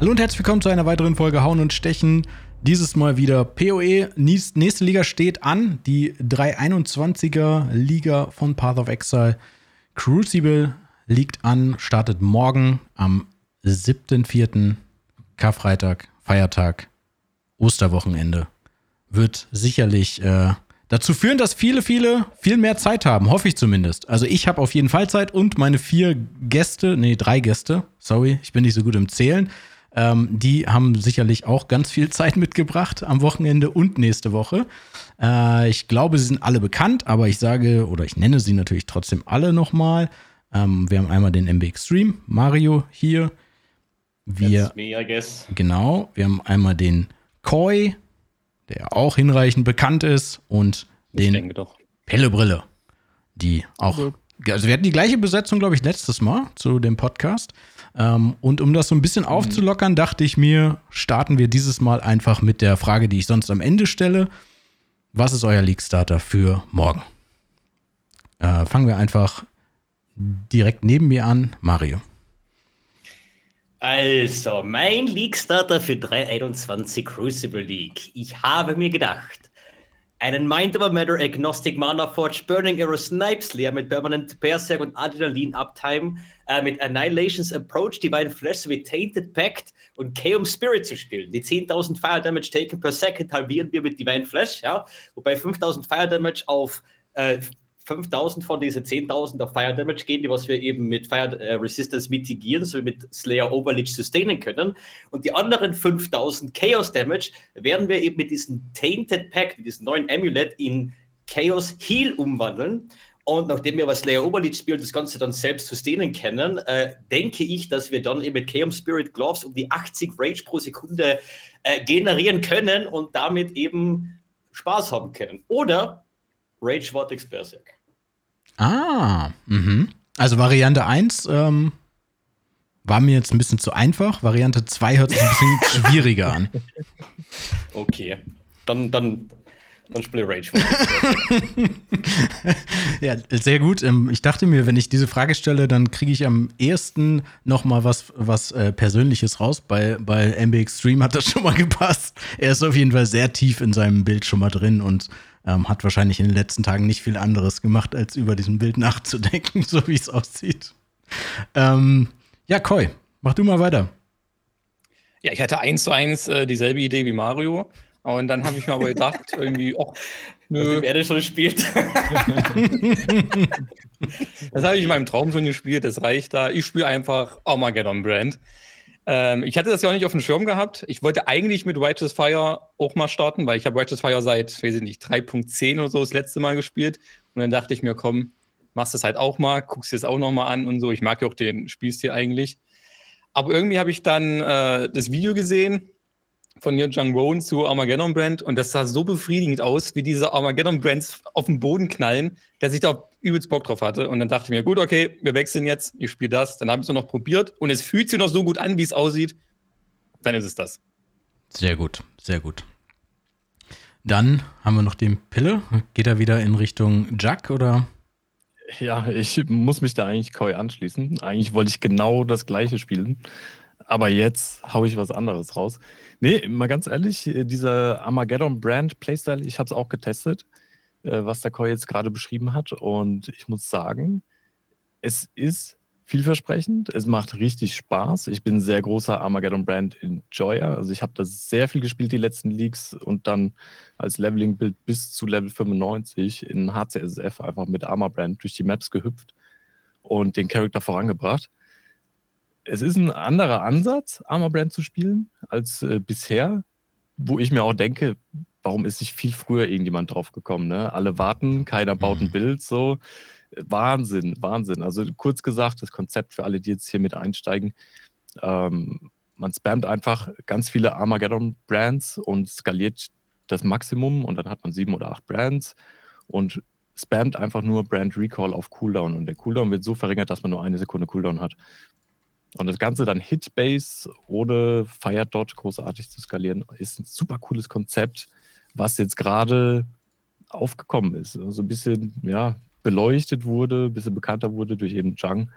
Hallo und herzlich willkommen zu einer weiteren Folge Hauen und Stechen. Dieses Mal wieder PoE. Nächste Liga steht an. Die 321er Liga von Path of Exile. Crucible liegt an, startet morgen am 7.4. Karfreitag, Feiertag, Osterwochenende. Wird sicherlich äh, dazu führen, dass viele, viele viel mehr Zeit haben. Hoffe ich zumindest. Also ich habe auf jeden Fall Zeit und meine vier Gäste, nee, drei Gäste, sorry, ich bin nicht so gut im Zählen. Ähm, die haben sicherlich auch ganz viel Zeit mitgebracht am Wochenende und nächste Woche. Äh, ich glaube, sie sind alle bekannt, aber ich sage oder ich nenne sie natürlich trotzdem alle nochmal. Ähm, wir haben einmal den MB Extreme, Mario hier. Wir, me, I guess. Genau, wir haben einmal den Koi, der auch hinreichend bekannt ist, und ich den Pellebrille, die auch. Also wir hatten die gleiche Besetzung, glaube ich, letztes Mal zu dem Podcast. Ähm, und um das so ein bisschen mhm. aufzulockern, dachte ich mir, starten wir dieses Mal einfach mit der Frage, die ich sonst am Ende stelle. Was ist euer League Starter für morgen? Äh, fangen wir einfach direkt neben mir an. Mario. Also, mein League Starter für 321 Crucible League. Ich habe mir gedacht, einen Mind Over Matter Agnostic Mana Forge Burning Arrow Snipe Slayer mit Permanent Berserk und Adrenalin Uptime, äh, mit Annihilations Approach, Divine Flash sowie Tainted Pact und Chaos Spirit zu spielen. Die 10.000 Fire Damage taken per Second halbieren wir mit Divine Flash, ja, wobei 5.000 Fire Damage auf äh, 5000 von diesen 10.000 auf Fire Damage gehen, die was wir eben mit Fire äh, Resistance mitigieren, so mit Slayer Overleach sustainen können. Und die anderen 5000 Chaos Damage werden wir eben mit diesem Tainted Pack, mit diesem neuen Amulet in Chaos Heal umwandeln. Und nachdem wir was Slayer Overleach spielen, das Ganze dann selbst sustainen können, äh, denke ich, dass wir dann eben mit Chaos Spirit Gloves um die 80 Rage pro Sekunde äh, generieren können und damit eben Spaß haben können. Oder Rage Vortex Berserk. Ah, mhm. Also Variante 1 ähm, war mir jetzt ein bisschen zu einfach. Variante 2 hört sich ein bisschen schwieriger an. Okay. Dann, dann, dann spiele Rage. ja, sehr gut. Ähm, ich dachte mir, wenn ich diese Frage stelle, dann kriege ich am ehesten noch mal was, was äh, Persönliches raus. Bei, bei MB Extreme hat das schon mal gepasst. Er ist auf jeden Fall sehr tief in seinem Bild schon mal drin und ähm, hat wahrscheinlich in den letzten Tagen nicht viel anderes gemacht, als über diesem Bild nachzudenken, so wie es aussieht. Ähm, ja, Koi, mach du mal weiter. Ja, ich hatte eins zu eins äh, dieselbe Idee wie Mario. Und dann habe ich mir aber gedacht, irgendwie, ach, nö. Er schon spielt. das habe ich in meinem Traum schon gespielt, das reicht da. Ich spiele einfach Armageddon Brand. Ähm, ich hatte das ja auch nicht auf dem Schirm gehabt. Ich wollte eigentlich mit Righteous Fire auch mal starten, weil ich habe Righteous Fire seit, weiß ich nicht, 3.10 oder so das letzte Mal gespielt. Und dann dachte ich mir, komm, machst das halt auch mal, guckst dir das auch noch mal an und so. Ich mag ja auch den Spielstil eigentlich. Aber irgendwie habe ich dann äh, das Video gesehen von Neil Jung Rowan zu Armageddon Brand und das sah so befriedigend aus, wie diese Armageddon Brands auf den Boden knallen, dass ich da übelst Bock drauf hatte. Und dann dachte ich mir, gut, okay, wir wechseln jetzt, ich spiele das. Dann habe ich es noch probiert und es fühlt sich noch so gut an, wie es aussieht. Dann ist es das. Sehr gut, sehr gut. Dann haben wir noch den Pille. Geht er wieder in Richtung Jack oder? Ja, ich muss mich da eigentlich Koi anschließen. Eigentlich wollte ich genau das gleiche spielen. Aber jetzt haue ich was anderes raus. Nee, mal ganz ehrlich, dieser Armageddon Brand Playstyle, ich habe es auch getestet, äh, was der Koi jetzt gerade beschrieben hat. Und ich muss sagen, es ist vielversprechend. Es macht richtig Spaß. Ich bin sehr großer Armageddon Brand Enjoyer. Also ich habe das sehr viel gespielt, die letzten Leagues und dann als Leveling-Bild bis zu Level 95 in HCSF einfach mit Armor Brand durch die Maps gehüpft und den Charakter vorangebracht es ist ein anderer Ansatz, Armor Brand zu spielen, als äh, bisher, wo ich mir auch denke, warum ist nicht viel früher irgendjemand drauf gekommen? Ne? Alle warten, keiner baut ein mhm. Bild, so. Wahnsinn, Wahnsinn. Also kurz gesagt, das Konzept für alle, die jetzt hier mit einsteigen, ähm, man spammt einfach ganz viele Armageddon-Brands und skaliert das Maximum und dann hat man sieben oder acht Brands und spammt einfach nur Brand Recall auf Cooldown und der Cooldown wird so verringert, dass man nur eine Sekunde Cooldown hat. Und das Ganze dann Hitbase ohne Firedot großartig zu skalieren, ist ein super cooles Konzept, was jetzt gerade aufgekommen ist. So also ein bisschen, ja, beleuchtet wurde, ein bisschen bekannter wurde durch eben Jung,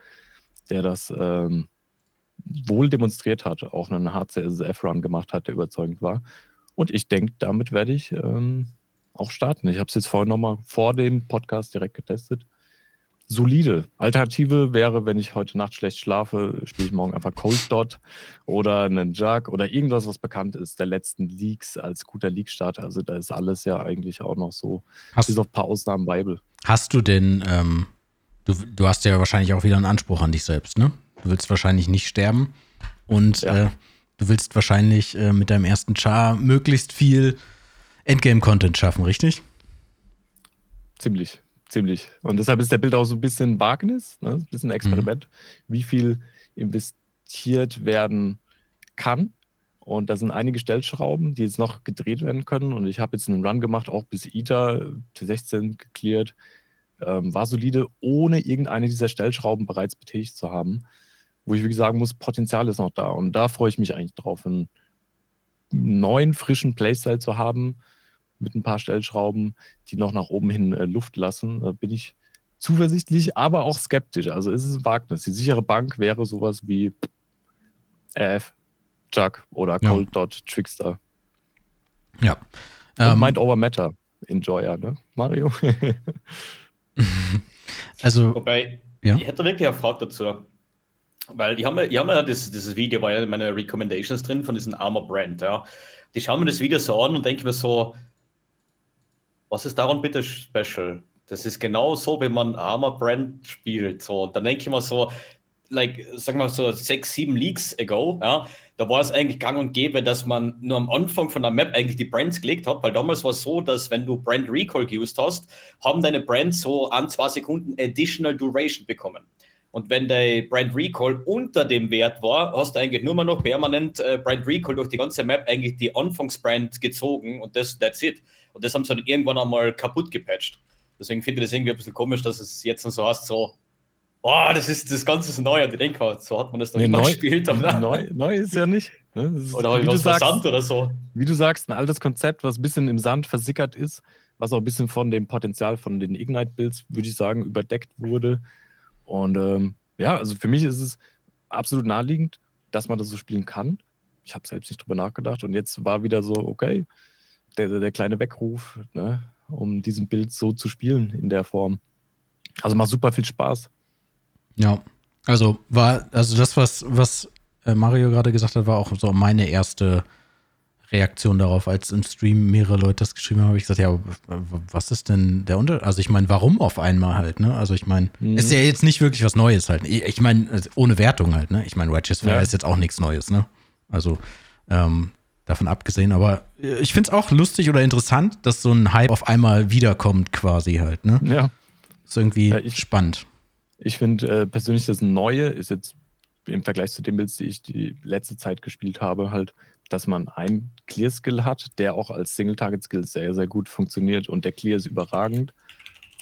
der das ähm, wohl demonstriert hat, auch einen HCSF-Run gemacht hat, der überzeugend war. Und ich denke, damit werde ich ähm, auch starten. Ich habe es jetzt vorhin nochmal vor dem Podcast direkt getestet. Solide. Alternative wäre, wenn ich heute Nacht schlecht schlafe, spiele ich morgen einfach Cold Dot oder einen Jug oder irgendwas, was bekannt ist, der letzten Leaks als guter League-Starter. Also da ist alles ja eigentlich auch noch so, Hast, bis auf ein paar Ausnahmen Bible. hast du denn, ähm, du, du hast ja wahrscheinlich auch wieder einen Anspruch an dich selbst, ne? Du willst wahrscheinlich nicht sterben und Ja. äh, du willst wahrscheinlich äh, mit deinem ersten Char möglichst viel Endgame-Content schaffen, richtig? Ziemlich, ziemlich. Und deshalb ist der Bild auch so ein bisschen Wagnis, ne? ein bisschen Experiment, wie viel investiert werden kann. Und da sind einige Stellschrauben, die jetzt noch gedreht werden können. Und ich habe jetzt einen Run gemacht, auch bis ITA T16 geklärt. Ähm, war solide, ohne irgendeine dieser Stellschrauben bereits betätigt zu haben. Wo ich, wie gesagt, muss, Potenzial ist noch da. Und da freue ich mich eigentlich drauf, einen neuen, frischen Playstyle zu haben, mit ein paar Stellschrauben, die noch nach oben hin äh, Luft lassen. Da bin ich zuversichtlich, aber auch skeptisch. Also es ist ein Wagnis. Die sichere Bank wäre sowas wie RF, Jug oder Ja. Cold Dot, Trickster. Ja. Ähm, Mind Over Matter. Enjoyer, ne? Mario? also, Wobei, Ja. ich hätte wirklich eine Frage dazu. Weil die haben ja, die haben ja das, dieses Video, war ja in meine Recommendations drin von diesem Armor Brand, ja. Die schauen mir das Video so an und denken mir so, was ist daran bitte special? Das ist genau so, wenn man Armor Brand spielt. So, dann denke ich mir so, like, sagen wir mal so sechs, sieben Leagues ago, ja, da war es eigentlich gang und gäbe, dass man nur am Anfang von der Map eigentlich die Brands gelegt hat, weil damals war es so, dass wenn du Brand Recall geused hast, haben deine Brands so an zwei Sekunden Additional Duration bekommen. Und wenn der Brand Recall unter dem Wert war, hast du eigentlich nur mal noch permanent äh, Brand Recall durch die ganze Map eigentlich die Anfangsbrand gezogen und das, that's it. Und das haben sie dann irgendwann einmal kaputt gepatcht. Deswegen finde ich das irgendwie ein bisschen komisch, dass es jetzt so heißt, so, boah, das ist das Ganze neu. Und ich denke, so hat man das noch Nee, immer neu- gespielt. Aber, neu, neu ist ja nicht. Ne? Ist, oder wie, was sagst, versandt oder so. wie du sagst, ein altes Konzept, was ein bisschen im Sand versickert ist, was auch ein bisschen von dem Potenzial von den Ignite-Builds, würde ich sagen, überdeckt wurde. Und ähm, ja, also für mich ist es absolut naheliegend, dass man das so spielen kann. Ich habe selbst nicht drüber nachgedacht und jetzt war wieder so, okay, der, der, kleine Weckruf, ne, um diesen Bild so zu spielen in der Form. Also macht super viel Spaß. ja. Also, war, also das, was, was äh, Mario gerade gesagt hat, war auch so meine erste Reaktion darauf, als im Stream mehrere Leute das geschrieben haben, habe ich gesagt, ja, was ist denn der Unterschied? Also ich meine, warum auf einmal halt, ne? Also ich meine, Mhm. ist ja jetzt nicht wirklich was Neues halt. Ich, meine, ohne Wertung halt, ne? Ich meine, Righteous Fire Ja. ist jetzt auch nichts Neues, ne? Also ähm, davon abgesehen, aber äh, ich finde es auch lustig oder interessant, dass so ein Hype auf einmal wiederkommt quasi halt, ne? Ja. Ist irgendwie Ja, ich- spannend. Ich finde äh, persönlich das Neue ist jetzt im Vergleich zu den Builds, die ich die letzte Zeit gespielt habe, halt, dass man einen Clear-Skill hat, der auch als Single-Target-Skill sehr, sehr gut funktioniert und der Clear ist überragend.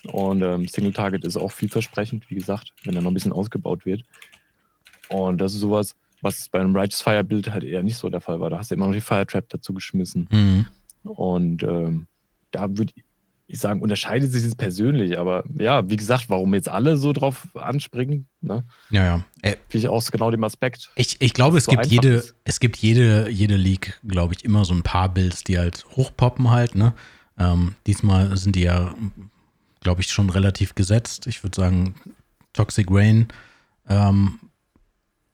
Und ähm, Single-Target ist auch vielversprechend, wie gesagt, wenn er noch ein bisschen ausgebaut wird. Und das ist sowas, was bei einem Righteous Fire-Bild halt eher nicht so der Fall war. Da hast du immer noch die Fire Trap dazu geschmissen. Mhm. Und ähm, da würde ich sagen, unterscheidet sich das persönlich. Aber ja, wie gesagt, warum jetzt alle so drauf anspringen, ne? Ja, ja. Äh, finde ich aus genau dem Aspekt. Ich, ich glaube, es so gibt jede, ist. es gibt jede, jede League, glaube ich, immer so ein paar Builds, die halt hochpoppen halt, ne? Ähm, diesmal sind die ja, glaube ich, schon relativ gesetzt. Ich würde sagen, Toxic Rain, ähm,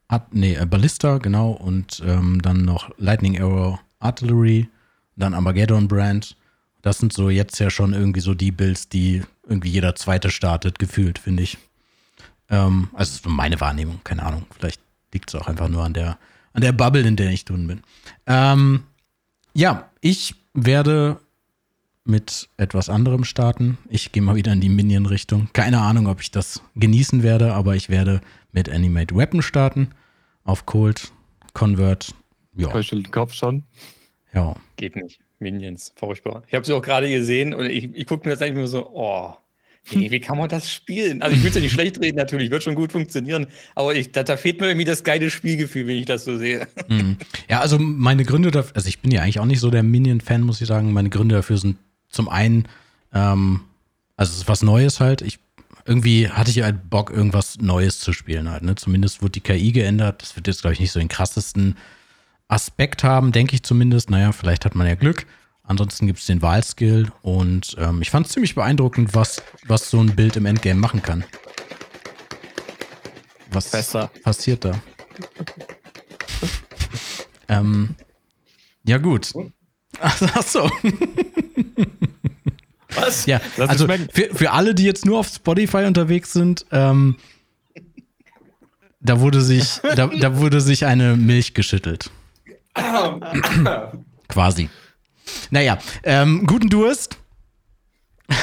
At, nee, äh, Ballista, genau, und ähm, dann noch Lightning Arrow Artillery, dann Armageddon Brand. Das sind so jetzt ja schon irgendwie so die Builds, die irgendwie jeder zweite startet, gefühlt, finde ich. Ähm, also meine Wahrnehmung, keine Ahnung. Vielleicht liegt es auch einfach nur an der, an der Bubble, in der ich drin bin. Ähm, ja, ich werde mit etwas anderem starten. Ich gehe mal wieder in die Minion-Richtung. Keine Ahnung, ob ich das genießen werde, aber ich werde mit Animate Weapon starten. Auf Cold, Convert. Ja, Täuschelt den Kopf schon. ja. Geht nicht. Minions, furchtbar. Ich habe sie auch gerade gesehen und ich, ich gucke mir das eigentlich nur so, oh, nee, wie kann man das spielen? Also ich will es ja nicht schlecht reden, natürlich, wird schon gut funktionieren, aber ich, da, da fehlt mir irgendwie das geile Spielgefühl, wenn ich das so sehe. Mhm. Ja, also meine Gründe dafür, also ich bin ja eigentlich auch nicht so der Minion-Fan, muss ich sagen. Meine Gründe dafür sind zum einen, ähm, also es ist was Neues halt. Ich irgendwie hatte ich halt Bock, irgendwas Neues zu spielen halt. Ne? Zumindest wurde die KI geändert. Das wird jetzt, glaube ich, nicht so den krassesten Aspekt haben, denke ich zumindest. Naja, vielleicht hat man ja Glück. Ansonsten gibt es den Wahlskill und ähm, ich fand es ziemlich beeindruckend, was, was so ein Bild im Endgame machen kann. Was Besser. passiert da? ähm, ja, gut. Ach so. Was? Ja, Lass also für, für alle, die jetzt nur auf Spotify unterwegs sind, ähm, da wurde sich, da, da wurde sich eine Milch geschüttelt. Quasi. Naja, ähm, guten Durst.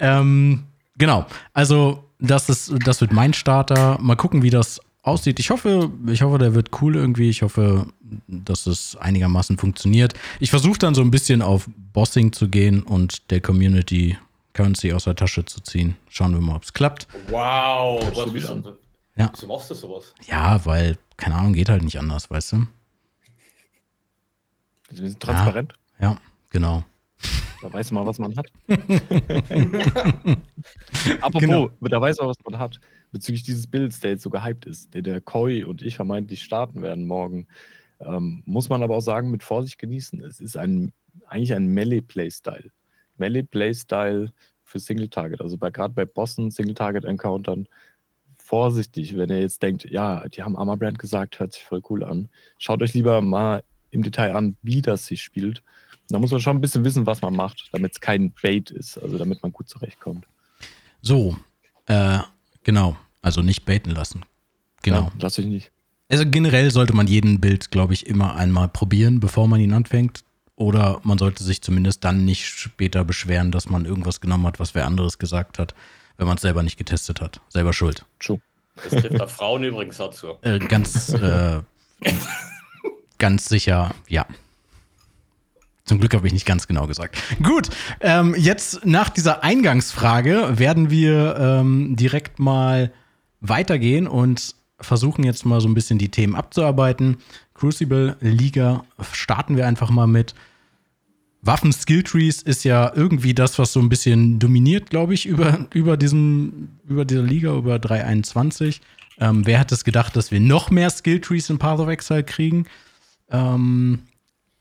ähm, genau. Also, das ist, das wird mein Starter. Mal gucken, wie das aussieht. Ich hoffe, ich hoffe, der wird cool irgendwie. Ich hoffe, dass es einigermaßen funktioniert. Ich versuche dann so ein bisschen auf Bossing zu gehen und der Community Currency aus der Tasche zu ziehen. Schauen wir mal, ob es klappt. Wow, was du bist wieder du? Ja. Wieso machst du sowas? Ja, weil, keine Ahnung, geht halt nicht anders, weißt du? Wir sind transparent. Ja, genau. Da weiß man, was man hat. Apropos, Genau. da weiß man, was man hat. Bezüglich dieses Builds, der jetzt so gehypt ist, den der Koi und ich vermeintlich starten werden morgen, ähm, muss man aber auch sagen, mit Vorsicht genießen. Es ist ein, eigentlich ein Melee-Playstyle. Melee-Playstyle für Single-Target. Also bei, gerade bei Bossen, Single-Target-Encountern, vorsichtig, wenn ihr jetzt denkt, ja, die haben Armor Brand gesagt, hört sich voll cool an. Schaut euch lieber mal im Detail an, wie das sich spielt. Da muss man schon ein bisschen wissen, was man macht, damit es kein Bait ist, also damit man gut zurechtkommt. So, äh, genau. Also nicht baiten lassen. Genau. Ja, lass dich nicht. Also generell sollte man jeden Bild, glaube ich, immer einmal probieren, bevor man ihn anfängt. Oder man sollte sich zumindest dann nicht später beschweren, dass man irgendwas genommen hat, was wer anderes gesagt hat, wenn man es selber nicht getestet hat. Selber schuld. True. Das trifft auch Frauen übrigens dazu. Äh, ganz, äh, ganz sicher, ja. Zum Glück habe ich nicht ganz genau gesagt. Gut, ähm, jetzt nach dieser Eingangsfrage werden wir ähm, direkt mal weitergehen und versuchen jetzt mal so ein bisschen die Themen abzuarbeiten. Crucible Liga starten wir einfach mal mit. Waffen-Skill-Trees ist ja irgendwie das, was so ein bisschen dominiert, glaube ich, über, über, diesem, über dieser Liga, über 321. Ähm, wer hat es gedacht, dass wir noch mehr Skill-Trees in Path of Exile kriegen? Ähm,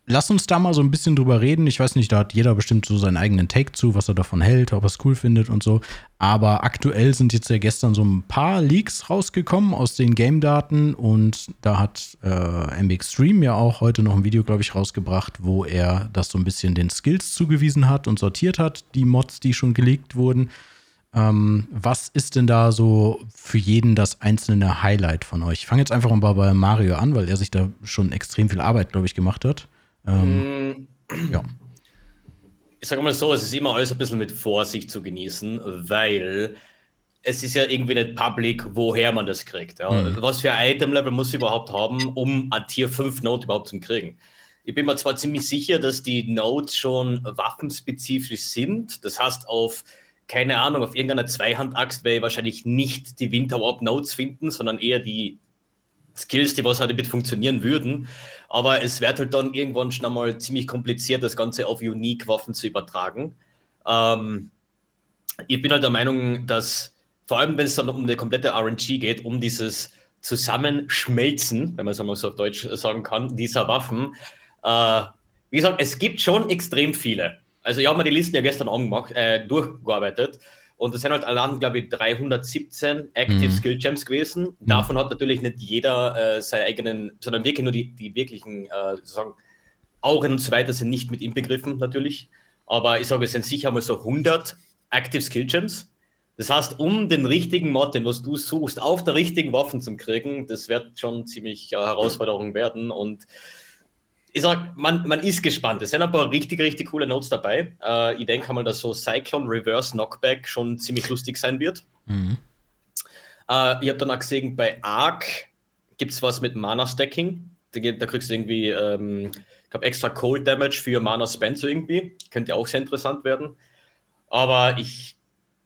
lass uns da mal so ein bisschen drüber reden. Ich weiß nicht, da hat jeder bestimmt so seinen eigenen Take zu, was er davon hält, ob er es cool findet und so. Aber aktuell sind jetzt ja gestern so ein paar Leaks rausgekommen aus den Game-Daten und da hat äh, MB Extreme ja auch heute noch ein Video, glaube ich, rausgebracht, wo er das so ein bisschen den Skills zugewiesen hat und sortiert hat, die Mods, die schon geleakt wurden. Ähm, was ist denn da so für jeden das einzelne Highlight von euch? Ich fange jetzt einfach mal bei Mario an, weil er sich da schon extrem viel Arbeit, glaube ich, gemacht hat. Ähm, Mm, ja. Ich sage mal so, es ist immer alles ein bisschen mit Vorsicht zu genießen, weil es ist ja irgendwie nicht public, woher man das kriegt. Ja. Mhm. Was für ein Item-Level muss ich überhaupt haben, um ein Tier 5 Note überhaupt zu kriegen? Ich bin mir zwar ziemlich sicher, dass die Notes schon waffenspezifisch sind. Das heißt, auf, keine Ahnung, auf irgendeiner Zweihand-Axt werde ich wahrscheinlich nicht die Winter Warp Notes finden, sondern eher die Skills, die was halt damit funktionieren würden. Aber es wird halt dann irgendwann schon einmal ziemlich kompliziert, das Ganze auf Unique-Waffen zu übertragen. Ähm, ich bin halt der Meinung, dass vor allem, wenn es dann um die komplette RNG geht, um dieses Zusammenschmelzen, wenn man es einmal so auf Deutsch sagen kann, dieser Waffen. Äh, wie gesagt, es gibt schon extrem viele. Also ich habe mir die Listen ja gestern angemacht, äh, durchgearbeitet. Und es sind halt allein, glaube ich, 317 Active Mhm. Skill Gems gewesen. Davon hat natürlich nicht jeder äh, seine eigenen, sondern wirklich nur die, die wirklichen, äh, sozusagen, Auren und so weiter sind nicht mit inbegriffen natürlich. Aber ich sage, es sind sicher mal so 100 Active Skill Gems. Das heißt, um den richtigen Mod, den was du suchst, auf der richtigen Waffen zu kriegen, das wird schon ziemlich äh, Herausforderung werden. Und ich sag, man, man ist gespannt. Es sind ein paar richtig, richtig coole Notes dabei. Äh, ich denke mal, dass so Cyclone Reverse Knockback schon ziemlich lustig sein wird. Mhm. Äh, ich habe dann auch gesehen, bei Arc gibt es was mit Mana Stacking. Da, da kriegst du irgendwie, ähm, ich glaube, extra Cold Damage für Mana Spend so irgendwie. Könnte auch sehr interessant werden. Aber ich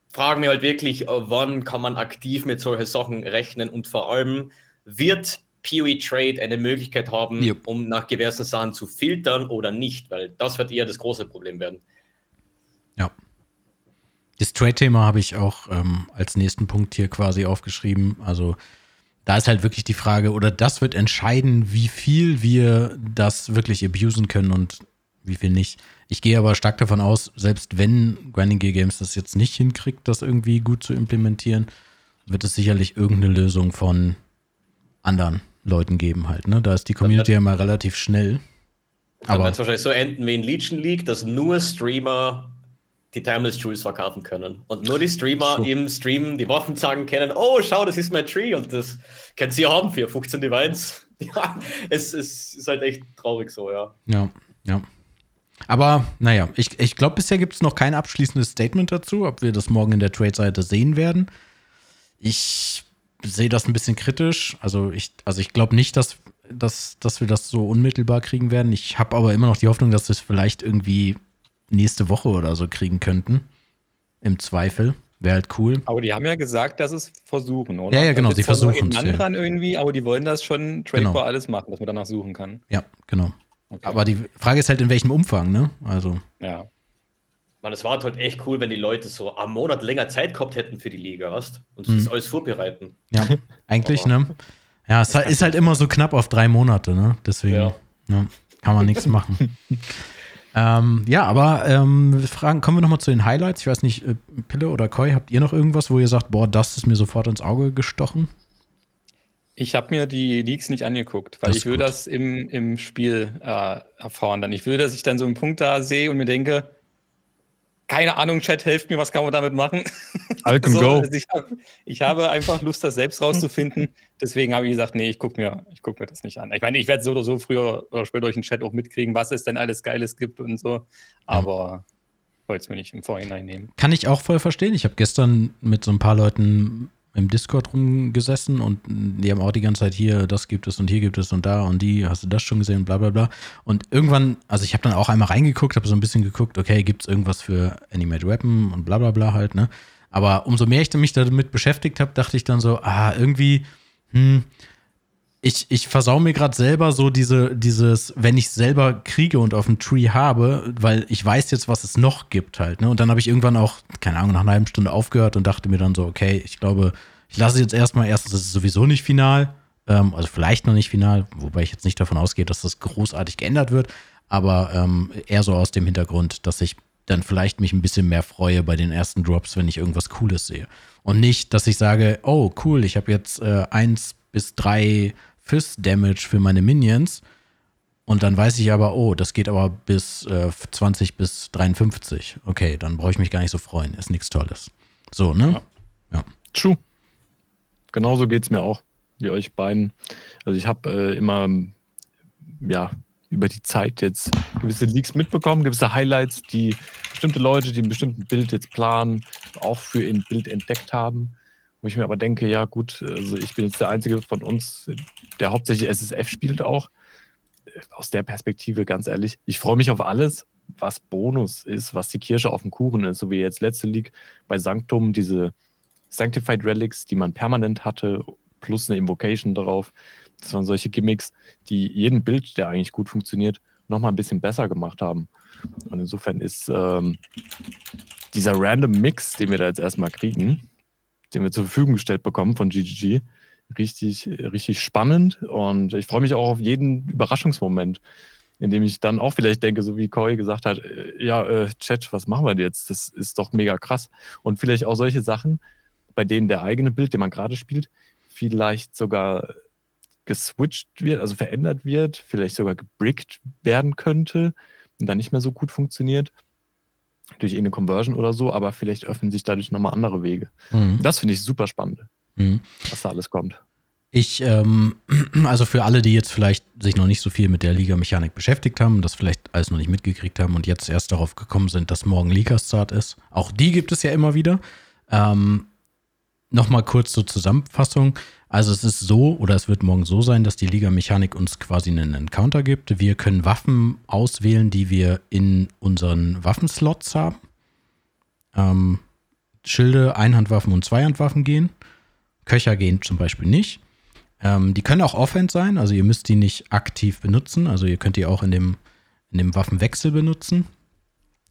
frage mich halt wirklich, wann kann man aktiv mit solchen Sachen rechnen und vor allem wird PoE Trade eine Möglichkeit haben, Yep. um nach gewissen Sachen zu filtern oder nicht, weil das wird eher das große Problem werden. Ja. Das Trade-Thema habe ich auch ähm, als nächsten Punkt hier quasi aufgeschrieben. Also da ist halt wirklich die Frage, oder das wird entscheiden, wie viel wir das wirklich abusen können und wie viel nicht. Ich gehe aber stark davon aus, selbst wenn Grinding Gear Games das jetzt nicht hinkriegt, das irgendwie gut zu implementieren, wird es sicherlich irgendeine Lösung von anderen Leuten geben halt. Ne? Da ist die Community ja mal relativ schnell. Aber wird es wahrscheinlich so enden wie in Legion League, dass nur Streamer die Timeless Jewels verkaufen können. Und nur die Streamer so. im Stream die Waffen sagen können, oh, schau, das ist mein Tree und das können sie haben für 15 Divines. Ja, es, es ist halt echt traurig so, ja. Ja, ja. Aber naja, ich, ich glaube, bisher gibt es noch kein abschließendes Statement dazu, ob wir das morgen in der Trade-Seite sehen werden. Ich sehe das ein bisschen kritisch. Also ich, also ich glaube nicht, dass, dass, dass wir das so unmittelbar kriegen werden. Ich habe aber immer noch die Hoffnung, dass wir es vielleicht irgendwie nächste Woche oder so kriegen könnten. Im Zweifel. Wäre halt cool. Aber die haben ja gesagt, dass es versuchen, oder? Ja, ja, genau, sie versuchen es. dran irgendwie, aber die wollen das schon tradebar genau. alles machen, dass man danach suchen kann. Ja, genau. Okay. Aber die Frage ist halt, in welchem Umfang, ne? Also. Ja. Man, es war halt echt cool, wenn die Leute so am Monat länger Zeit gehabt hätten für die Liga, weißt Und mhm. das alles vorbereiten. Ja, eigentlich, ne? Ja, es ist halt immer so knapp auf drei Monate, ne? Deswegen ja. Ja, kann man nichts machen. ähm, ja, aber ähm, Fragen, kommen wir nochmal zu den Highlights. Ich weiß nicht, äh, Pille oder Koi, habt ihr noch irgendwas, wo ihr sagt, boah, das ist mir sofort ins Auge gestochen? Ich habe mir die Leaks nicht angeguckt, weil ich will gut. das im, im Spiel äh, erfahren. Dann ich will, dass ich dann so einen Punkt da sehe und mir denke, keine Ahnung, Chat, helft mir, was kann man damit machen? I can so, go. Also ich, hab, ich, habe einfach Lust, das selbst rauszufinden. Deswegen habe ich gesagt, nee, ich gucke mir, guck mir das nicht an. Ich meine, ich werde so oder so früher oder später durch den Chat auch mitkriegen, was es denn alles Geiles gibt und so. Aber ich wollte es mir nicht im Vorhinein nehmen. Kann ich auch voll verstehen. Ich habe gestern mit so ein paar Leuten im Discord rumgesessen und die haben auch die ganze Zeit hier, das gibt es und hier gibt es und da und die, hast du das schon gesehen, bla bla bla. Und irgendwann, also ich habe dann auch einmal reingeguckt, habe so ein bisschen geguckt, okay, gibt es irgendwas für Animate Weapon und bla bla bla halt, ne? Aber umso mehr ich mich damit beschäftigt habe, dachte ich dann so, ah, irgendwie, hm, ich, ich versau mir gerade selber so diese, dieses, wenn ich selber kriege und auf dem Tree habe, weil ich weiß jetzt, was es noch gibt halt. Ne? Und dann habe ich irgendwann auch, keine Ahnung, nach einer halben Stunde aufgehört und dachte mir dann so, okay, ich glaube, ich lasse jetzt erstmal, erstens ist es sowieso nicht final, ähm, also vielleicht noch nicht final, wobei ich jetzt nicht davon ausgehe, dass das großartig geändert wird, aber ähm, eher so aus dem Hintergrund, dass ich dann vielleicht mich ein bisschen mehr freue bei den ersten Drops, wenn ich irgendwas Cooles sehe. Und nicht, dass ich sage, oh cool, ich habe jetzt äh, eins bis drei Fist Damage für meine Minions. Und dann weiß ich aber, oh, das geht aber bis äh, 20 bis 53. Okay, dann brauche ich mich gar nicht so freuen. Ist nichts Tolles. So, ne? Ja. ja. True. Genauso geht es mir auch, wie euch beiden. Also ich habe äh, immer, ja, über die Zeit jetzt gewisse Leaks mitbekommen, gewisse Highlights, die bestimmte Leute, die ein bestimmtes Bild jetzt planen, auch für ein Bild entdeckt haben. Wo ich mir aber denke, ja gut, also ich bin jetzt der Einzige von uns, der hauptsächlich SSF spielt auch. Aus der Perspektive, ganz ehrlich, ich freue mich auf alles, was Bonus ist, was die Kirsche auf dem Kuchen ist, so wie jetzt letzte League bei Sanctum, diese Sanctified Relics, die man permanent hatte, plus eine Invocation darauf. Das waren solche Gimmicks, die jeden Bild, der eigentlich gut funktioniert, nochmal ein bisschen besser gemacht haben. Und insofern ist ähm, dieser random Mix, den wir da jetzt erstmal kriegen, den wir zur Verfügung gestellt bekommen von GGG. Richtig, richtig spannend und ich freue mich auch auf jeden Überraschungsmoment, in dem ich dann auch vielleicht denke, so wie Koi gesagt hat, äh, ja, äh, Chat, was machen wir jetzt? Das ist doch mega krass. Und vielleicht auch solche Sachen, bei denen der eigene Bild, den man gerade spielt, vielleicht sogar geswitcht wird, also verändert wird, vielleicht sogar gebrickt werden könnte und dann nicht mehr so gut funktioniert durch irgendeine Conversion oder so, aber vielleicht öffnen sich dadurch nochmal andere Wege. Mhm. Das finde ich super spannend, mhm. was da alles kommt. Ich, ähm, also für alle, die jetzt vielleicht sich noch nicht so viel mit der Liga-Mechanik beschäftigt haben, das vielleicht alles noch nicht mitgekriegt haben und jetzt erst darauf gekommen sind, dass morgen Liga-Start ist, auch die gibt es ja immer wieder. Ähm, Nochmal kurz zur Zusammenfassung. Also es ist so oder es wird morgen so sein, dass die Liga-Mechanik uns quasi einen Encounter gibt. Wir können Waffen auswählen, die wir in unseren Waffenslots haben. Ähm, Schilde, Einhandwaffen und Zweihandwaffen gehen. Köcher gehen zum Beispiel nicht. Ähm, die können auch Offhand sein, also ihr müsst die nicht aktiv benutzen. Also ihr könnt die auch in dem, in dem Waffenwechsel benutzen.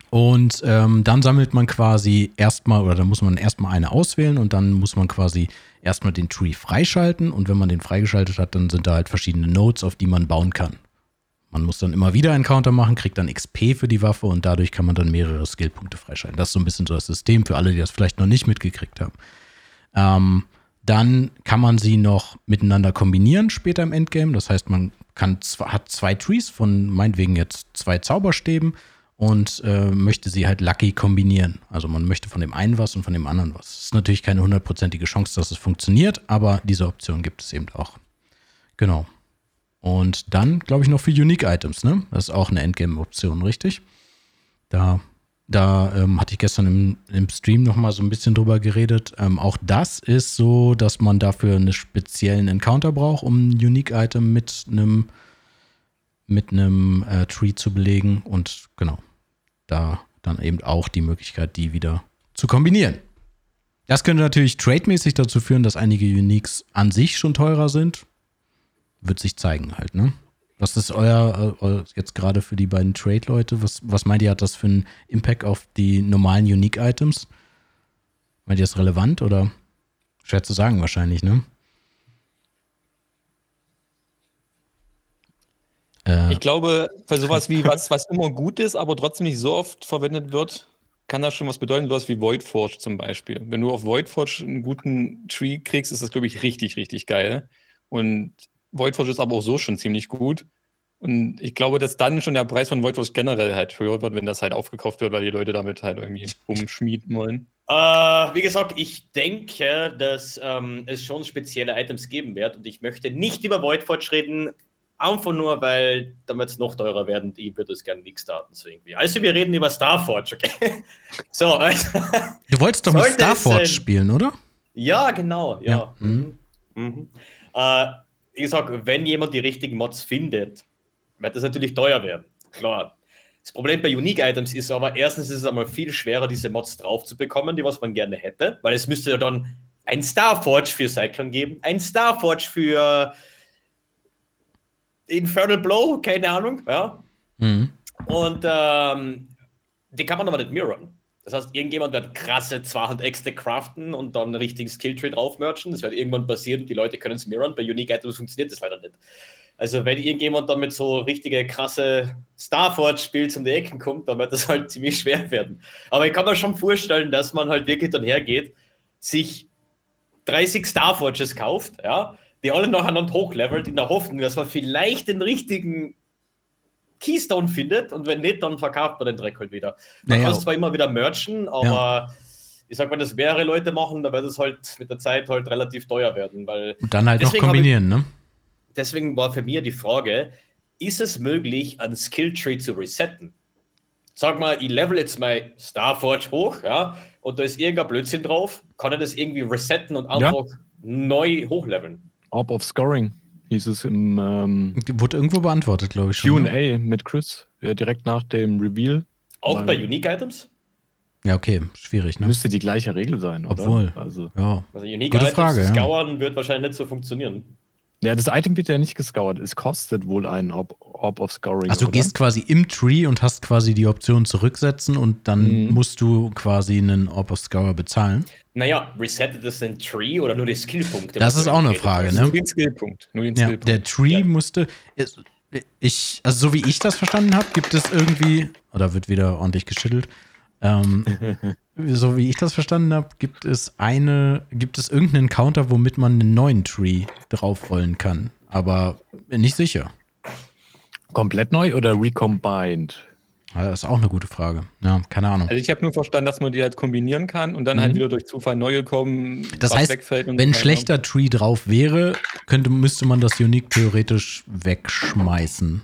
Und ähm, dann sammelt man quasi erstmal, oder dann muss man erstmal eine auswählen und dann muss man quasi erstmal den Tree freischalten. Und wenn man den freigeschaltet hat, dann sind da halt verschiedene Nodes, auf die man bauen kann. Man muss dann immer wieder einen Counter machen, kriegt dann XP für die Waffe und dadurch kann man dann mehrere Skillpunkte freischalten. Das ist so ein bisschen so das System für alle, die das vielleicht noch nicht mitgekriegt haben. Ähm, dann kann man sie noch miteinander kombinieren später im Endgame. Das heißt, man kann, hat zwei Trees von meinetwegen jetzt zwei Zauberstäben und äh, möchte sie halt lucky kombinieren. Also man möchte von dem einen was und von dem anderen was. Es ist natürlich keine hundertprozentige Chance, dass es funktioniert, aber diese Option gibt es eben auch. Genau. Und dann, glaube ich, noch für Unique Items, ne? Das ist auch eine Endgame-Option, richtig? Da, da ähm, hatte ich gestern im, im Stream noch mal so ein bisschen drüber geredet. Ähm, auch das ist so, dass man dafür einen speziellen Encounter braucht, um ein Unique-Item mit einem mit einem äh, Tree zu belegen. Und genau, da dann eben auch die Möglichkeit, die wieder zu kombinieren. Das könnte natürlich trademäßig dazu führen, dass einige Uniques an sich schon teurer sind. Wird sich zeigen halt, ne? Was ist euer, äh, jetzt gerade für die beiden Trade-Leute? Was, was meint ihr, hat das für einen Impact auf die normalen Unique-Items? Meint ihr das relevant oder schwer zu sagen wahrscheinlich, ne? Äh, ich glaube, für sowas wie was, was immer gut ist, aber trotzdem nicht so oft verwendet wird, kann das schon was bedeuten, sowas wie Void Forge zum Beispiel. Wenn du auf Void Forge einen guten Tree kriegst, ist das, glaube ich, richtig, richtig geil. Und Void Forge ist aber auch so schon ziemlich gut. Und ich glaube, dass dann schon der Preis von Void Forge generell halt höher wird, wenn das halt aufgekauft wird, weil die Leute damit halt irgendwie umschmieden wollen. Äh, wie gesagt, ich denke, dass ähm, es schon spezielle Items geben wird und ich möchte nicht über Void Forge reden, Einfach nur, weil damit es noch teurer werden, ich würde es gerne nicht starten. So irgendwie. Also wir reden über Starforge, okay? so, also, Du wolltest doch mit Starforge es, spielen, oder? Ja, genau, ja. ja. Mhm. Mhm. Äh, ich sag, wenn jemand die richtigen Mods findet, wird das natürlich teuer werden. Klar. Das Problem bei Unique Items ist aber, erstens ist es einmal viel schwerer, diese Mods drauf zu bekommen, die was man gerne hätte, weil es müsste ja dann ein Starforge für Cyclone geben, ein Starforge für Infernal Blow, keine Ahnung, ja. Mhm. Und ähm, die kann man aber nicht mirrorn. Das heißt, irgendjemand wird krasse 200 Äxte craften und dann einen richtigen Skilltree drauf merchen. Das wird irgendwann passieren und die Leute können es mirrorn. Bei Unique Items funktioniert das leider nicht. Also, wenn irgendjemand dann mit so richtige krasse Starforge-Spiels um die Ecken kommt, dann wird das halt ziemlich schwer werden. Aber ich kann mir schon vorstellen, dass man halt wirklich dann hergeht, sich 30 Starforges kauft, ja, die alle nacheinander hochlevelt, in der Hoffnung, dass man vielleicht den richtigen Keystone findet und wenn nicht, dann verkauft man den Dreck halt wieder. Man naja. kann zwar immer wieder merchen, aber ja. ich sag mal, das mehrere Leute machen, da wird es halt mit der Zeit halt relativ teuer werden. Weil und dann halt noch kombinieren, ich, ne? Deswegen war für mich die Frage, ist es möglich, einen Skilltree zu resetten? Sag mal, ich level jetzt mein Starforge hoch, ja, und da ist irgendein Blödsinn drauf, kann er das irgendwie resetten und einfach ja. neu hochleveln? Orb of Scoring hieß es im. Ähm, Wurde irgendwo beantwortet, glaube ich. QA ne? mit Chris, ja, direkt nach dem Reveal. Auch bei Unique Items? Ja, okay, schwierig, ne? Müsste die gleiche Regel sein, oder? Obwohl. Also, ja. also Unique Gute Items Frage, ja. wird wahrscheinlich nicht so funktionieren. Ja, das Item wird ja nicht gescoured. Es kostet wohl einen Orb, Orb of Scoring. Also du oder? gehst quasi im Tree und hast quasi die Option zurücksetzen und dann mhm. musst du quasi einen Orb of Scour bezahlen. Naja, resettet es den Tree oder nur die Skillpunkte? Das ist auch eine Frage, ne? Nur den Skillpunkt. Nur den ja, Skillpunkt. Der Tree ja. musste. Ich, also so wie ich das verstanden habe, gibt es irgendwie, oder wird wieder ordentlich geschüttelt, ähm, so wie ich das verstanden habe, gibt es eine, gibt es irgendeinen Counter, womit man einen neuen Tree draufrollen kann. Aber nicht sicher. Komplett neu oder recombined? Das ist auch eine gute Frage. Ja, keine Ahnung. Also ich habe nur verstanden, dass man die halt kombinieren kann und dann halt mhm. halt wieder durch Zufall neue kommen. Das heißt, wenn ein schlechter Tree drauf wäre, könnte, müsste man das Unique theoretisch wegschmeißen.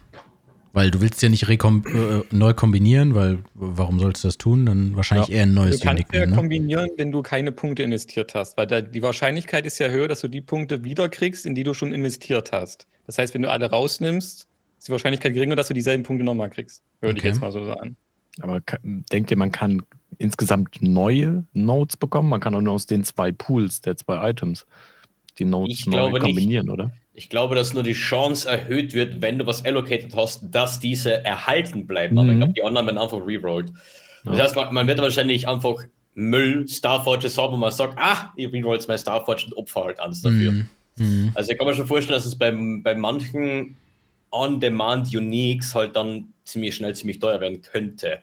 Weil du willst ja nicht äh, neu kombinieren, weil warum sollst du das tun? Dann wahrscheinlich ja. eher ein neues Unique. Du kannst Unique ja ne? kombinieren, wenn du keine Punkte investiert hast, weil da, die Wahrscheinlichkeit ist ja höher, dass du die Punkte wiederkriegst, in die du schon investiert hast. Das heißt, wenn du alle rausnimmst, ist die Wahrscheinlichkeit geringer, dass du dieselben Punkte nochmal kriegst. Würde okay. ich jetzt mal so sagen. Aber denkt ihr, man kann insgesamt neue Notes bekommen? Man kann auch nur aus den zwei Pools der zwei Items die Notes neu kombinieren, nicht. oder? Ich glaube, dass nur die Chance erhöht wird, wenn du was allocated hast, dass diese erhalten bleiben. Mhm. Aber ich mhm. glaube, die anderen werden einfach rerollt. Das heißt, man, man wird wahrscheinlich einfach Müll Starforges haben, wo man sagt, ah, ich will jetzt mein Starforge und opfer halt eins dafür. Mhm. Mhm. Also ich kann mir schon vorstellen, dass es beim, bei manchen On-Demand-Uniques halt dann ziemlich schnell ziemlich teuer werden könnte.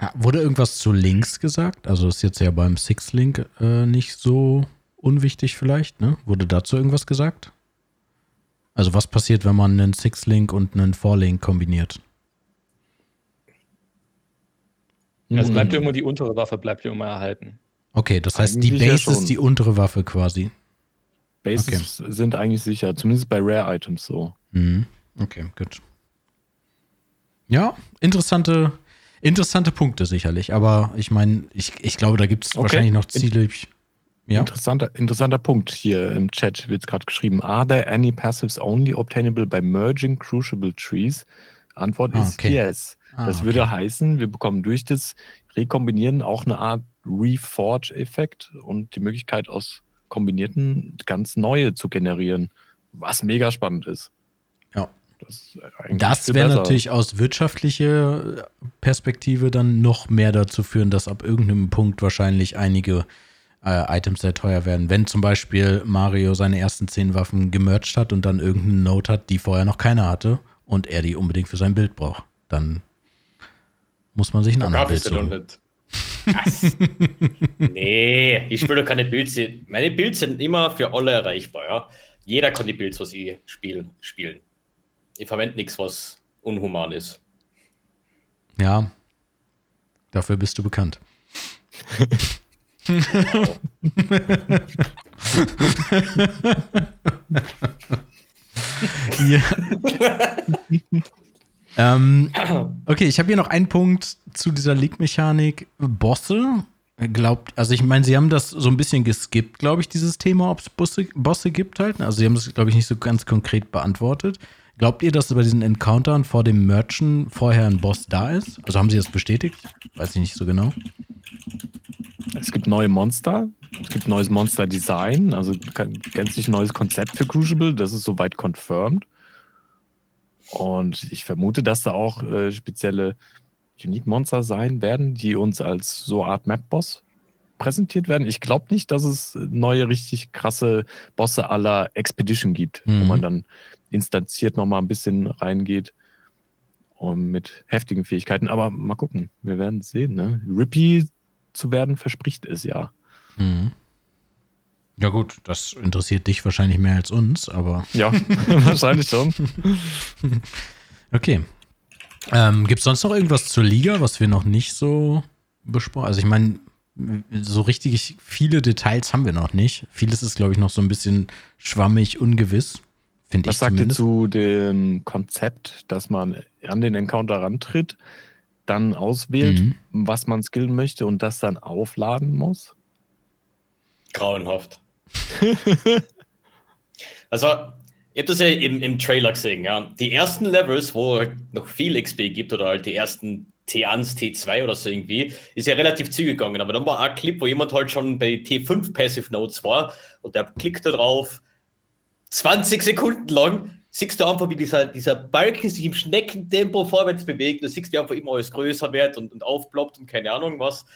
Ja, wurde irgendwas zu Links gesagt? Also ist jetzt ja beim Six-Link äh, nicht so unwichtig vielleicht, ne? Wurde dazu irgendwas gesagt? Also was passiert, wenn man einen Six-Link und einen Four-Link kombiniert? Also Mhm. bleibt ja immer die untere Waffe, bleibt ja immer erhalten. Okay, das heißt, die Eigentlich ja Base ist schon. die untere Waffe quasi. Bases sind eigentlich sicher, zumindest bei Rare Items so. Mhm. Okay, gut. Ja, interessante, interessante Punkte sicherlich. Aber ich meine, ich, ich glaube, da gibt es Okay. wahrscheinlich noch Ziele. Ja. Interessanter, interessanter Punkt hier im Chat wird gerade geschrieben. Are there any passives only obtainable by merging crucible trees? Antwort Ah, ist okay. yes. Ah, das okay. würde heißen, wir bekommen durch das Rekombinieren auch eine Art Reforge-Effekt und die Möglichkeit aus kombinierten ganz neue zu generieren, was mega spannend ist. Ja. Das, Das wäre natürlich aus wirtschaftlicher Perspektive dann noch mehr dazu führen, dass ab irgendeinem Punkt wahrscheinlich einige äh, Items sehr teuer werden. Wenn zum Beispiel Mario seine ersten zehn Waffen gemercht hat und dann irgendeine Note hat, die vorher noch keiner hatte und er die unbedingt für sein Bild braucht, dann muss man sich ein anderes Bild suchen. Was? nee, ich spiele doch keine Builds. Meine Builds sind immer für alle erreichbar. Ja? Jeder kann die Builds, was ich spiele, spielen. Ich verwende nichts, was unhuman ist. Ja, dafür bist du bekannt. ja. ähm, okay, ich habe hier noch einen Punkt zu dieser League-Mechanik. Bosse. Glaubt, also ich meine, sie haben das so ein bisschen geskippt, glaube ich, dieses Thema, ob es Bosse, Bosse gibt halt. Also sie haben es, glaube ich, nicht so ganz konkret beantwortet. Glaubt ihr, dass bei diesen Encountern vor dem Merchant vorher ein Boss da ist? Also haben sie das bestätigt? Weiß ich nicht so genau. Es gibt neue Monster, es gibt neues Monster-Design, also gänzlich neues Konzept für Crucible, das ist soweit confirmed. Und ich vermute, dass da auch äh, spezielle Unique-Monster sein werden, die uns als so Art Map-Boss präsentiert werden. Ich glaube nicht, dass es neue, richtig krasse Bosse aller Expedition gibt, Mhm. wo man dann instanziert nochmal ein bisschen reingeht und mit heftigen Fähigkeiten. Aber mal gucken, wir werden sehen. Ne? Rippy zu werden verspricht es ja. Mhm. Ja gut, das interessiert dich wahrscheinlich mehr als uns, aber Ja, wahrscheinlich schon. okay. Ähm, Gibt es sonst noch irgendwas zur Liga, was wir noch nicht so besprochen Also ich meine, so richtig viele Details haben wir noch nicht. Vieles ist, glaube ich, noch so ein bisschen schwammig, ungewiss. Finde ich Was sagt ihr zu dem Konzept, dass man an den Encounter rantritt, dann auswählt, Mhm. was man skillen möchte und das dann aufladen muss? Grauenhaft. also, ihr habt das ja im, im Trailer gesehen, ja. Die ersten Levels, wo halt noch viel XP gibt oder halt die ersten T1, T2 oder so irgendwie, ist ja relativ zügig gegangen. Aber dann war ein Clip, wo jemand halt schon bei T5 Passive Notes war und der klickt da drauf, 20 Sekunden lang, siehst du einfach, wie dieser, dieser Balken sich im Schneckentempo vorwärts bewegt. Du siehst, wie einfach immer alles größer wird und, und aufploppt und keine Ahnung was.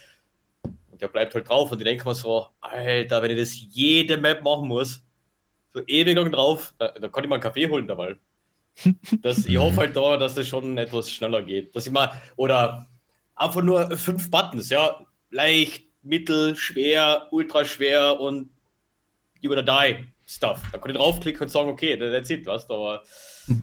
Und der bleibt halt drauf und ich denke mir so, Alter, wenn ich das jede Map machen muss, so ewig lang drauf, da, da kann ich mal einen Kaffee holen dabei. Das, ich hoffe halt da, dass das schon etwas schneller geht. Dass ich mal, oder einfach nur fünf Buttons, ja, leicht, mittel, schwer, ultra schwer und you gonna die Stuff. Da kann ich draufklicken und sagen, okay, that's it, was. Aber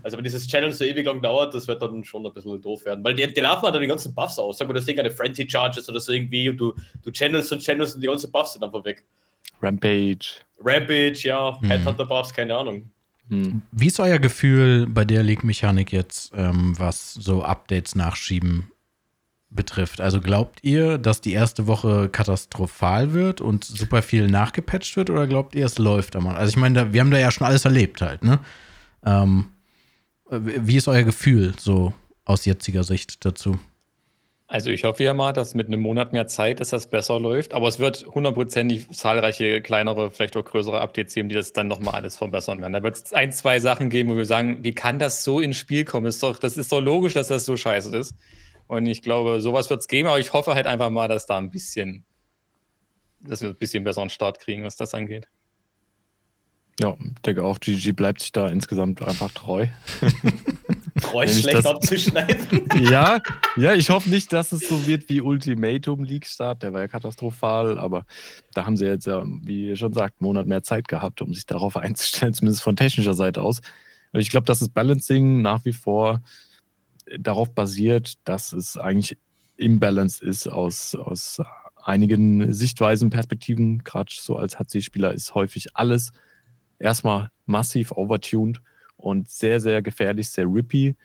also wenn dieses Channel so ewig lang dauert, das wird dann schon ein bisschen doof werden. Weil die, die laufen halt dann die ganzen Buffs aus. Sagen wir, das Ding eine Frenzy Charges oder so irgendwie und du, du channelst und channelst und die ganzen Buffs sind einfach weg. Rampage. Rampage, ja, Mhm. Headhunter Buffs, keine Ahnung. Hm. Wie ist euer Gefühl bei der League-Mechanik jetzt, ähm, was so Updates nachschieben betrifft? Also glaubt ihr, dass die erste Woche katastrophal wird und super viel nachgepatcht wird oder glaubt ihr, es läuft einmal? Also ich meine, wir haben da ja schon alles erlebt halt, ne? Ähm, wie ist euer Gefühl so aus jetziger Sicht dazu? Also ich hoffe ja mal, dass mit einem Monat mehr Zeit, dass das besser läuft. Aber es wird hundertprozentig zahlreiche kleinere, vielleicht auch größere Updates geben, die das dann nochmal alles verbessern werden. Da wird es ein, zwei Sachen geben, wo wir sagen, wie kann das so ins Spiel kommen? Ist doch, das ist doch logisch, dass das so scheiße ist. Und ich glaube, sowas wird es geben, aber ich hoffe halt einfach mal, dass da ein bisschen, dass wir ein bisschen besseren Start kriegen, was das angeht. Ja, ich denke auch, GG bleibt sich da insgesamt einfach treu. Treu schlecht abzuschneiden. ja, ja, ich hoffe nicht, dass es so wird wie Ultimatum League Start, der war ja katastrophal, aber da haben sie jetzt ja, wie ihr schon sagt, einen Monat mehr Zeit gehabt, um sich darauf einzustellen, zumindest von technischer Seite aus. Und ich glaube, dass das Balancing nach wie vor darauf basiert, dass es eigentlich imbalanced ist aus, aus einigen Sichtweisen, Perspektiven. Gerade so als HC-Spieler ist häufig alles erstmal massiv overtuned und sehr, sehr gefährlich, sehr rippy,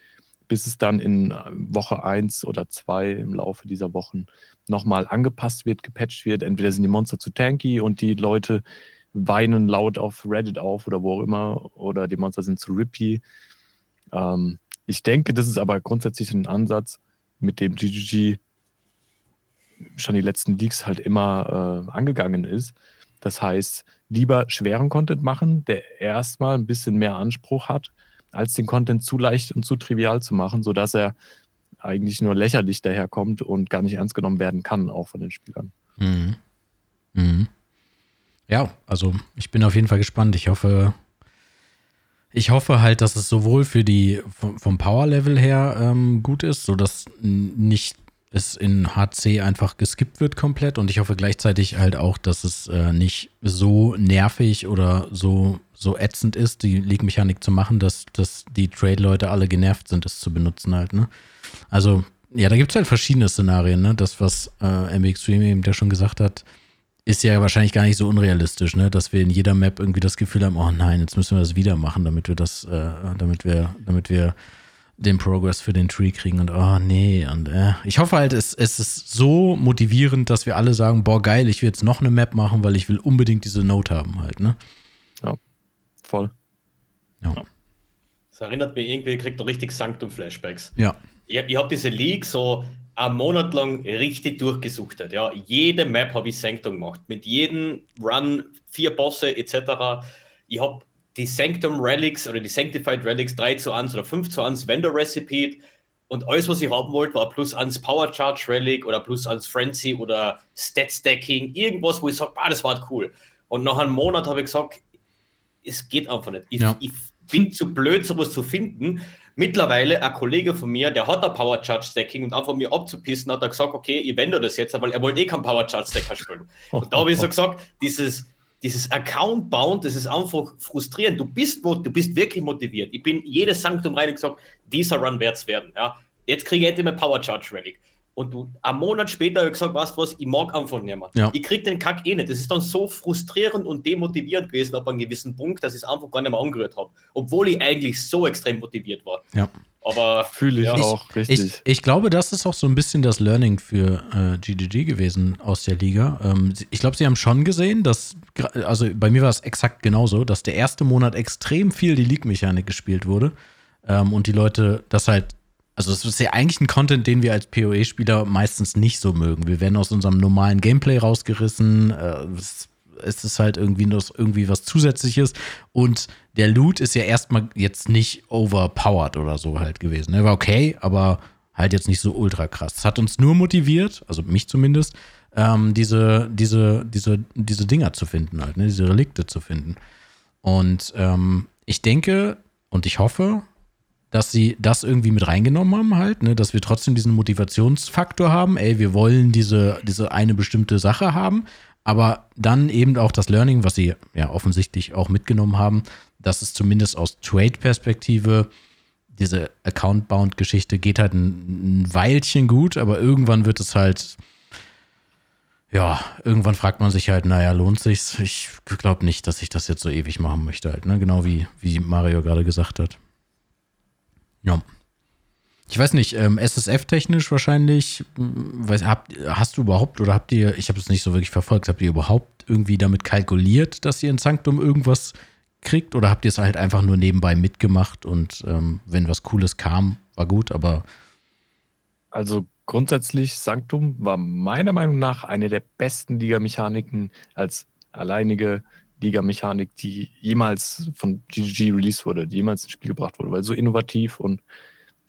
bis es dann in Woche 1 oder 2 im Laufe dieser Wochen nochmal angepasst wird, gepatcht wird. Entweder sind die Monster zu tanky und die Leute weinen laut auf Reddit auf oder wo auch immer, oder die Monster sind zu rippy. Ähm, ich denke, das ist aber grundsätzlich ein Ansatz, mit dem GGG schon die letzten Leaks halt immer äh, angegangen ist. Das heißt, lieber schweren Content machen, der erstmal ein bisschen mehr Anspruch hat, als den Content zu leicht und zu trivial zu machen, sodass er eigentlich nur lächerlich daherkommt und gar nicht ernst genommen werden kann, auch von den Spielern. Mhm. Mhm. Ja, also ich bin auf jeden Fall gespannt. Ich hoffe, ich hoffe halt, dass es sowohl für die vom, vom Power-Level her ähm, gut ist, sodass nicht es in HC einfach geskippt wird komplett und ich hoffe gleichzeitig halt auch, dass es äh, nicht so nervig oder so, so ätzend ist, die League-Mechanik zu machen, dass, dass die Trade-Leute alle genervt sind, es zu benutzen halt, ne? Also, ja, da gibt es halt verschiedene Szenarien, ne? Das, was äh, MX Stream eben ja schon gesagt hat, ist ja wahrscheinlich gar nicht so unrealistisch, ne? Dass wir in jeder Map irgendwie das Gefühl haben, oh nein, jetzt müssen wir das wieder machen, damit wir das, äh, damit wir, damit wir den Progress für den Tree kriegen und oh nee und äh. ich hoffe halt, es, es ist so motivierend, dass wir alle sagen, boah geil, ich will jetzt noch eine Map machen, weil ich will unbedingt diese Note haben halt, ne? Voll. Das erinnert mich irgendwie, ich krieg da richtig Sanctum-Flashbacks. Ja. Ich, ich habe diese League so einen Monat lang richtig durchgesuchtet. Ja. Jede Map habe ich Sanctum gemacht. Mit jedem Run, vier Bosse etc. Ich habe die Sanctum Relics oder die Sanctified Relics 3 zu 1 oder 5 zu 1 Vendor Recipe und alles, was ich haben wollte, war plus 1 Power Charge Relic oder plus 1 Frenzy oder Stat Stacking, irgendwas, wo ich sage, ah, das war cool. Und nach einem Monat habe ich gesagt, es geht einfach nicht. Ich, Ja. ich bin zu blöd, sowas zu finden. Mittlerweile, ein Kollege von mir, der hat ein Power Charge Stacking und einfach mir abzupissen, hat er gesagt, okay, ich wende das jetzt, weil er wollte eh keinen Power Charge Stacker spielen. Und da habe ich so gesagt, dieses, dieses Account Bound, das ist einfach frustrierend. Du bist, du bist wirklich motiviert. Ich bin jedes Sanktum rein und gesagt, dieser Run wird's werden. Ja. Jetzt kriege ich endlich mal Power Charge Relic. Und du, einen Monat später habe ich gesagt, weißt du was, ich mag einfach nicht mehr. Ja. Ich krieg den Kack eh nicht. Das ist dann so frustrierend und demotivierend gewesen ab einem gewissen Punkt, dass ich es einfach gar nicht mehr angerührt habe. Obwohl ich eigentlich so extrem motiviert war. Ja. Aber Fühle ich Ja. auch richtig. Ich, ich glaube, das ist auch so ein bisschen das Learning für äh, GGG gewesen aus der Liga. Ähm, ich glaube, sie haben schon gesehen, dass, also bei mir war es exakt genauso, dass der erste Monat extrem viel die League-Mechanik gespielt wurde ähm, und die Leute das halt, also es ist ja eigentlich ein Content, den wir als PoE-Spieler meistens nicht so mögen. Wir werden aus unserem normalen Gameplay rausgerissen, äh, es, ist halt irgendwie noch irgendwie was Zusätzliches und der Loot ist ja erstmal jetzt nicht overpowered oder so halt gewesen. Er war okay, aber halt jetzt nicht so ultra krass. Es hat uns nur motiviert, also mich zumindest, ähm, diese, diese, diese, diese Dinger zu finden halt, ne? diese Relikte zu finden. Und ähm, ich denke und ich hoffe, dass sie das irgendwie mit reingenommen haben halt, ne, dass wir trotzdem diesen Motivationsfaktor haben, ey, wir wollen diese, diese eine bestimmte Sache haben, aber dann eben auch das Learning, was sie ja offensichtlich auch mitgenommen haben, dass es zumindest aus Trade-Perspektive diese Account-Bound-Geschichte geht halt ein, ein Weilchen gut, aber irgendwann wird es halt, ja, irgendwann fragt man sich halt, naja, lohnt sich's? Ich glaube nicht, dass ich das jetzt so ewig machen möchte halt, ne? Genau wie, wie Mario gerade gesagt hat. Ja. Ich weiß nicht, ähm, SSF-technisch wahrscheinlich, mh, weiß, habt, hast du überhaupt oder habt ihr, ich habe es nicht so wirklich verfolgt, habt ihr überhaupt irgendwie damit kalkuliert, dass ihr in Sanctum irgendwas kriegt oder habt ihr es halt einfach nur nebenbei mitgemacht und ähm, wenn was Cooles kam, war gut, aber Also grundsätzlich, Sanctum war meiner Meinung nach eine der besten Liga-Mechaniken als alleinige Liga-Mechanik, die jemals von GGG released wurde, die jemals ins Spiel gebracht wurde, weil so innovativ und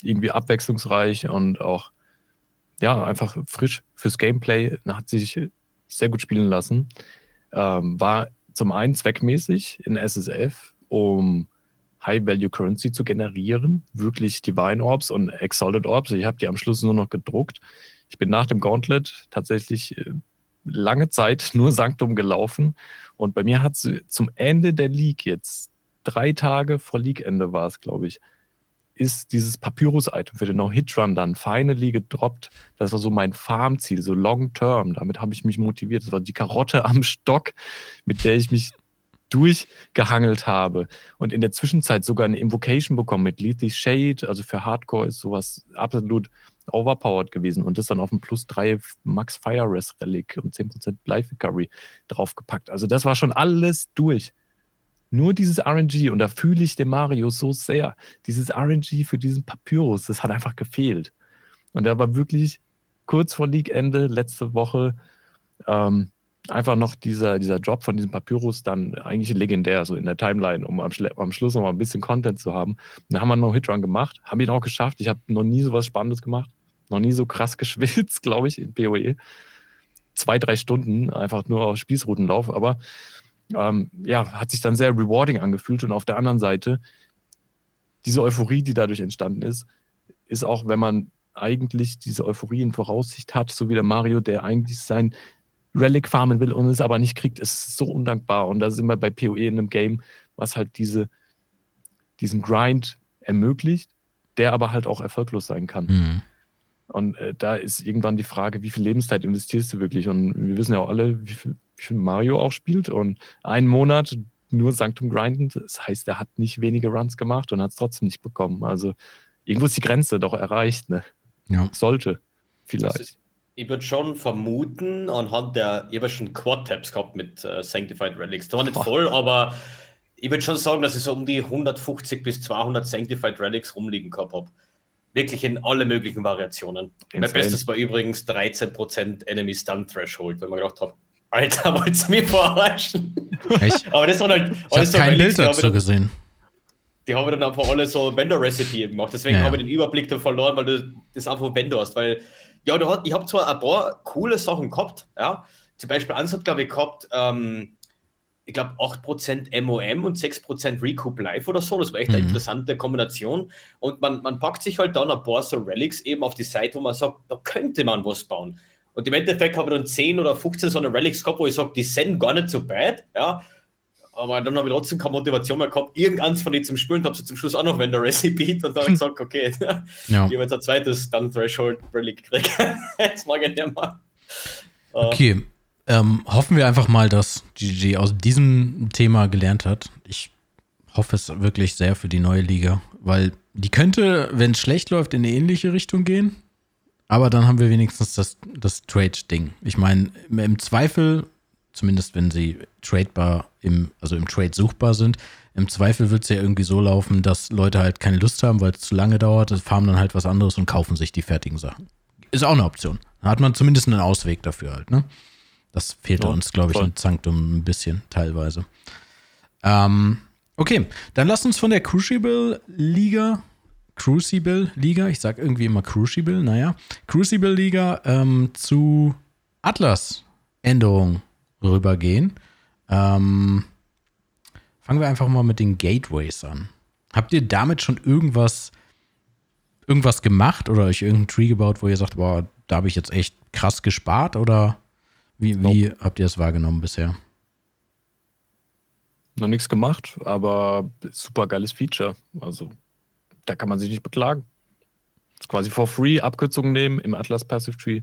irgendwie abwechslungsreich und auch ja, einfach frisch fürs Gameplay, hat sich sehr gut spielen lassen. Ähm, war zum einen zweckmäßig in SSF, um High-Value-Currency zu generieren, wirklich Divine Orbs und Exalted Orbs. Ich habe die am Schluss nur noch gedruckt. Ich bin nach dem Gauntlet tatsächlich äh, lange Zeit nur Sanctum gelaufen und bei mir hat es zum Ende der League jetzt, drei Tage vor League-Ende war es, glaube ich, ist dieses Papyrus-Item für den No-Hit-Run dann finally gedroppt. Das war so mein Farmziel, so long-term. Damit habe ich mich motiviert. Das war die Karotte am Stock, mit der ich mich durchgehangelt habe. Und in der Zwischenzeit sogar eine Invocation bekommen mit Lethal Shade. Also für Hardcore ist sowas absolut overpowered gewesen. Und das dann auf ein plus 3 Max Fire Rest Relic und 10% Life Recovery draufgepackt. Also das war schon alles durch. Nur dieses RNG, und da fühle ich den Mario so sehr, dieses RNG für diesen Papyrus, das hat einfach gefehlt. Und er war wirklich kurz vor League-Ende, letzte Woche, ähm, einfach noch dieser, dieser Drop von diesem Papyrus dann eigentlich legendär, so in der Timeline, um am, am Schluss noch mal ein bisschen Content zu haben. Und da haben wir noch Hitrun gemacht, haben ihn auch geschafft. Ich habe noch nie so was Spannendes gemacht, noch nie so krass geschwitzt, glaube ich, in PoE. Zwei, drei Stunden einfach nur auf Spießrutenlauf, aber ähm, ja, hat sich dann sehr rewarding angefühlt. Und auf der anderen Seite, diese Euphorie, die dadurch entstanden ist, ist auch, wenn man eigentlich diese Euphorie in Voraussicht hat, so wie der Mario, der eigentlich sein Relic farmen will und es aber nicht kriegt, ist so undankbar. Und da sind wir bei PoE in einem Game, was halt diese, diesen Grind ermöglicht, der aber halt auch erfolglos sein kann. Mhm. Und äh, da ist irgendwann die Frage, wie viel Lebenszeit investierst du wirklich? Und wir wissen ja auch alle, wie viel, wie viel Mario auch spielt. Und einen Monat nur Sanctum grinden, das heißt, er hat nicht wenige Runs gemacht und hat es trotzdem nicht bekommen. Also irgendwo ist die Grenze doch erreicht. Ne? Ja. Sollte vielleicht. Ist, ich würde schon vermuten, anhand der, ich habe schon Quad-Tabs gehabt mit äh, Sanctified Relics. Da war nicht voll, aber ich würde schon sagen, dass ich so um die 150 bis 200 Sanctified Relics rumliegen gehabt habe. Wirklich in alle möglichen Variationen. Insane. Mein Bestes war übrigens 13% Enemy Stun Threshold, wenn man gedacht hat, Alter, wolltest du mich verarschen? Echt? aber das war halt. Ich habe kein Bild dazu gesehen. Die haben dann einfach alle so Vendor-Recipe gemacht. Deswegen ja, habe ich den Überblick dann verloren, weil du das einfach Vendor hast. Weil, ja, du hast, ich habe zwar ein paar coole Sachen gehabt, ja. Zum Beispiel eins hat, glaube ich, gehabt, ähm, ich glaube, 8% MOM und 6% Recoup Live oder so. Das war echt eine mhm. interessante Kombination. Und man, man packt sich halt dann ein paar so Relics eben auf die Seite, wo man sagt, da könnte man was bauen. Und im Endeffekt habe ich dann 10 oder 15 so eine Relics gehabt, wo ich sage, die sind gar nicht so bad. Ja. Aber dann habe ich trotzdem keine Motivation mehr gehabt, irgendeins von denen zum Spielen. Habe sie zum Schluss auch noch wenn der Recipe und dann habe ich gesagt, okay, ja. ich habe jetzt ein zweites dann Threshold Relic gekriegt. jetzt mag ich nicht mehr. Okay, ähm, hoffen wir einfach mal, dass GG aus diesem Thema gelernt hat. Ich hoffe es wirklich sehr für die neue Liga, weil die könnte, wenn es schlecht läuft, in eine ähnliche Richtung gehen. Aber dann haben wir wenigstens das, das Trade-Ding. Ich meine, im Zweifel, zumindest wenn sie tradebar, im, also im Trade suchbar sind, im Zweifel wird es ja irgendwie so laufen, dass Leute halt keine Lust haben, weil es zu lange dauert, farmen dann halt was anderes und kaufen sich die fertigen Sachen. Ist auch eine Option. Da hat man zumindest einen Ausweg dafür halt, ne? Das fehlte ja, uns, glaube ich, in Zanktum ein bisschen teilweise. Ähm, okay, dann lasst uns von der Crucible Liga, Crucible Liga, ich sage irgendwie immer Crucible, naja, Crucible Liga ähm, zu Atlas Änderungen rübergehen. Ähm, fangen wir einfach mal mit den Gateways an. Habt ihr damit schon irgendwas, irgendwas gemacht oder euch irgendeinen Tree gebaut, wo ihr sagt, boah, da habe ich jetzt echt krass gespart oder wie, wie habt ihr es wahrgenommen bisher? Noch nichts gemacht, aber super geiles Feature. Also da kann man sich nicht beklagen. Das ist quasi for free Abkürzungen nehmen im Atlas Passive Tree.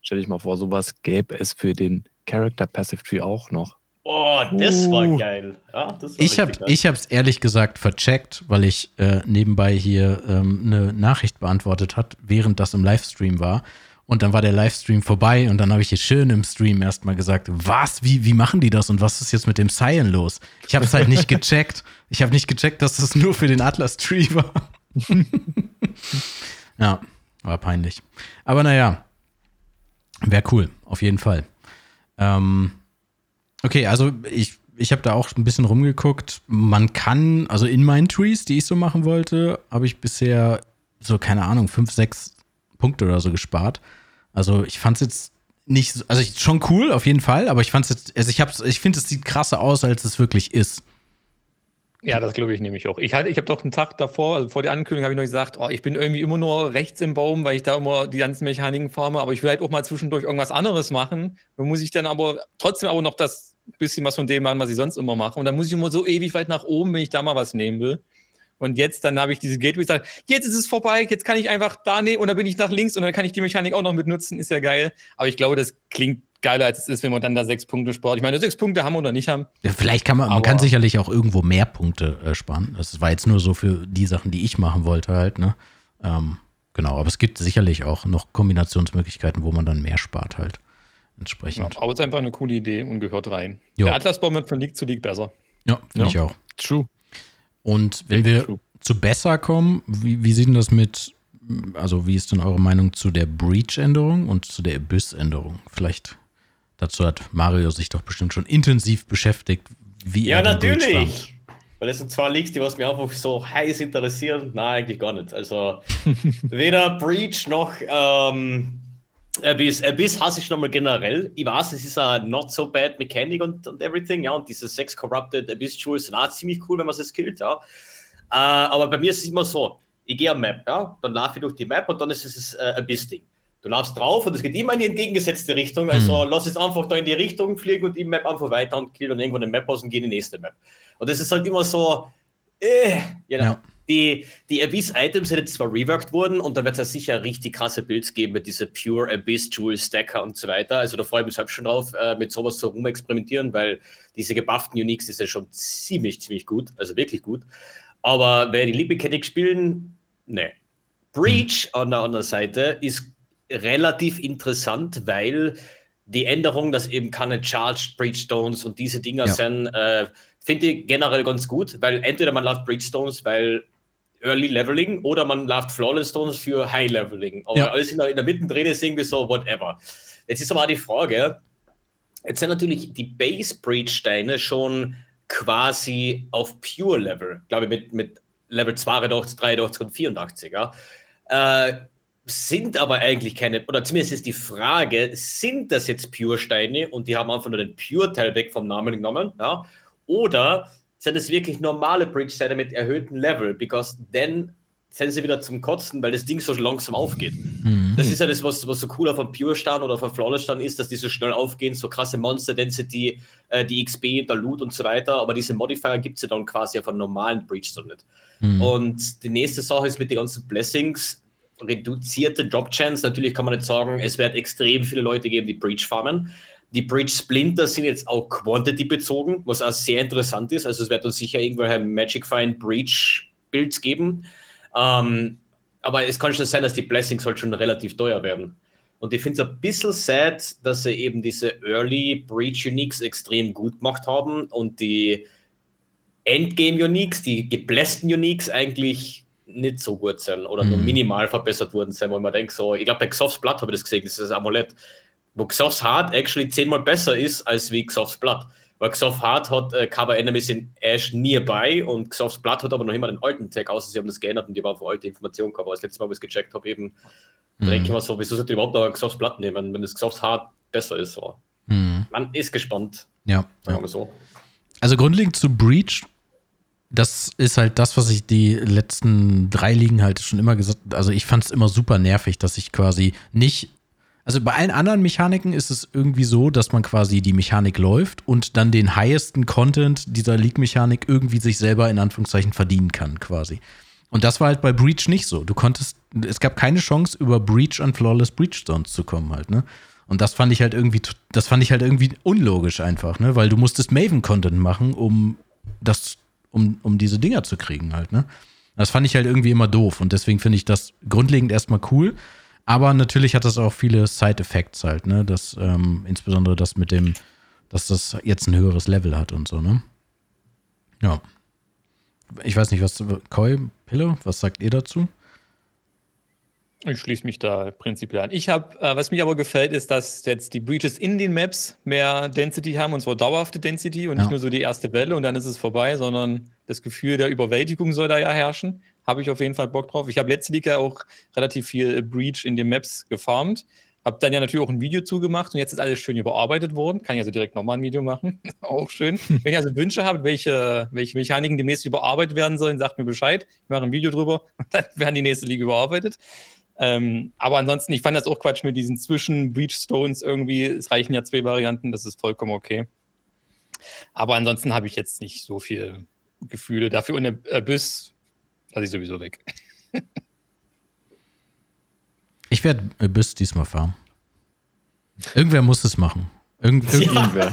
Stell dich mal vor, sowas gäbe es für den Character Passive Tree auch noch. Oh, das uh. war geil. Ja, das war ich habe es ehrlich gesagt vercheckt, weil ich äh, nebenbei hier ähm, eine Nachricht beantwortet hat, während das im Livestream war. Und dann war der Livestream vorbei und dann habe ich hier schön im Stream erstmal gesagt, was, wie, wie machen die das und was ist jetzt mit dem Cyan los? Ich habe es halt nicht gecheckt. Ich habe nicht gecheckt, dass das nur für den Atlas Tree war. ja, war peinlich. Aber naja, wäre cool, auf jeden Fall. Ähm, okay, also ich, ich habe da auch ein bisschen rumgeguckt. Man kann, also in meinen Trees, die ich so machen wollte, habe ich bisher so, keine Ahnung, fünf, sechs Punkte oder so gespart. Also ich fand es jetzt nicht, so- also ich, schon cool auf jeden Fall, aber ich fand es jetzt, also ich ich finde es sieht krasser aus, als es wirklich ist. Ja, das glaube ich nämlich auch. Ich, hatte, ich habe doch einen Tag davor, also vor der Ankündigung, habe ich noch gesagt, oh, ich bin irgendwie immer nur rechts im Baum, weil ich da immer die ganzen Mechaniken farme, aber ich will halt auch mal zwischendurch irgendwas anderes machen. Dann muss ich dann aber trotzdem aber noch das bisschen was von dem machen, was ich sonst immer mache. Und dann muss ich immer so ewig weit nach oben, wenn ich da mal was nehmen will. Und jetzt, dann habe ich diese Gateway gesagt, jetzt ist es vorbei, jetzt kann ich einfach da nehmen und dann bin ich nach links und dann kann ich die Mechanik auch noch mit nutzen, ist ja geil. Aber ich glaube, das klingt geiler, als es ist, wenn man dann da sechs Punkte spart. Ich meine, sechs Punkte haben oder nicht haben. Ja, Vielleicht kann man, man kann sicherlich auch irgendwo mehr Punkte äh, sparen. Das war jetzt nur so für die Sachen, die ich machen wollte halt, ne? Ähm, genau, aber es gibt sicherlich auch noch Kombinationsmöglichkeiten, wo man dann mehr spart halt. Ja, Entsprechend. aber es ist einfach eine coole Idee und gehört rein. Jo. Der Atlasbaum wird von League zu League besser. Ja, finde Ja. ich auch. True. Und wenn wir True. zu besser kommen, wie, wie sieht denn das mit, also wie ist denn eure Meinung zu der Breach-Änderung und zu der Abyss-Änderung? Vielleicht dazu hat Mario sich doch bestimmt schon intensiv beschäftigt, wie Ja, er fand. natürlich. Weil es sind zwei Leaks, die was mich einfach so heiß interessieren. Nein, eigentlich gar nicht. Also weder Breach noch ähm, Abyss. Abyss hasse ich schon mal generell. Ich weiß, es ist ein not so bad Mechanic und, und everything, ja. Und diese Sex Corrupted Abyss Jewels sind auch ziemlich cool, wenn man sie skillt, ja. Äh, aber bei mir ist es immer so: Ich gehe am Map, ja. Dann laufe ich durch die Map und dann ist es das äh, Abyss-Ding. Du laufst drauf und es geht immer in die entgegengesetzte Richtung. Also lass es einfach da in die Richtung fliegen und die Map einfach weiter und kill dann irgendwann eine Map aus und geh in die nächste Map. Und das ist halt immer so, äh, ja, Ja. Die, die Abyss-Items sind jetzt zwar reworked worden und da wird es ja sicher richtig krasse Builds geben mit dieser Pure Abyss Jewel Stacker und so weiter. Also da freue ich mich selbst schon drauf, äh, mit sowas zu rumexperimentieren, weil diese gebufften Uniques ist ja schon ziemlich, ziemlich gut, also wirklich gut. Aber wer die League Mechanic spielen, ne. Breach an der anderen Seite ist relativ interessant, weil die Änderung, dass eben keine Charged Breachstones und diese Dinger Ja. sind, äh, finde ich generell ganz gut, weil entweder man läuft Breachstones, weil Early Leveling oder man läuft Flawless Stones für High Leveling. Aber Ja. alles in der, in der Mitte drin ist irgendwie so, whatever. Jetzt ist aber die Frage, jetzt sind natürlich die Base Breach Steine schon quasi auf Pure Level, glaube ich, mit, mit Level 82, 83 und 84, ja. Äh, sind aber eigentlich keine, oder zumindest ist die Frage, sind das jetzt Pure-Steine und die haben einfach nur den Pure-Teil weg vom Namen genommen, ja? Oder sind es wirklich normale Bridge-Steine mit erhöhtem Level? Because then sind sie wieder zum Kotzen, weil das Ding so langsam aufgeht. Mhm. Das ist ja das, was, was so cooler von Pure-Stein oder von Flawless-Stein ist, dass die so schnell aufgehen, so krasse Monster-Density, äh, die XP, der Loot und so weiter, aber diese Modifier gibt es ja dann quasi auf einem normalen Breach-Stone nicht. Mhm. Und die nächste Sache ist mit den ganzen Blessings, reduzierte Drop Chance. Natürlich kann man nicht sagen, es wird extrem viele Leute geben, die Breach farmen. Die Breach Splinter sind jetzt auch Quantity bezogen, was auch sehr interessant ist. Also es wird uns sicher irgendwelche Magic Find Breach Builds geben. Ähm, aber es kann schon sein, dass die Blessings halt schon relativ teuer werden. Und ich finde es ein bisschen sad, dass sie eben diese Early Breach Uniques extrem gut gemacht haben und die Endgame-Uniques, die geblässten Uniques eigentlich nicht so gut sind oder nur Mhm. minimal verbessert worden sind, wo man denkt, so, ich glaube, bei Xofs Blatt habe ich das gesehen, das ist das Amulett, wo Xofs Hard actually zehnmal besser ist als wie Xofs Blatt. Weil Xof Hard hat äh, Cover Enemies in Ash nearby und Xofs Blatt hat aber noch immer den alten Tag, außer sie haben das geändert und die war für alte Informationen gehabt. Aber das letzte Mal, wo ich es gecheckt habe, eben, da denke ich Mhm. mir so, wieso sollte ich überhaupt noch Xofs Blatt nehmen, wenn das Xofs Hard besser ist? So. Mhm. Man ist gespannt, Ja. sagen wir ja. so. Also grundlegend zu Breach, das ist halt das, was ich die letzten drei Ligen halt schon immer gesagt Also ich fand es immer super nervig, dass ich quasi nicht. Also bei allen anderen Mechaniken ist es irgendwie so, dass man quasi die Mechanik läuft und dann den highesten Content dieser League-Mechanik irgendwie sich selber in Anführungszeichen verdienen kann, quasi. Und das war halt bei Breach nicht so. Du konntest, es gab keine Chance, über Breach an Flawless Breachstones zu kommen halt, ne? Und das fand ich halt irgendwie, das fand ich halt irgendwie unlogisch einfach, ne? Weil du musstest Maven-Content machen, um das, um, um diese Dinger zu kriegen halt, ne? Das fand ich halt irgendwie immer doof und deswegen finde ich das grundlegend erstmal cool. Aber natürlich hat das auch viele Side-Effects halt, ne? Das, ähm, insbesondere das mit dem, dass das jetzt ein höheres Level hat und so, ne? Ja. Ich weiß nicht, was, Koi, Pille, was sagt ihr dazu? Ich schließe mich da prinzipiell an. Ich habe, äh, was mir aber gefällt, ist, dass jetzt die Breaches in den Maps mehr Density haben, und zwar dauerhafte Density und Ja. nicht nur so die erste Welle und dann ist es vorbei, sondern das Gefühl der Überwältigung soll da ja herrschen. Habe ich auf jeden Fall Bock drauf. Ich habe letzte Liga auch relativ viel Breach in den Maps gefarmt. Habe dann ja natürlich auch ein Video zugemacht und jetzt ist alles schön überarbeitet worden. Kann ich also direkt nochmal ein Video machen. auch schön. Wenn ihr also Wünsche habt, welche, welche Mechaniken demnächst überarbeitet werden sollen, sagt mir Bescheid. Ich mache ein Video drüber dann werden die nächste Liga überarbeitet. Ähm, aber ansonsten, ich fand das auch Quatsch mit diesen zwischen Breachstones irgendwie. Es reichen ja zwei Varianten, das ist vollkommen okay. Aber ansonsten habe ich jetzt nicht so viel Gefühle dafür. Und Abyss lasse ich sowieso weg. ich werde Abyss diesmal fahren. Irgendwer muss es machen. Irgend, irgendwer.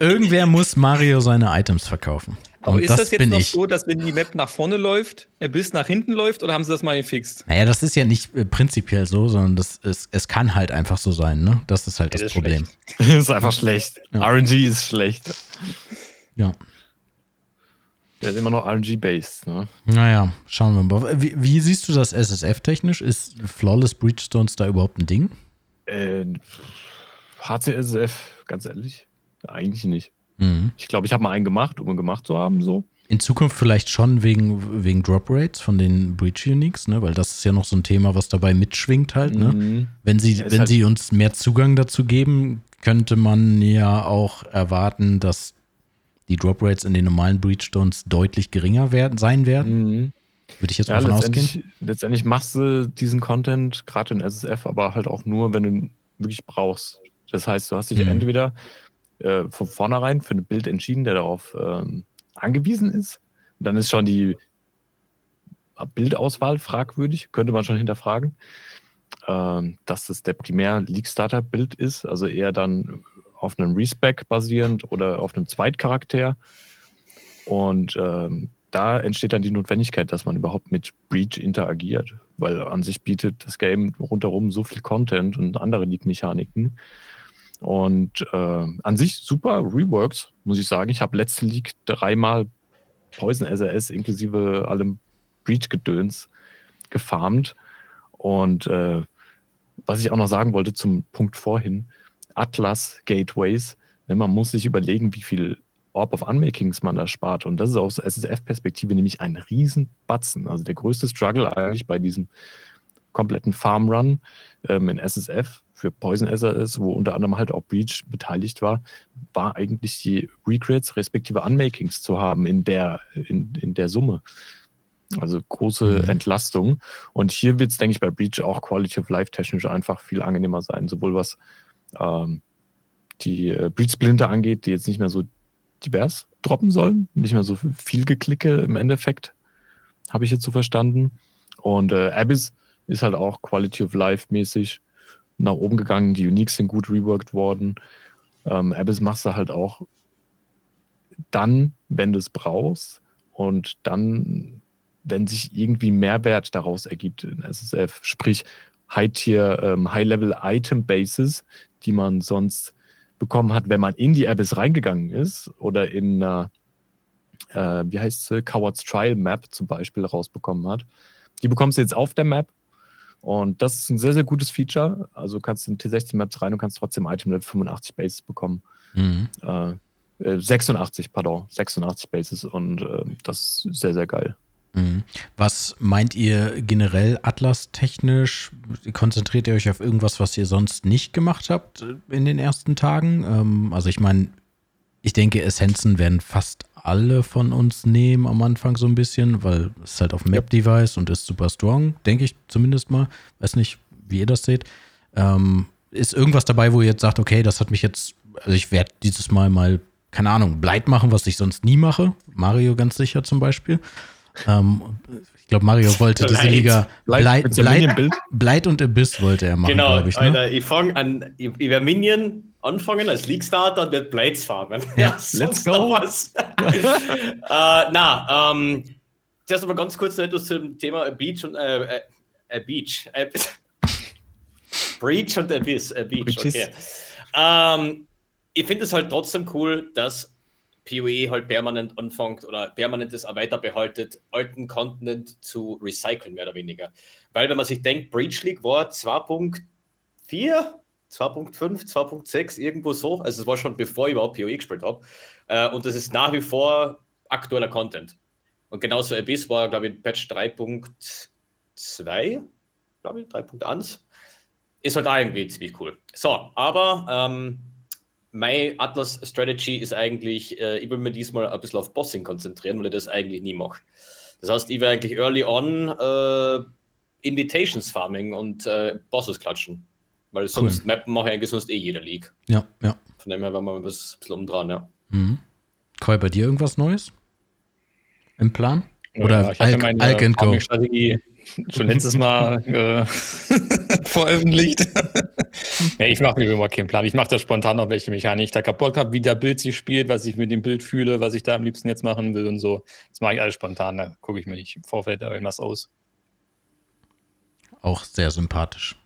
irgendwer muss Mario seine Items verkaufen. Aber Und ist das, das jetzt noch ich. so, dass wenn die Map nach vorne läuft, er bis nach hinten läuft oder haben sie das mal gefixt? Naja, das ist ja nicht äh, prinzipiell so, sondern das ist, es kann halt einfach so sein, ne? Das ist halt ja, das, das ist Problem. das ist einfach schlecht. Ja. RNG ist schlecht. Ja. Der ist immer noch RNG-based, ne? Naja, schauen wir mal. Wie, wie siehst du das SSF-technisch? Ist Flawless Breachstones da überhaupt ein Ding? Äh, HCSF, ganz ehrlich, eigentlich nicht. Mhm. Ich glaube, ich habe mal einen gemacht, um ihn gemacht zu haben, so. In Zukunft vielleicht schon wegen, wegen Drop Rates von den Breach Uniques, ne? Weil das ist ja noch so ein Thema, was dabei mitschwingt halt, ne? Mhm. Wenn sie, wenn halt sie uns mehr Zugang dazu geben, könnte man ja auch erwarten, dass die Drop Rates in den normalen Breachstones deutlich geringer werden, sein werden. Mhm. Würde ich jetzt ja, mal davon ausgehen. Letztendlich machst du diesen Content, gerade in SSF, aber halt auch nur, wenn du ihn wirklich brauchst. Das heißt, du hast dich mhm. entweder äh, von vornherein für ein Bild entschieden, der darauf ähm, angewiesen ist. Und dann ist schon die Bildauswahl fragwürdig, könnte man schon hinterfragen. Ähm, dass das der primär League-Starter-Bild ist, also eher dann auf einem Respec basierend oder auf einem Zweitcharakter. Und ähm, da entsteht dann die Notwendigkeit, dass man überhaupt mit Breach interagiert, weil an sich bietet das Game rundherum so viel Content und andere League-Mechaniken, und äh, an sich super Reworks, muss ich sagen. Ich habe letzte League dreimal Poison SRS inklusive allem Breach-Gedöns gefarmt. Und äh, was ich auch noch sagen wollte zum Punkt vorhin, Atlas Gateways, ne, man muss sich überlegen, wie viel Orb of Unmakings man da spart. Und das ist aus SSF-Perspektive nämlich ein Riesenbatzen. Also der größte Struggle eigentlich bei diesem kompletten Farm Run ähm, in SSF für Poison SRS, wo unter anderem halt auch Breach beteiligt war, war eigentlich die Recreates respektive Unmakings zu haben in der, in, in der Summe. Also große mhm. Entlastung. Und hier wird es, denke ich, bei Breach auch Quality of Life technisch einfach viel angenehmer sein, sowohl was ähm, die äh, Breach-Splinte angeht, die jetzt nicht mehr so divers droppen sollen, nicht mehr so viel Geklicke im Endeffekt, habe ich jetzt so verstanden. Und äh, Abyss ist halt auch Quality of Life mäßig nach oben gegangen. Die Uniques sind gut reworked worden. Ähm, Abyss machst du halt auch dann, wenn du es brauchst und dann, wenn sich irgendwie Mehrwert daraus ergibt in SSF, sprich High-Tier, ähm, High-Level-Item-Bases, die man sonst bekommen hat, wenn man in die Abyss reingegangen ist oder in einer, äh, wie heißt sie, Coward's Trial Map zum Beispiel rausbekommen hat. Die bekommst du jetzt auf der Map und das ist ein sehr, sehr gutes Feature. Also du kannst in T60 Maps rein und kannst trotzdem Item Level 85 Bases bekommen. Mhm. Äh, 86, äh, pardon, 86 Bases und äh, das ist sehr, sehr geil. Mhm. Was meint ihr generell Atlas-technisch? Konzentriert ihr euch auf irgendwas, was ihr sonst nicht gemacht habt in den ersten Tagen? Ähm, also ich meine, ich denke, Essenzen werden fast alle von uns nehmen am Anfang so ein bisschen, weil es ist halt auf Map-Device und ist super strong, denke ich zumindest mal. Weiß nicht, wie ihr das seht. Ähm, ist irgendwas dabei, wo ihr jetzt sagt, okay, das hat mich jetzt, also ich werde dieses Mal mal, keine Ahnung, Bleit machen, was ich sonst nie mache. Mario ganz sicher zum Beispiel. Ähm, ich glaube, Mario wollte Bleit. diese Liga. Bleit, Bleit, Bleit, Bleit, und Abyss wollte er machen, genau, ich. Ne? Alter, ich fange an, ich, ich werde Minion anfangen als League Starter und werde Blades farmen. Ja, let's go. Was. äh, na, ähm, zuerst aber ganz kurz noch etwas zum Thema Beach und äh, äh, äh Beach. Äh, Breach und Abyss. Äh, Beach, okay. Ähm, ich finde es halt trotzdem cool, dass PoE halt permanent anfängt oder permanentes weiterbehaltet, alten Content zu recyceln, mehr oder weniger. Weil, wenn man sich denkt, Breach League war 2.4, 2.5, 2.6, irgendwo so. Also, es war schon bevor ich überhaupt PoE gespielt habe. Äh, und das ist nach wie vor aktueller Content. Und genauso Abyss war, glaube ich, Patch 3.2, glaube ich, 3.1. ist halt irgendwie ziemlich cool. So, aber ähm, meine Atlas Strategy ist eigentlich, äh, ich will mir diesmal ein bisschen auf Bossing konzentrieren, weil ich das eigentlich nie mache. Das heißt, ich will eigentlich early on äh, Invitations Farming und äh, Bosses klatschen. Weil sonst cool. Mappen mache ich eigentlich sonst eh jeder League. Ja, ja. Von dem her war man ein bisschen umdran, ja. Mhm. Koi, bei dir irgendwas Neues? Im Plan? Oder ja, ich Alk, meine Alk and Go? Strategie schon letztes Mal äh, veröffentlicht. ja, ich mache mir immer keinen Plan. Ich mache das spontan auf welche Mechanik ich da kaputt habe, wie der Bild sich spielt, was ich mit dem Bild fühle, was ich da am liebsten jetzt machen will und so. Das mache ich alles spontan. Da gucke ich mir nicht im Vorfeld irgendwas aus. Auch sehr sympathisch.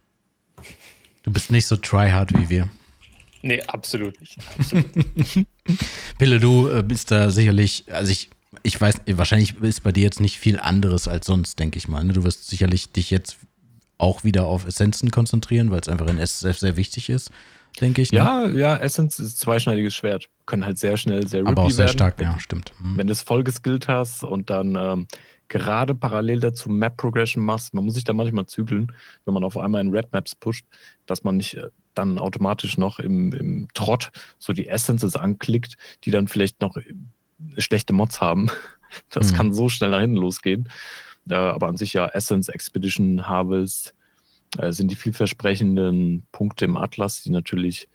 Du bist nicht so tryhard wie wir. Nee, absolut nicht. Absolut. Pille, du äh, bist da sicherlich, also ich, ich weiß, wahrscheinlich ist bei dir jetzt nicht viel anderes als sonst, denke ich mal. Ne? Du wirst sicherlich dich jetzt auch wieder auf Essenzen konzentrieren, weil es einfach in SSF sehr wichtig ist, denke ich. Ne? Ja, ja, Essence ist zweischneidiges Schwert. Können halt sehr schnell sehr Aber auch sehr werden, stark, ja, stimmt. Mhm. Wenn du es voll geskillt hast und dann ähm, gerade parallel dazu Map Progression machst, man muss sich da manchmal zügeln, wenn man auf einmal in Red Maps pusht, dass man nicht äh, dann automatisch noch im, im Trott so die Essences anklickt, die dann vielleicht noch schlechte Mods haben. Das mhm. kann so schnell nach hinten losgehen. Äh, aber an sich ja Essence, Expedition, Harvest äh, sind die vielversprechenden Punkte im Atlas, die natürlich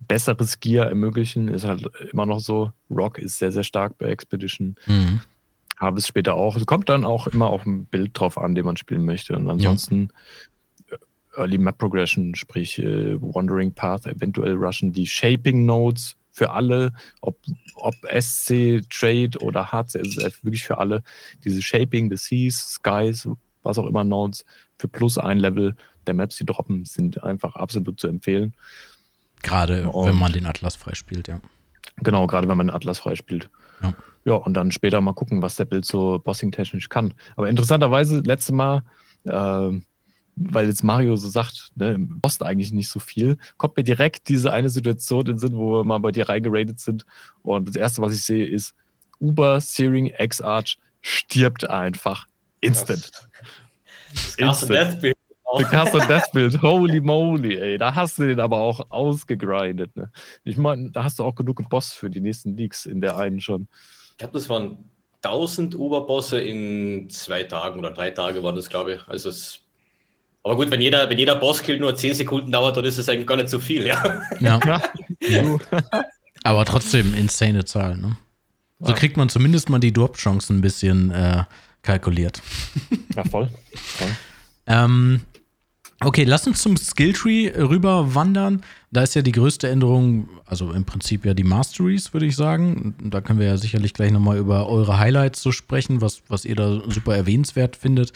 besseres Gear ermöglichen. Ist halt immer noch so. Rock ist sehr, sehr stark bei Expedition. Mhm. Harvest später auch. Es kommt dann auch immer auf ein Bild drauf an, den man spielen möchte. Und ansonsten ja. Early Map Progression, sprich äh, Wandering Path, eventuell rushen die Shaping Nodes für alle, ob, ob SC, Trade oder HCSF, wirklich für alle. Diese Shaping, the Seas, Skies, was auch immer Nodes für plus ein Level der Maps, die droppen, sind einfach absolut zu empfehlen. Gerade und, wenn man den Atlas freispielt, ja. Genau, gerade wenn man den Atlas freispielt. Ja. ja, und dann später mal gucken, was der Bild so bossing-technisch kann. Aber interessanterweise, letzte Mal, äh, weil jetzt Mario so sagt, ne, Boss eigentlich nicht so viel, kommt mir direkt diese eine Situation in den Sinn, wo wir mal bei dir reingeradet sind. Und das erste, was ich sehe, ist Uber Searing X-Arch stirbt einfach. Instant. Das Instant. Bild. The Cast of Death Bild. Holy moly, ey. Da hast du den aber auch ausgegrindet. Ne? Ich meine, da hast du auch genug Boss für die nächsten Leaks in der einen schon. Ich glaube, das waren 1000 Uberbosse in zwei Tagen oder drei Tage waren das, glaube ich. Also es aber gut, wenn jeder, wenn jeder Bosskill nur 10 Sekunden dauert, dann ist es eigentlich gar nicht so viel, ja. Ja. ja. Aber trotzdem insane Zahl, ne? So kriegt man zumindest mal die Drop-Chancen ein bisschen äh, kalkuliert. Ja, voll. voll. ähm, okay, lass uns zum Skilltree rüber wandern. Da ist ja die größte Änderung, also im Prinzip ja die Masteries, würde ich sagen. Da können wir ja sicherlich gleich nochmal über eure Highlights so sprechen, was, was ihr da super erwähnenswert findet.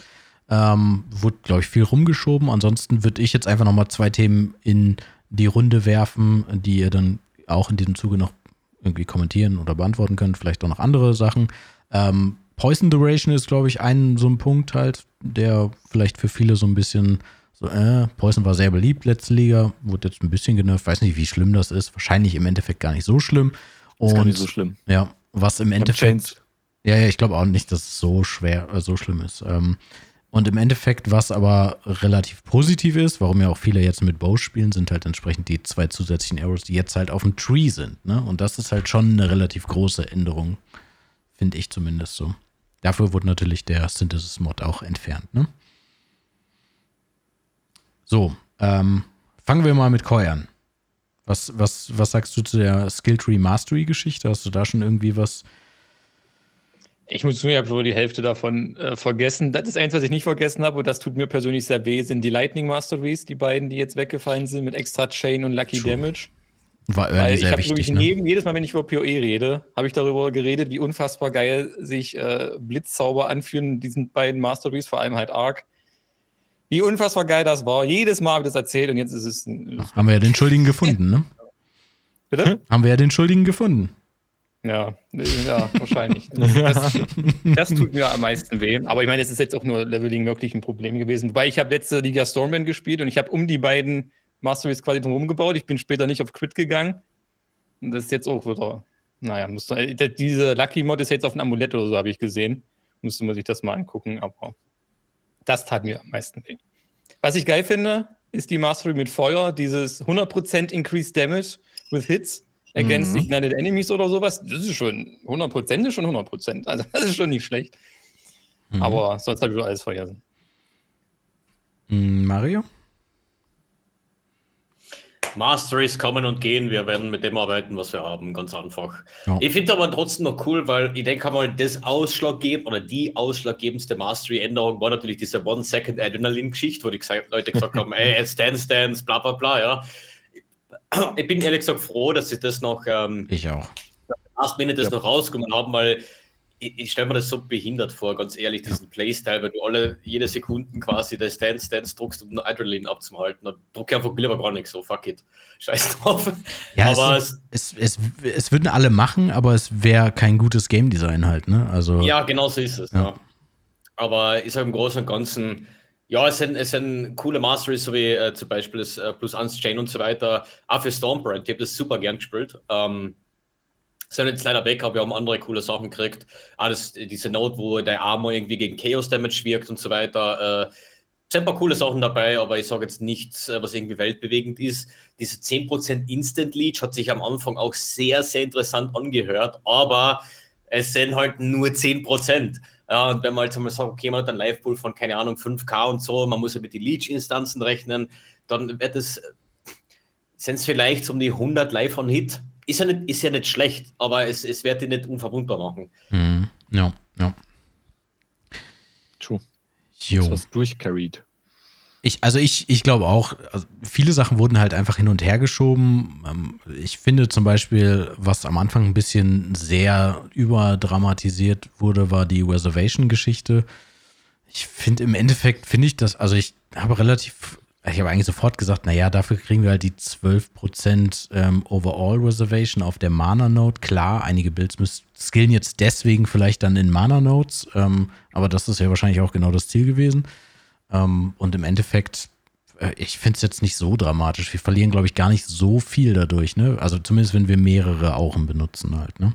Ähm, wurde, glaube ich, viel rumgeschoben. Ansonsten würde ich jetzt einfach nochmal zwei Themen in die Runde werfen, die ihr dann auch in diesem Zuge noch irgendwie kommentieren oder beantworten könnt. Vielleicht auch noch andere Sachen. Ähm, Poison Duration ist, glaube ich, ein so ein Punkt halt, der vielleicht für viele so ein bisschen so, äh, Poison war sehr beliebt letzte Liga, wurde jetzt ein bisschen genervt. Weiß nicht, wie schlimm das ist. Wahrscheinlich im Endeffekt gar nicht so schlimm. Und, ist gar nicht so schlimm. Ja, was im Endeffekt. Ja, ja, ich glaube auch nicht, dass es so schwer, äh, so schlimm ist. Ähm, und im Endeffekt, was aber relativ positiv ist, warum ja auch viele jetzt mit Bow spielen, sind halt entsprechend die zwei zusätzlichen Arrows, die jetzt halt auf dem Tree sind. Ne? Und das ist halt schon eine relativ große Änderung, finde ich zumindest so. Dafür wurde natürlich der Synthesis-Mod auch entfernt. Ne? So, ähm, fangen wir mal mit Koi an. Was, was, was sagst du zu der Skilltree Mastery Geschichte? Hast du da schon irgendwie was ich muss nur, ich habe wohl die Hälfte davon äh, vergessen. Das ist eins, was ich nicht vergessen habe und das tut mir persönlich sehr weh, sind die Lightning Masteries, die beiden, die jetzt weggefallen sind mit Extra Chain und Lucky True. Damage. War irgendwie Weil ich wichtig. Ne? Jedem, jedes Mal, wenn ich über PoE rede, habe ich darüber geredet, wie unfassbar geil sich äh, Blitzzauber anfühlen, diesen beiden Masteries, vor allem halt Arc. Wie unfassbar geil das war. Jedes Mal habe ich das erzählt und jetzt ist es. Ach, haben wir ja den Schuldigen gefunden, ne? Bitte? Haben wir ja den Schuldigen gefunden. Ja, ja, wahrscheinlich. Das, das, tut mir am meisten weh. Aber ich meine, es ist jetzt auch nur Leveling wirklich ein Problem gewesen. Weil ich habe letzte Liga Stormman gespielt und ich habe um die beiden Masteries quasi drum gebaut. Ich bin später nicht auf Crit gegangen. Und das ist jetzt auch wieder, naja, muss, diese Lucky Mod ist jetzt auf ein Amulett oder so, habe ich gesehen. Müsste man sich das mal angucken, aber das tat mir am meisten weh. Was ich geil finde, ist die Mastery mit Feuer, dieses 100% Increased Damage with Hits against mhm. ignited enemies oder sowas. Das ist schon 100% ist schon 100%. Also das ist schon nicht schlecht. Mhm. Aber sonst habe ich alles vergessen. Mm, Mario? Masteries kommen und gehen. Wir werden mit dem arbeiten, was wir haben. Ganz einfach. Ja. Ich finde aber trotzdem noch cool, weil ich denke mal, das Ausschlaggebend oder die ausschlaggebendste Mastery-Änderung war natürlich diese One-Second Adrenaline-Geschichte, wo die Leute gesagt haben, ey, Stance, Dance, bla bla bla, ja. Ich bin ehrlich gesagt froh, dass sie das noch. Ähm, ich auch. Last Minute das ja. noch rausgekommen haben, weil ich, ich stelle mir das so behindert vor, ganz ehrlich, diesen Playstyle, wenn du alle jede Sekunde quasi das Dance, Dance druckst, um Adrenaline abzuhalten. Dann druck ich einfach lieber gar nichts, so fuck it. Scheiß drauf. Ja, aber es, es, es, es, würden alle machen, aber es wäre kein gutes Game Design halt, ne? Also, ja, genau so ist es. Ja. ja. Aber ich sage im Großen und Ganzen, ja, es sind, es sind coole Masteries, so wie äh, zum Beispiel das äh, Plus 1 Chain und so weiter. Auch für Stormbrand, ich habe das super gern gespielt. Ähm, sind jetzt leider weg, aber wir haben andere coole Sachen gekriegt. Ah, das, diese Note, wo der Armor irgendwie gegen Chaos Damage wirkt und so weiter. Äh, sind ein paar coole Sachen dabei, aber ich sage jetzt nichts, äh, was irgendwie weltbewegend ist. Diese 10% Instant Leech hat sich am Anfang auch sehr, sehr interessant angehört, aber es sind halt nur 10%. Ja, und wenn man jetzt mal sagt, okay, man hat einen Live-Pool von, keine Ahnung, 5K und so, man muss ja mit den Leech-Instanzen rechnen, dann wird es, sind es vielleicht um die 100 Live on Hit ist ja nicht, ist ja nicht schlecht, aber es, es wird ihn nicht unverwundbar machen. Mhm. Ja, ja. True. Jo. Das was durchcarried. Ich, also ich, ich glaube auch, also viele Sachen wurden halt einfach hin und her geschoben. Ähm, ich finde zum Beispiel, was am Anfang ein bisschen sehr überdramatisiert wurde, war die Reservation-Geschichte. Ich finde im Endeffekt, finde ich das, also ich habe relativ ich habe eigentlich sofort gesagt, naja, dafür kriegen wir halt die 12% ähm, Overall Reservation auf der Mana Note. Klar, einige Builds müssen skillen jetzt deswegen vielleicht dann in Mana Notes, ähm, aber das ist ja wahrscheinlich auch genau das Ziel gewesen. Ähm, und im Endeffekt, äh, ich finde es jetzt nicht so dramatisch. Wir verlieren, glaube ich, gar nicht so viel dadurch, ne? Also zumindest wenn wir mehrere Auchen benutzen halt, ne?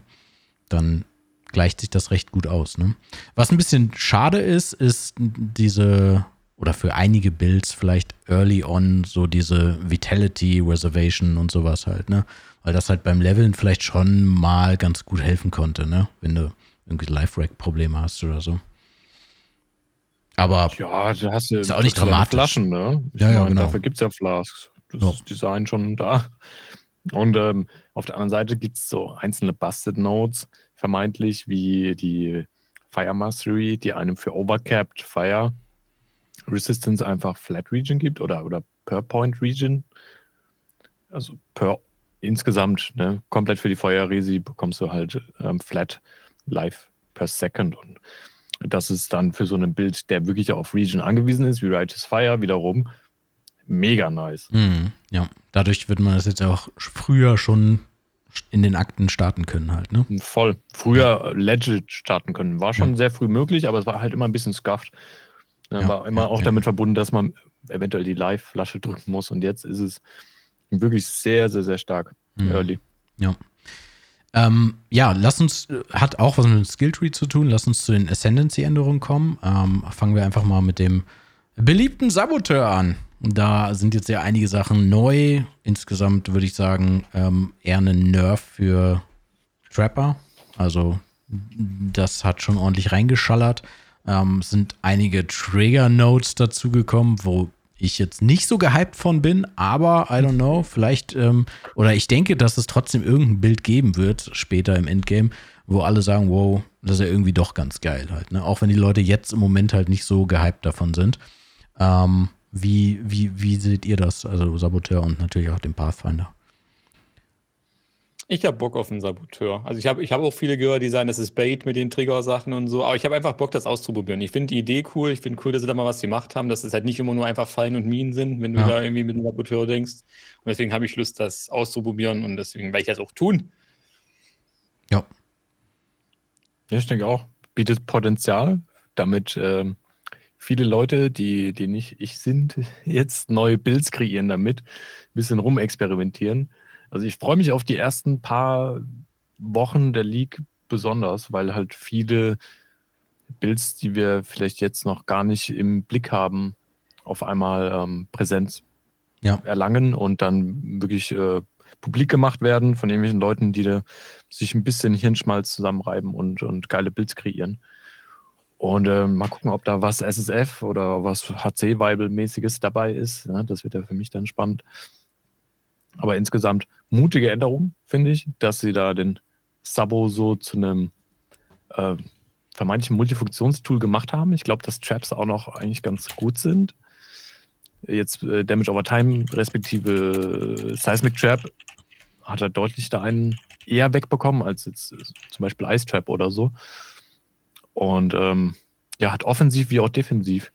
Dann gleicht sich das recht gut aus, ne? Was ein bisschen schade ist, ist diese oder für einige Builds vielleicht early on so diese Vitality Reservation und sowas halt, ne? Weil das halt beim Leveln vielleicht schon mal ganz gut helfen konnte, ne? Wenn du irgendwie Life-Rack-Probleme hast oder so. Aber ja, da hast du ist auch nicht dramatisch. Flaschen, ne? Ich ja, ja, genau. Dafür gibt es ja Flasks. Das ja. Design schon da. Und ähm, auf der anderen Seite gibt es so einzelne Busted Nodes, vermeintlich, wie die Fire Mastery, die einem für Overcapped Fire Resistance einfach Flat Region gibt oder, oder Per Point Region. Also per insgesamt, ne, komplett für die Feuerresi bekommst du halt ähm, Flat Life per Second. Und das ist dann für so ein Bild, der wirklich auf Region angewiesen ist, wie Righteous Fire, wiederum mega nice. Mhm, ja, dadurch wird man das jetzt auch früher schon in den Akten starten können halt, ne? Voll. Früher ja. legit starten können. War schon ja. sehr früh möglich, aber es war halt immer ein bisschen scuffed. Ja, war immer auch damit verbunden, dass man eventuell die Live-Flasche drücken muss. Und jetzt ist es wirklich sehr, sehr, sehr stark mhm. early. Ja. Ähm, ja, lass uns, hat auch was mit dem Skilltree zu tun. Lass uns zu den Ascendancy-Änderungen kommen. Ähm, fangen wir einfach mal mit dem beliebten Saboteur an. Da sind jetzt ja einige Sachen neu. Insgesamt würde ich sagen, ähm, eher eine Nerf für Trapper. Also, das hat schon ordentlich reingeschallert. Ähm, sind einige Trigger-Notes dazugekommen, wo ich jetzt nicht so gehypt von bin, aber I don't know, vielleicht, ähm, oder ich denke, dass es trotzdem irgendein Bild geben wird, später im Endgame, wo alle sagen, wow, das ist ja irgendwie doch ganz geil halt. Ne? Auch wenn die Leute jetzt im Moment halt nicht so gehypt davon sind. Ähm, wie, wie, wie seht ihr das? Also Saboteur und natürlich auch den Pathfinder. Ich habe Bock auf einen Saboteur. Also ich habe ich hab auch viele gehört, die sagen, das ist Bait mit den Trigger-Sachen und so. Aber ich habe einfach Bock, das auszuprobieren. Ich finde die Idee cool. Ich finde cool, dass sie da mal was gemacht haben, dass es halt nicht immer nur einfach Fallen und Minen sind, wenn du ja. da irgendwie mit einem Saboteur denkst. Und deswegen habe ich Lust, das auszuprobieren und deswegen werde ich das auch tun. Ja. Ja, ich denke auch. Bietet Potenzial, damit ähm, viele Leute, die, die nicht ich sind, jetzt neue Builds kreieren damit, ein bisschen rumexperimentieren also ich freue mich auf die ersten paar Wochen der League besonders, weil halt viele Builds, die wir vielleicht jetzt noch gar nicht im Blick haben, auf einmal ähm, Präsenz Ja. erlangen und dann wirklich äh, publik gemacht werden von irgendwelchen Leuten, die da sich ein bisschen Hirnschmalz zusammenreiben und, und geile Builds kreieren. Und äh, mal gucken, ob da was SSF oder was HC-Weibel-mäßiges dabei ist. Ja, das wird ja für mich dann spannend. Aber insgesamt mutige Änderung, finde ich, dass sie da den Sabo so zu einem äh, vermeintlichen Multifunktionstool gemacht haben. Ich glaube, dass Traps auch noch eigentlich ganz gut sind. Jetzt äh, Damage over Time respektive äh, Seismic Trap hat er deutlich da einen eher wegbekommen als jetzt äh, zum Beispiel Ice Trap oder so. Und ähm, ja, hat offensiv wie auch defensiv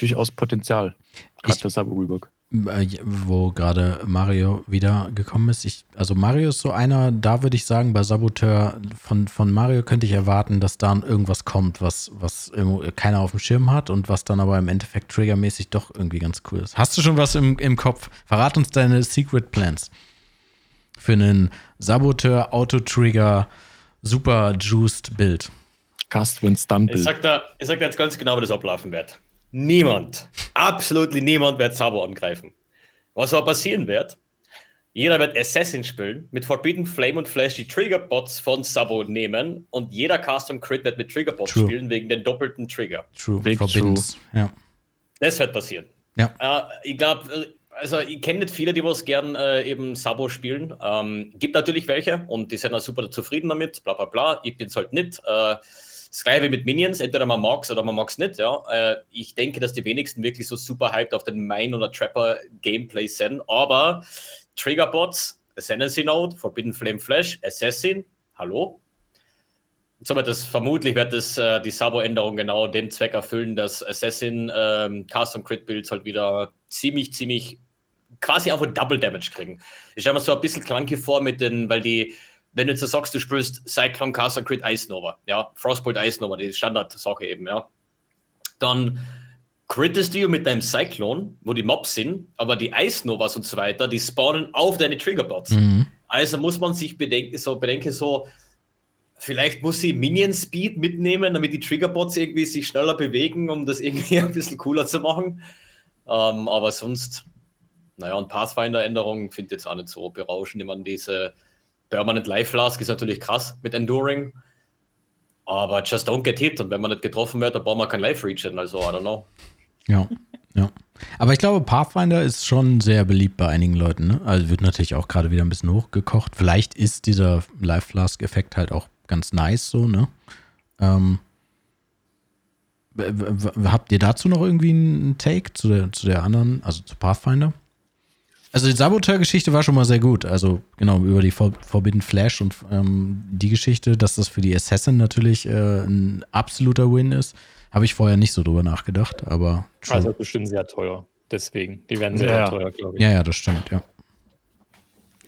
durchaus Potenzial. Gerade das Sabo Rework. Äh, wo gerade Mario wieder gekommen ist. Ich, also Mario ist so einer, da würde ich sagen, bei Saboteur von, von Mario könnte ich erwarten, dass da irgendwas kommt, was, was keiner auf dem Schirm hat und was dann aber im Endeffekt triggermäßig doch irgendwie ganz cool ist. Hast du schon was im, im Kopf? Verrat uns deine Secret Plans für einen Saboteur Auto-Trigger Super Juiced Bild. Cast Win Stun Ich Build. sag, da, ich sag da jetzt ganz genau, wie das ablaufen wird. Niemand, absolut niemand wird Sabo angreifen. Was aber passieren wird, jeder wird Assassin spielen, mit Forbidden Flame und Flash die Triggerbots von Sabo nehmen und jeder Custom Crit wird mit Triggerbots True. spielen wegen den doppelten Trigger. True. Big Forbidden's. Ja. Das wird passieren. Ja. Äh, ich glaube, also ich kenne nicht viele, die was gern äh, eben Sabo spielen. Ähm, gibt natürlich welche und die sind auch super zufrieden damit, bla bla bla. Ich bin es halt nicht. Äh, das gleiche mit Minions, entweder man mag es oder man mag es nicht. Ja. Äh, ich denke, dass die wenigsten wirklich so super hyped auf den Mine- oder Trapper-Gameplay sind, aber Triggerbots, Ascendancy Node, Forbidden Flame Flash, Assassin, hallo? Somit das vermutlich wird das, äh, die Sabo-Änderung genau den Zweck erfüllen, dass Assassin ähm, Custom Crit Builds halt wieder ziemlich, ziemlich quasi auch Double Damage kriegen. Ich stelle mir so ein bisschen clunky vor mit den, weil die, wenn du jetzt sagst, du spielst Cyclone, Custom Crit, Ice Nova, ja, Frostbolt, Ice Nova, die Standard-Sache eben, ja. Dann crittest du mit deinem Cyclone, wo die Mobs sind, aber die Ice Novas und so weiter, die spawnen auf deine Triggerbots. Mhm. Also muss man sich bedenken, so bedenken, so, vielleicht muss sie Minion Speed mitnehmen, damit die Triggerbots irgendwie sich schneller bewegen, um das irgendwie ein bisschen cooler zu machen. Ähm, aber sonst, naja, und Pathfinder-Änderungen finde ich jetzt auch nicht so berauschend. Ich meine, diese Permanent Life Flask ist natürlich krass mit Enduring. Aber just don't get hit. Und wenn man nicht getroffen wird, dann braucht man kein Life Regen. Also, I don't know. Ja, ja. Aber ich glaube, Pathfinder ist schon sehr beliebt bei einigen Leuten. Ne? Also wird natürlich auch gerade wieder ein bisschen hochgekocht. Vielleicht ist dieser Life Flask Effekt halt auch ganz nice so, ne? Ähm, habt ihr dazu noch irgendwie einen Take zu der, zu der anderen, also zu Pathfinder? Also die Saboteur-Geschichte war schon mal sehr gut. Also genau, über die For Forbidden Flash und ähm, die Geschichte, dass das für die Assassin natürlich äh, ein absoluter Win ist, habe ich vorher nicht so drüber nachgedacht, aber schon. Also bestimmt sehr teuer. Deswegen. Die werden sehr Ja. teuer, glaube ich. Ja, ja, das stimmt, ja.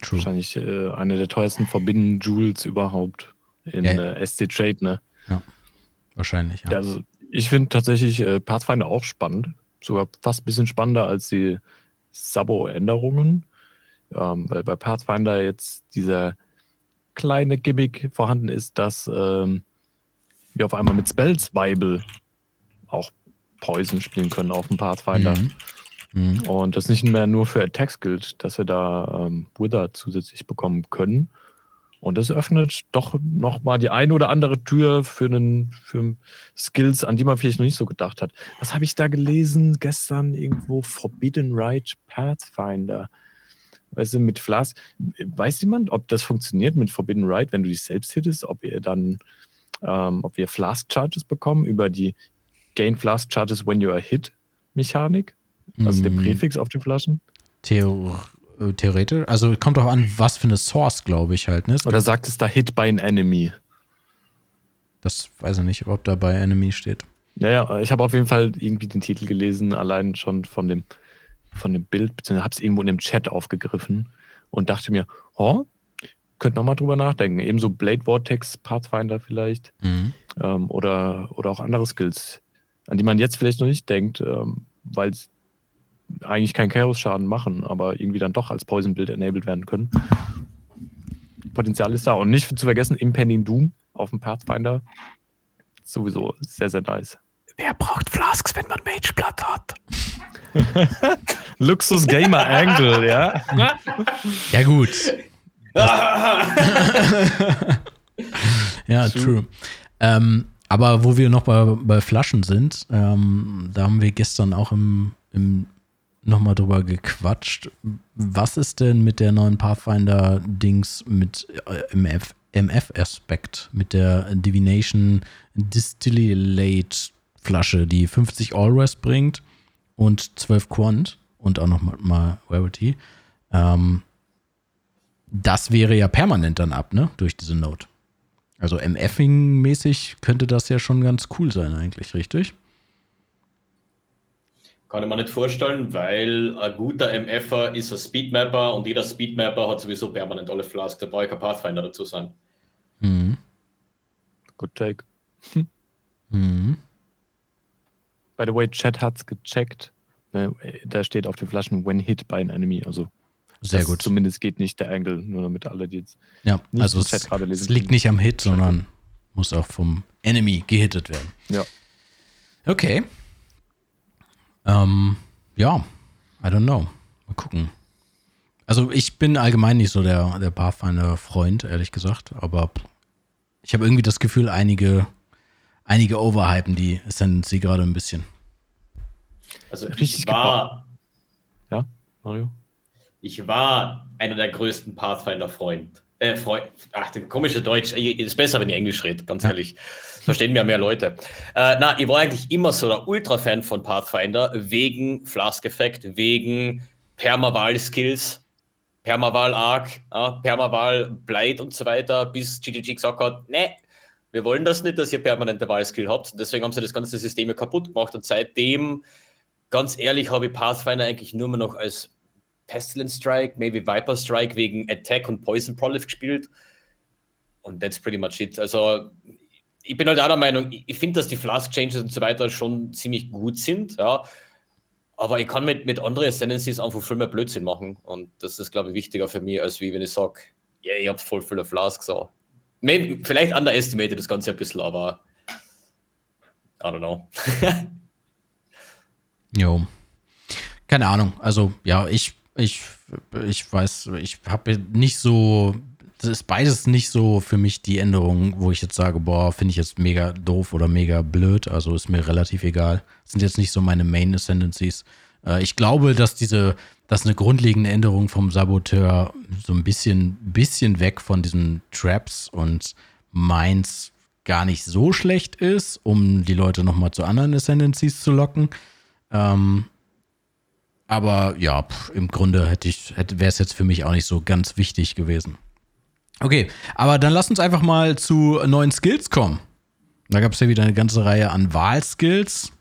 True. Wahrscheinlich äh, eine der teuersten Forbidden Jewels überhaupt in Ja, ja. äh, SC Trade, ne? Wahrscheinlich, ja. Ja, also ich finde tatsächlich äh, Pathfinder auch spannend. Sogar fast ein bisschen spannender als die Sabo-Änderungen. Ähm, weil bei Pathfinder jetzt dieser kleine Gimmick vorhanden ist, dass ähm, wir auf einmal mit Spells Bible auch Poison spielen können auf dem Pathfinder. Mhm. Mhm. Und das nicht mehr nur für Attacks gilt, dass wir da ähm, Wither zusätzlich bekommen können. Und das öffnet doch nochmal die eine oder andere Tür für, einen, für Skills, an die man vielleicht noch nicht so gedacht hat. Was habe ich da gelesen gestern irgendwo? Forbidden Right Pathfinder. Weißt du, mit Flask. Weiß jemand, ob das funktioniert mit Forbidden Right, wenn du dich selbst hittest, ob ihr dann, ähm, ob wir Flask Charges bekommen über die Gain Flask Charges when you are hit Mechanik? Also der Mhm. Präfix auf den Flaschen? Theo äh, theoretisch, also kommt auch an, was für eine Source, glaube ich halt. Ne? Oder sagt es da Hit by an Enemy? Das weiß ich nicht, ob da bei Enemy steht. Naja, ich habe auf jeden Fall irgendwie den Titel gelesen, allein schon von dem, von dem Bild, beziehungsweise habe es irgendwo in dem Chat aufgegriffen und dachte mir, oh, könnte nochmal drüber nachdenken. Ebenso Blade Vortex, Pathfinder vielleicht Mhm. ähm, oder, oder auch andere Skills, an die man jetzt vielleicht noch nicht denkt, ähm, weil es eigentlich keinen Chaos-Schaden machen, aber irgendwie dann doch als Poison-Build enabled werden können. Potenzial ist da. Und nicht zu vergessen, Impending Doom auf dem Pathfinder. Sowieso sehr, sehr nice. Wer braucht Flasks, wenn man Mageblood hat? Luxus Gamer Angle, ja. Ja, gut. ja, true. Ähm, aber wo wir noch bei, bei Flaschen sind, ähm, da haben wir gestern auch im, im nochmal drüber gequatscht. Was ist denn mit der neuen Pathfinder-Dings mit äh, MF, MF-Aspekt, mit der Divination Distillate Flasche, die 50 All-Rest bringt und 12 Quant und auch nochmal mal Rarity. Ähm, das wäre ja permanent dann ab, ne? Durch diese Note. Also MFing-mäßig könnte das ja schon ganz cool sein, eigentlich, richtig? Kann ich mir nicht vorstellen, weil ein guter MFer ist ein Speedmapper und jeder Speedmapper hat sowieso permanent alle Flask. Da brauche ich kein Pathfinder dazu sein. Mhm. Good take. Mhm. By the way, Chat hat's gecheckt. Ne, Da steht auf den Flaschen when hit by an enemy. Also Sehr das gut. Zumindest geht nicht der Angle, nur damit alle die jetzt. Ja, nicht also es, Chat gerade lesen es liegt nicht am Hit, sondern muss auch vom Enemy gehittet werden. Ja. Okay. Ähm, ja, I don't know. Mal gucken. Also ich bin allgemein nicht so der, der Pathfinder-Freund, ehrlich gesagt, aber ich habe irgendwie das Gefühl, einige, einige overhypen die Ascendancy gerade ein bisschen. Also Richtig ich war, Ja, Mario? ich war einer der größten Pathfinder-Freund. Äh, Freund. Ach, komische Deutsch. Äh, Ist besser, wenn ich Englisch rede, ganz ehrlich. Verstehen mir mehr Leute. Äh, na, ich war eigentlich immer so der Ultra-Fan von Pathfinder, wegen Flask-Effekt, wegen Permaval-Skills, Permaval-Arc, ja, Permaval-Blight und so weiter, bis GGG gesagt hat, ne, wir wollen das nicht, dass ihr permanente Wahlskill habt. Deswegen haben sie das ganze System kaputt gemacht und seitdem, ganz ehrlich, habe ich Pathfinder eigentlich nur mehr noch als Pestilence Strike, maybe Viper Strike wegen Attack und Poison Prolif gespielt. Und that's pretty much it. Also, ich bin halt der Meinung, ich- finde, dass die Flask Changes und so weiter schon ziemlich gut sind, ja. Aber ich kann mit, mit anderen Ascendancies einfach viel mehr Blödsinn machen. Und das ist, glaube ich, wichtiger für mich, als wie wenn ich sage, ja, ich habe voll viele Flasks. So. Vielleicht underestimated das Ganze ein bisschen, aber I don't know. Jo. Keine Ahnung. Also, ja, ich, ich, ich weiß, ich habe nicht so. Das ist beides nicht so für mich die Änderung, wo ich jetzt sage, boah, finde ich jetzt mega doof oder mega blöd. Also ist mir relativ egal. Das sind jetzt nicht so meine Main Ascendancies. Äh, ich glaube, dass diese, dass eine grundlegende Änderung vom Saboteur so ein bisschen, bisschen weg von diesen Traps und Mines gar nicht so schlecht ist, um die Leute nochmal zu anderen Ascendancies zu locken. Ähm, aber ja, pff, im Grunde hätte ich, hätte, wäre es jetzt für mich auch nicht so ganz wichtig gewesen. Okay, aber dann lass uns einfach mal zu neuen Skills kommen. Da gab es ja wieder eine ganze Reihe an Wahlskills.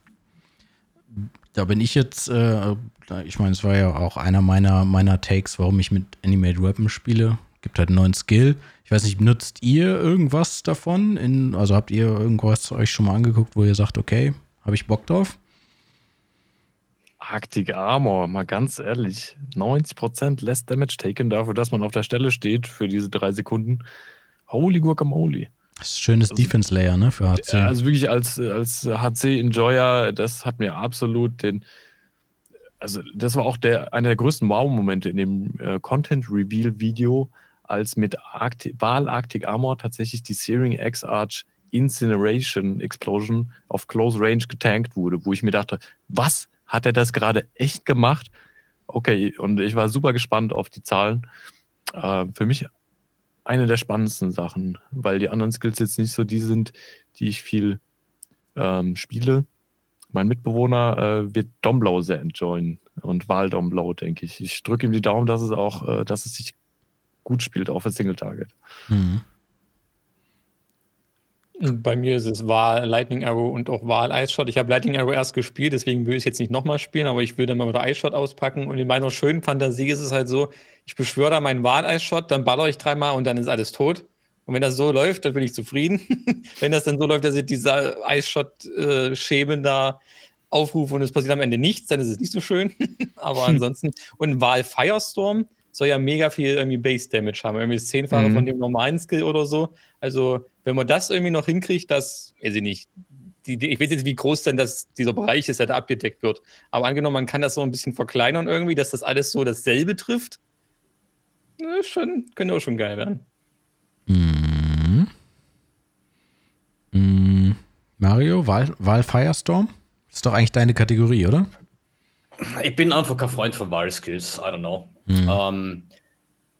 Da bin ich jetzt, äh, ich meine, es war ja auch einer meiner, meiner Takes, warum ich mit Animated Weapon spiele. Gibt halt einen neuen Skill. Ich weiß nicht, nutzt ihr irgendwas davon? In, also habt ihr irgendwas euch schon mal angeguckt, wo ihr sagt, okay, habe ich Bock drauf? Arctic Armor, mal ganz ehrlich. 90% less Damage taken dafür, dass man auf der Stelle steht für diese drei Sekunden. Holy Guacamole. Das ist ein schönes Also- Defense Layer, ne, für HC. Ja, Also wirklich als, als HC-Enjoyer, das hat mir absolut den. Also, das war auch der, einer der größten Wow-Momente in dem äh, Content-Reveal-Video, als mit Arcti Wahl Arctic Armor tatsächlich die Searing X-Arch Incineration Explosion auf Close Range getankt wurde, wo ich mir dachte, was hat er das gerade echt gemacht? Okay, und ich war super gespannt auf die Zahlen. Äh, für mich eine der spannendsten Sachen, weil die anderen Skills jetzt nicht so die sind, die ich viel ähm, spiele. Mein Mitbewohner äh, wird Domblow sehr enjoyen und Wahl Domblow, denke ich. Ich drücke ihm die Daumen, dass es auch, äh, dass es sich gut spielt, auch für Single Target. Mhm. Bei mir ist es Wahl, Lightning Arrow und auch Wahl Ice Shot. Ich habe Lightning Arrow erst gespielt, deswegen will ich es jetzt nicht nochmal spielen, aber ich will dann mal wieder Ice Shot auspacken. Und in meiner schönen Fantasie ist es halt so, ich beschwöre da meinen Wahl Ice Shot, dann baller ich dreimal und dann ist alles tot. Und wenn das so läuft, dann bin ich zufrieden. wenn das dann so läuft, dass ich diese Ice Shot äh, Schemen da aufrufe und es passiert am Ende nichts, dann ist es nicht so schön. aber ansonsten, und Wahl Firestorm soll ja mega viel irgendwie Base Damage haben. Irgendwie das Zehnfache Mhm. von dem normalen Skill oder so. Also, wenn man das irgendwie noch hinkriegt, dass, weiß ich nicht, die, die, ich weiß jetzt, wie groß denn das, dieser Bereich ist, der da abgedeckt wird. Aber angenommen, man kann das so ein bisschen verkleinern irgendwie, dass das alles so dasselbe trifft. Na, schon, könnte auch schon geil werden. Mhm. Mhm. Mario, Wahl, Wahl Firestorm? Ist doch eigentlich deine Kategorie, oder? Ich bin einfach kein Freund von Wahlskills, I don't know. Mhm. Ähm,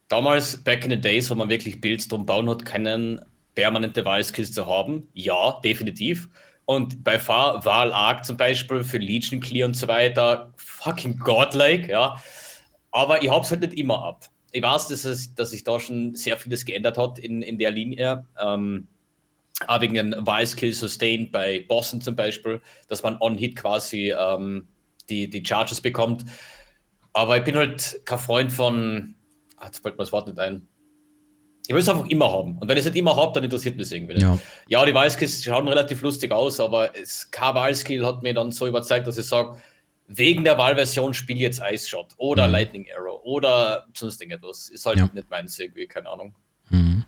damals, back in the days, wo man wirklich Builds drum bauen hat, keinen permanente Wahlskills zu haben. Ja, definitiv. Und bei Far Wahl Arc zum Beispiel für Legion Clear und so weiter, fucking godlike, ja. Aber ich hab's halt nicht immer ab. Ich weiß, dass, es, dass sich da schon sehr vieles geändert hat in, in der Linie. Ähm, auch wegen den Wahlskill Sustained bei Bossen zum Beispiel, dass man on-hit quasi ähm, die, die Charges bekommt. Aber ich bin halt kein Freund von, ah, jetzt fällt mir das Wort nicht ein, ich will es einfach immer haben. Und wenn ich es nicht immer habe, dann interessiert mich irgendwie. Ja, ja die Wahlskills schauen relativ lustig aus, aber es, kein Wahlskill hat mir dann so überzeugt, dass ich sage, wegen der Wahlversion spiele ich jetzt Ice Shot oder mhm. Lightning Arrow oder sonst irgendetwas. Ist halt ja. nicht meins irgendwie, keine Ahnung. Mhm.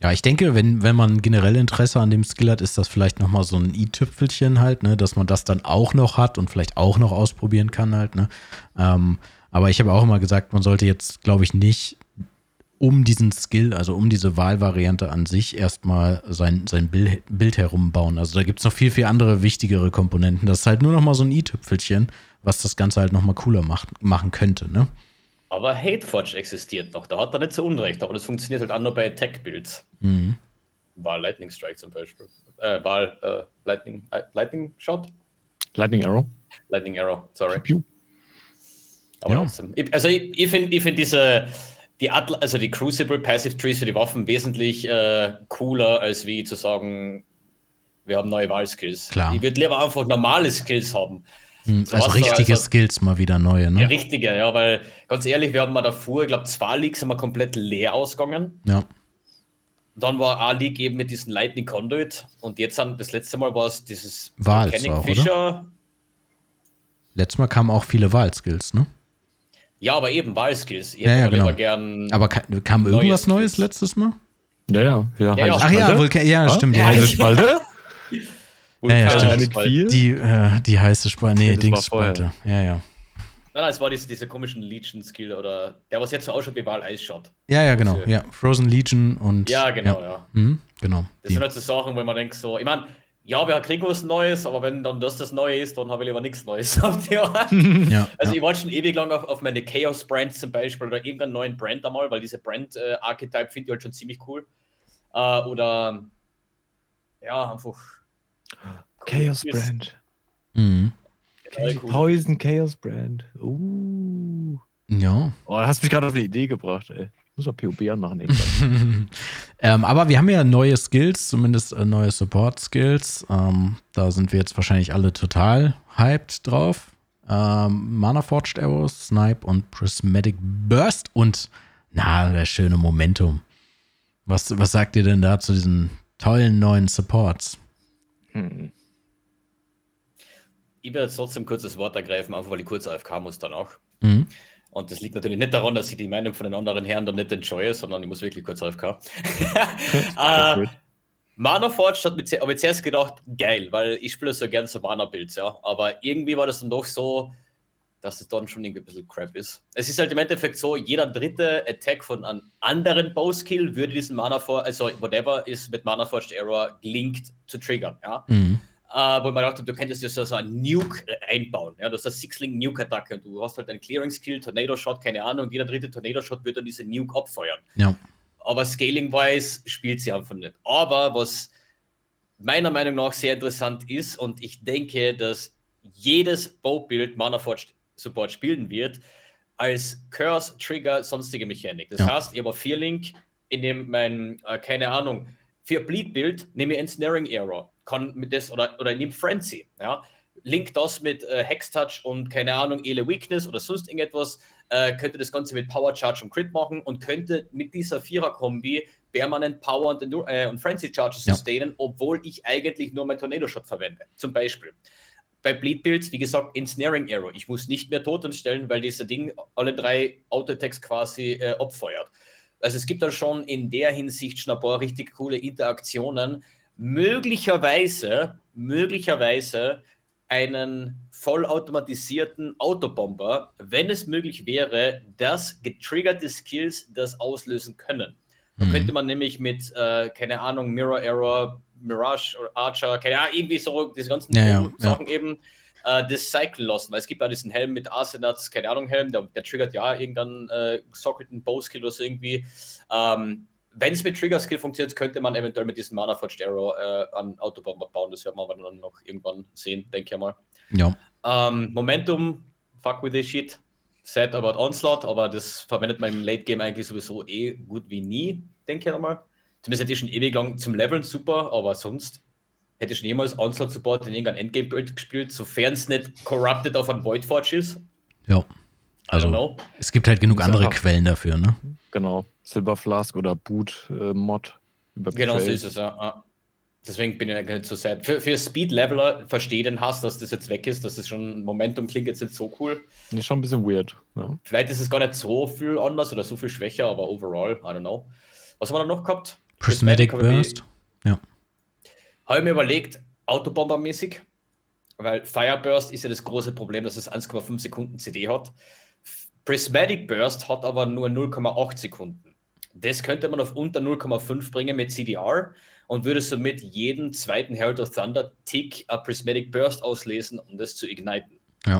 Ja, ich denke, wenn, wenn man generell Interesse an dem Skill hat, ist das vielleicht nochmal so ein i-Tüpfelchen halt, ne, dass man das dann auch noch hat und vielleicht auch noch ausprobieren kann halt, ne. Ähm, aber ich habe auch immer gesagt, man sollte jetzt, glaube ich, nicht um diesen Skill, also um diese Wahlvariante an sich erstmal sein, sein Bild, Bild herumbauen. Also da gibt es noch viel, viel andere wichtigere Komponenten. Das ist halt nur noch mal so ein i-Tüpfelchen, was das Ganze halt noch mal cooler macht, machen könnte, ne? Aber Hateforge existiert noch, da hat er nicht so Unrecht, aber das funktioniert halt auch nur bei Tech-Builds. Mhm. Wahl Lightning Strike zum Beispiel. Äh, Wahl äh, Lightning, äh, Lightning Shot? Lightning Arrow. Lightning Arrow, sorry. Pew. Aber ja. trotzdem. Also ich, ich finde ich find diese die Atl also die Crucible Passive Trees für die Waffen wesentlich äh, cooler, als wie zu sagen, wir haben neue Wahlskills. Klar. Ich würde lieber einfach normale Skills haben. Hm, so also richtige also, Skills mal wieder neue, ne? Ja, richtige, ja, weil ganz ehrlich, wir haben mal davor, ich glaube, zwei Leagues sind wir komplett leer ausgegangen. Ja. Dann war A-League eben mit diesem Lightning Conduit und jetzt haben das letzte Mal war es dieses Wahl auch, Fischer. Letztes Mal kamen auch viele Wahlskills, ne? Ja, aber eben Wahlskills. Ja, ja, genau. Gern aber kam, kam irgendwas Neues letztes Mal? Ja, ja. ja, ja, ja Ach ja, Vulkan, ja, stimmt. Ja, heiße Spalte? ja, ja, stimmt. Die, äh, die heiße Spalte. Nee, Dingsspalte. Ja, ja. Nein, nein, es war diese, diese komischen Legion-Skill oder der, was jetzt so ausschaut wie Wahl Ice Shot. Ja, ja, genau. Ja, Frozen Legion und. Ja, genau, ja. Mhm, genau. Das die. sind halt so Sachen, wo man denkt, so, ich meine, ja, wir kriegen was Neues, aber wenn dann das das Neue ist, dann habe ich lieber nichts Neues auf die Art. ja, also ja. ich warte schon ewig lang auf, auf meine Chaos Brand zum Beispiel oder irgendeinen neuen Brand einmal, weil diese Brand-Archetype äh, finde ich halt schon ziemlich cool. Äh, oder ja, einfach Chaos cool. Brand. Mhm. Cool. Poison Chaos Brand. Uh. Ja. Oh, hast mich gerade auf eine Idee gebracht, ey. Muss man POB anmachen. ähm, aber wir haben ja neue Skills, zumindest äh, neue Support-Skills. Ähm, da sind wir jetzt wahrscheinlich alle total hyped drauf. Ähm, Mana Forged Arrows, Snipe und Prismatic Burst und na, der schöne Momentum. Was, was sagt ihr denn da zu diesen tollen neuen Supports? Hm. Ich werde jetzt trotzdem kurz das Wort ergreifen, einfach weil ich kurz AFK muss dann auch. Mhm. Und das liegt natürlich nicht daran, dass ich die Meinung von den anderen Herren dann nicht enjoye, sondern ich muss wirklich kurz AFK. äh, Mana Forge hat ich zuerst gedacht, geil, weil ich spiele so gerne so Mana-Builds, ja. Aber irgendwie war das dann doch so, dass es dann schon irgendwie ein bisschen crap ist. Es ist halt im Endeffekt so, jeder dritte Attack von einem anderen Bow-Skill würde diesen Mana Forge, also whatever ist mit Mana Forged Error gelinkt zu triggern, ja. Mhm äh, wo man dachte, du könntest ja so, so einen Nuke einbauen. Ja, das ist eine Sixling Nuke-Attacke und du hast halt einen Clearing-Skill, Tornado-Shot, keine Ahnung, jeder dritte Tornado-Shot wird dann diese Nuke abfeuern. Ja. Aber scaling-wise spielt sie einfach nicht. Aber was meiner Meinung nach sehr interessant ist und ich denke, dass jedes Bow-Build Mana Forge Support spielen wird, als Curse, Trigger, sonstige Mechanik. Das ja. heißt, ich habe vier Link, in dem mein, äh, keine Ahnung, für Bleed-Build nehme ich Ensnaring Error kann mit das oder, oder nimm Frenzy, ja. Link das mit äh, Hex-Touch und keine Ahnung, Ele Weakness oder sonst irgendetwas, äh, könnte das Ganze mit Power Charge und Crit machen und könnte mit dieser Vierer-Kombi permanent Power und, äh, und Frenzy Charges ja. sustainen, obwohl ich eigentlich nur mein Tornado Shot verwende. Zum Beispiel. Bei Bleed Builds, wie gesagt, Ensnaring Arrow. Ich muss nicht mehr Totem stellen, weil dieser Ding alle drei Auto-Attacks quasi äh, abfeuert. Also es gibt da schon in der Hinsicht schon ein paar richtig coole Interaktionen, möglicherweise, möglicherweise einen vollautomatisierten Autobomber, wenn es möglich wäre, dass getriggerte Skills das auslösen können. Da Mhm. könnte man nämlich mit, äh, keine Ahnung, Mirror Error, Mirage oder Archer, keine Ahnung, irgendwie so diese ganzen Ja, ja, Sachen eben äh, das cyclen lassen, weil es gibt ja diesen Helm mit Arsenats, keine Ahnung, Helm, der, der triggert ja irgendeinen äh, Socketed Bow-Skill oder so irgendwie. Ähm, wenn es mit Trigger-Skill funktioniert, könnte man eventuell mit diesem Mana Forged Arrow äh, an Autobomber bauen. Das werden wir aber dann noch irgendwann sehen, denke ich mal. Ja. Ähm, Momentum, fuck with this shit. Sad about Onslaught, aber das verwendet man im Late Game eigentlich sowieso eh gut wie nie, denke ich einmal. Zumindest hätte ich schon ewig lang zum Leveln super, aber sonst hätte ich schon jemals Onslaught Support in irgendein Endgame-Build gespielt, sofern es nicht corrupted auf ein Void Forge ist. Ja. Also, know. es gibt halt genug andere Quellen dafür, ne? Genau. Silver Flask oder Boot äh, Mod. Über Genau so ist es, ja. ja. Deswegen bin ich eigentlich nicht so sad. Für, für Speed-Leveler verstehe den Hass, dass das jetzt weg ist. Das ist schon, Momentum klingt jetzt nicht so cool. Ist schon ein bisschen weird. Ja. Vielleicht ist es gar nicht so viel anders oder so viel schwächer, aber overall, I don't know. Was haben wir da noch gehabt? Prismatic Burst. Ja. Habe ich mir überlegt, Autobomber-mäßig, weil Fireburst ist ja das große Problem, dass es 1,5 Sekunden CD hat. Prismatic Burst hat aber nur 0,8 Sekunden. Das könnte man auf unter 0,5 bringen mit CDR und würde somit jeden zweiten Herald of Thunder Tick a Prismatic Burst auslesen, um das zu igniten. Ja.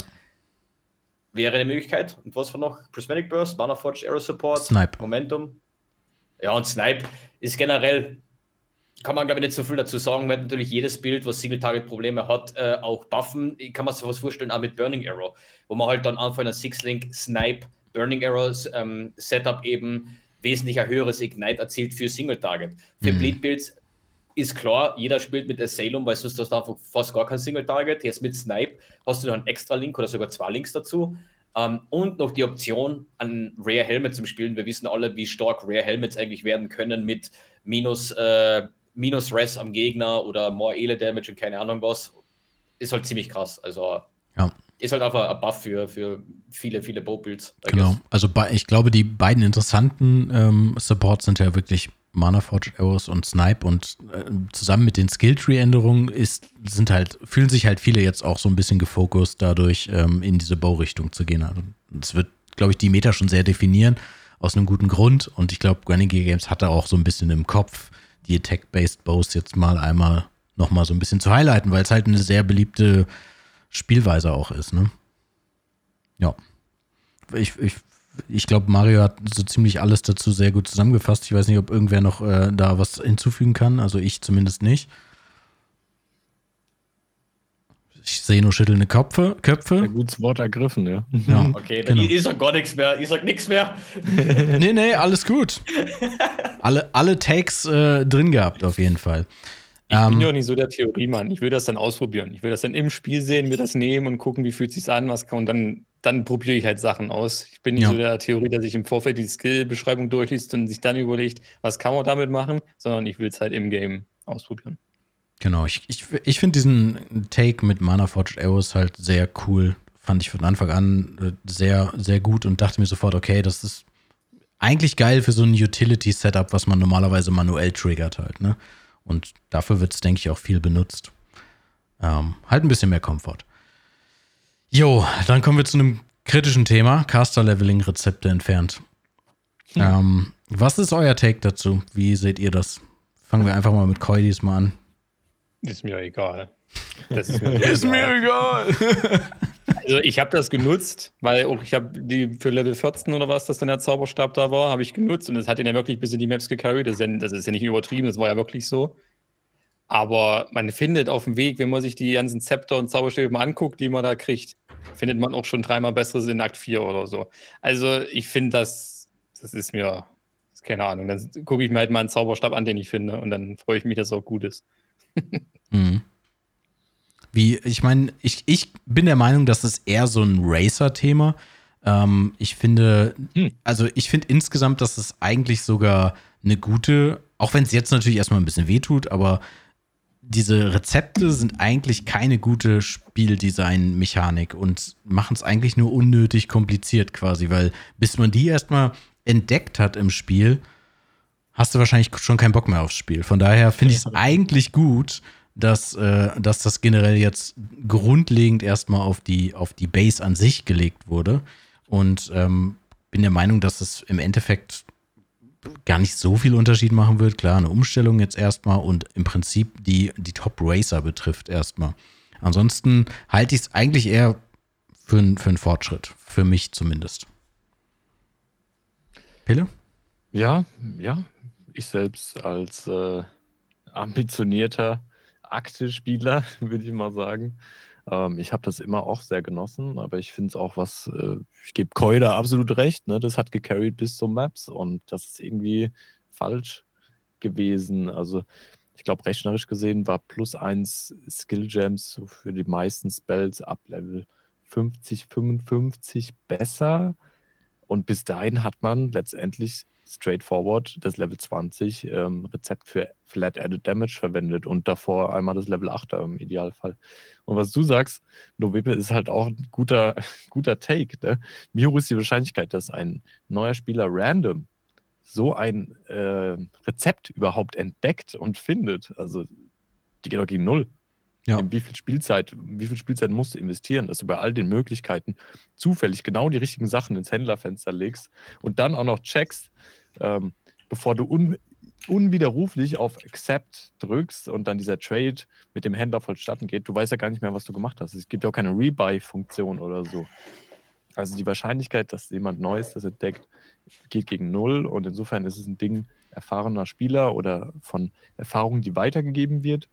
Wäre eine Möglichkeit. Und was war noch? Prismatic Burst, Mana Forge Arrow Support, Snipe. Momentum. Ja, und Snipe ist generell, kann man glaube ich nicht so viel dazu sagen, weil natürlich jedes Bild, was Single-Target-Probleme hat, äh, auch buffen. Ich kann mir sowas vorstellen, auch mit Burning Arrow, wo man halt dann einer Six-Link Snipe Burning Arrows ähm, Setup eben wesentlich ein höheres Ignite erzielt für Single-Target. Für Mhm. Bleed-Builds ist klar, jeder spielt mit Asylum, weil sonst hast du einfach fast gar kein Single-Target. Jetzt mit Snipe hast du noch einen extra Link oder sogar zwei Links dazu. Ähm, und noch die Option, an Rare Helmet zu spielen. Wir wissen alle, wie stark Rare Helmets eigentlich werden können mit minus, äh, minus Res am Gegner oder more Ele Damage und keine Ahnung was. Ist halt ziemlich krass. Also Ja. ist halt einfach ein Buff für, für viele, viele Bow-Builds. Genau. guess. Also ich glaube, die beiden interessanten ähm, Supports sind ja wirklich Mana Forge Arrows und Snipe und äh, zusammen mit den Skilltree-Änderungen ist, sind halt, fühlen sich halt viele jetzt auch so ein bisschen gefokust, dadurch ähm, in diese Bow-Richtung zu gehen. Also es wird, glaube ich, die Meta schon sehr definieren, aus einem guten Grund. Und ich glaube, Renegade Games hatte auch so ein bisschen im Kopf, die Attack-Based Bows jetzt mal einmal nochmal so ein bisschen zu highlighten, weil es halt eine sehr beliebte Spielweise auch ist, ne? Ja. Ich, ich, ich glaube, Mario hat so ziemlich alles dazu sehr gut zusammengefasst. Ich weiß nicht, ob irgendwer noch äh, da was hinzufügen kann. Also ich zumindest nicht. Ich sehe nur schüttelnde Köpfe. Ein Köpfe. gutes Wort ergriffen, ja. Ja. Okay, dann Genau. ich sag gar nichts mehr. Ich sag nichts mehr. nee, nee, alles gut. Alle, alle Takes äh, drin gehabt, auf jeden Fall. Ich bin Ähm, ja auch nicht so der Theoriemann. Ich will das dann ausprobieren. Ich will das dann im Spiel sehen, mir das nehmen und gucken, wie fühlt sich an, was kann. Und dann, dann probiere ich halt Sachen aus. Ich bin nicht Ja. so der Theorie, dass ich im Vorfeld die Skill-Beschreibung durchliest und sich dann überlegt, was kann man damit machen, sondern ich will es halt im Game ausprobieren. Genau, ich, ich, ich finde diesen Take mit Mana Forged Arrows halt sehr cool. Fand ich von Anfang an äh, sehr, sehr gut und dachte mir sofort, okay, das ist eigentlich geil für so ein Utility-Setup, was man normalerweise manuell triggert halt, ne? Und dafür wird es, denke ich, auch viel benutzt. Ähm, halt ein bisschen mehr Komfort. Jo, dann kommen wir zu einem kritischen Thema: Caster-Leveling-Rezepte entfernt. Ähm, was ist euer Take dazu? Wie seht ihr das? Fangen wir einfach mal mit Koi diesmal an. Ist mir egal. Ist mir, so egal. egal. Also ich habe das genutzt, weil auch ich habe die für Level 14 oder was, das dann der Zauberstab da war, habe ich genutzt und das hat ihn ja wirklich bis in die Maps gecarried. Das ist, ja, das ist ja nicht übertrieben, das war ja wirklich so. Aber man findet auf dem Weg, wenn man sich die ganzen Zepter und Zauberstäbe mal anguckt, die man da kriegt, findet man auch schon dreimal besseres in Akt 4 oder so. Also ich finde das, das ist mir, das ist keine Ahnung, dann gucke ich mir halt mal einen Zauberstab an, den ich finde und dann freue ich mich, dass es auch gut ist. Mhm. Wie, ich meine, ich, ich bin der Meinung, das ist eher so ein Racer-Thema. Ähm, ich finde, Hm. also ich finde insgesamt, dass es eigentlich sogar eine gute, auch wenn es jetzt natürlich erstmal ein bisschen wehtut, aber diese Rezepte sind eigentlich keine gute Spieldesign-Mechanik und machen es eigentlich nur unnötig kompliziert quasi, weil bis man die erstmal entdeckt hat im Spiel, hast du wahrscheinlich schon keinen Bock mehr aufs Spiel. Von daher finde ich es eigentlich gut, dass, äh, dass das generell jetzt grundlegend erstmal auf die, auf die Base an sich gelegt wurde. Und ähm, bin der Meinung, dass es im Endeffekt gar nicht so viel Unterschied machen wird. Klar, eine Umstellung jetzt erstmal und im Prinzip die, die Top Racer betrifft erstmal. Ansonsten halte ich es eigentlich eher für, für einen Fortschritt. Für mich zumindest. Pille? Ja, ja. Ich selbst als äh, ambitionierter Akte-Spieler, würde ich mal sagen. Ähm, ich habe das immer auch sehr genossen, aber ich finde es auch was, äh, ich gebe da absolut recht, ne? das hat gecarried bis zum Maps und das ist irgendwie falsch gewesen. Also ich glaube, rechnerisch gesehen war plus eins Skill Gems für die meisten Spells ab Level 50, 55 besser. Und bis dahin hat man letztendlich straightforward das Level 20 ähm, Rezept für Flat Added Damage verwendet und davor einmal das Level 8 im Idealfall. Und was du sagst, Novebe ist halt auch ein guter, guter Take. Ne? Wie hoch ist die Wahrscheinlichkeit, dass ein neuer Spieler random so ein äh, Rezept überhaupt entdeckt und findet? Also, die geht doch gegen Null. Ja. wie viel Spielzeit, wie viel Spielzeit musst du investieren, dass du bei all den Möglichkeiten zufällig genau die richtigen Sachen ins Händlerfenster legst und dann auch noch checkst, ähm, bevor du un unwiderruflich auf Accept drückst und dann dieser Trade mit dem Händler vollstatten geht, du weißt ja gar nicht mehr, was du gemacht hast. Es gibt ja auch keine Rebuy-Funktion oder so. Also die Wahrscheinlichkeit, dass jemand Neues das entdeckt, geht gegen null und insofern ist es ein Ding erfahrener Spieler oder von Erfahrung, die weitergegeben wird.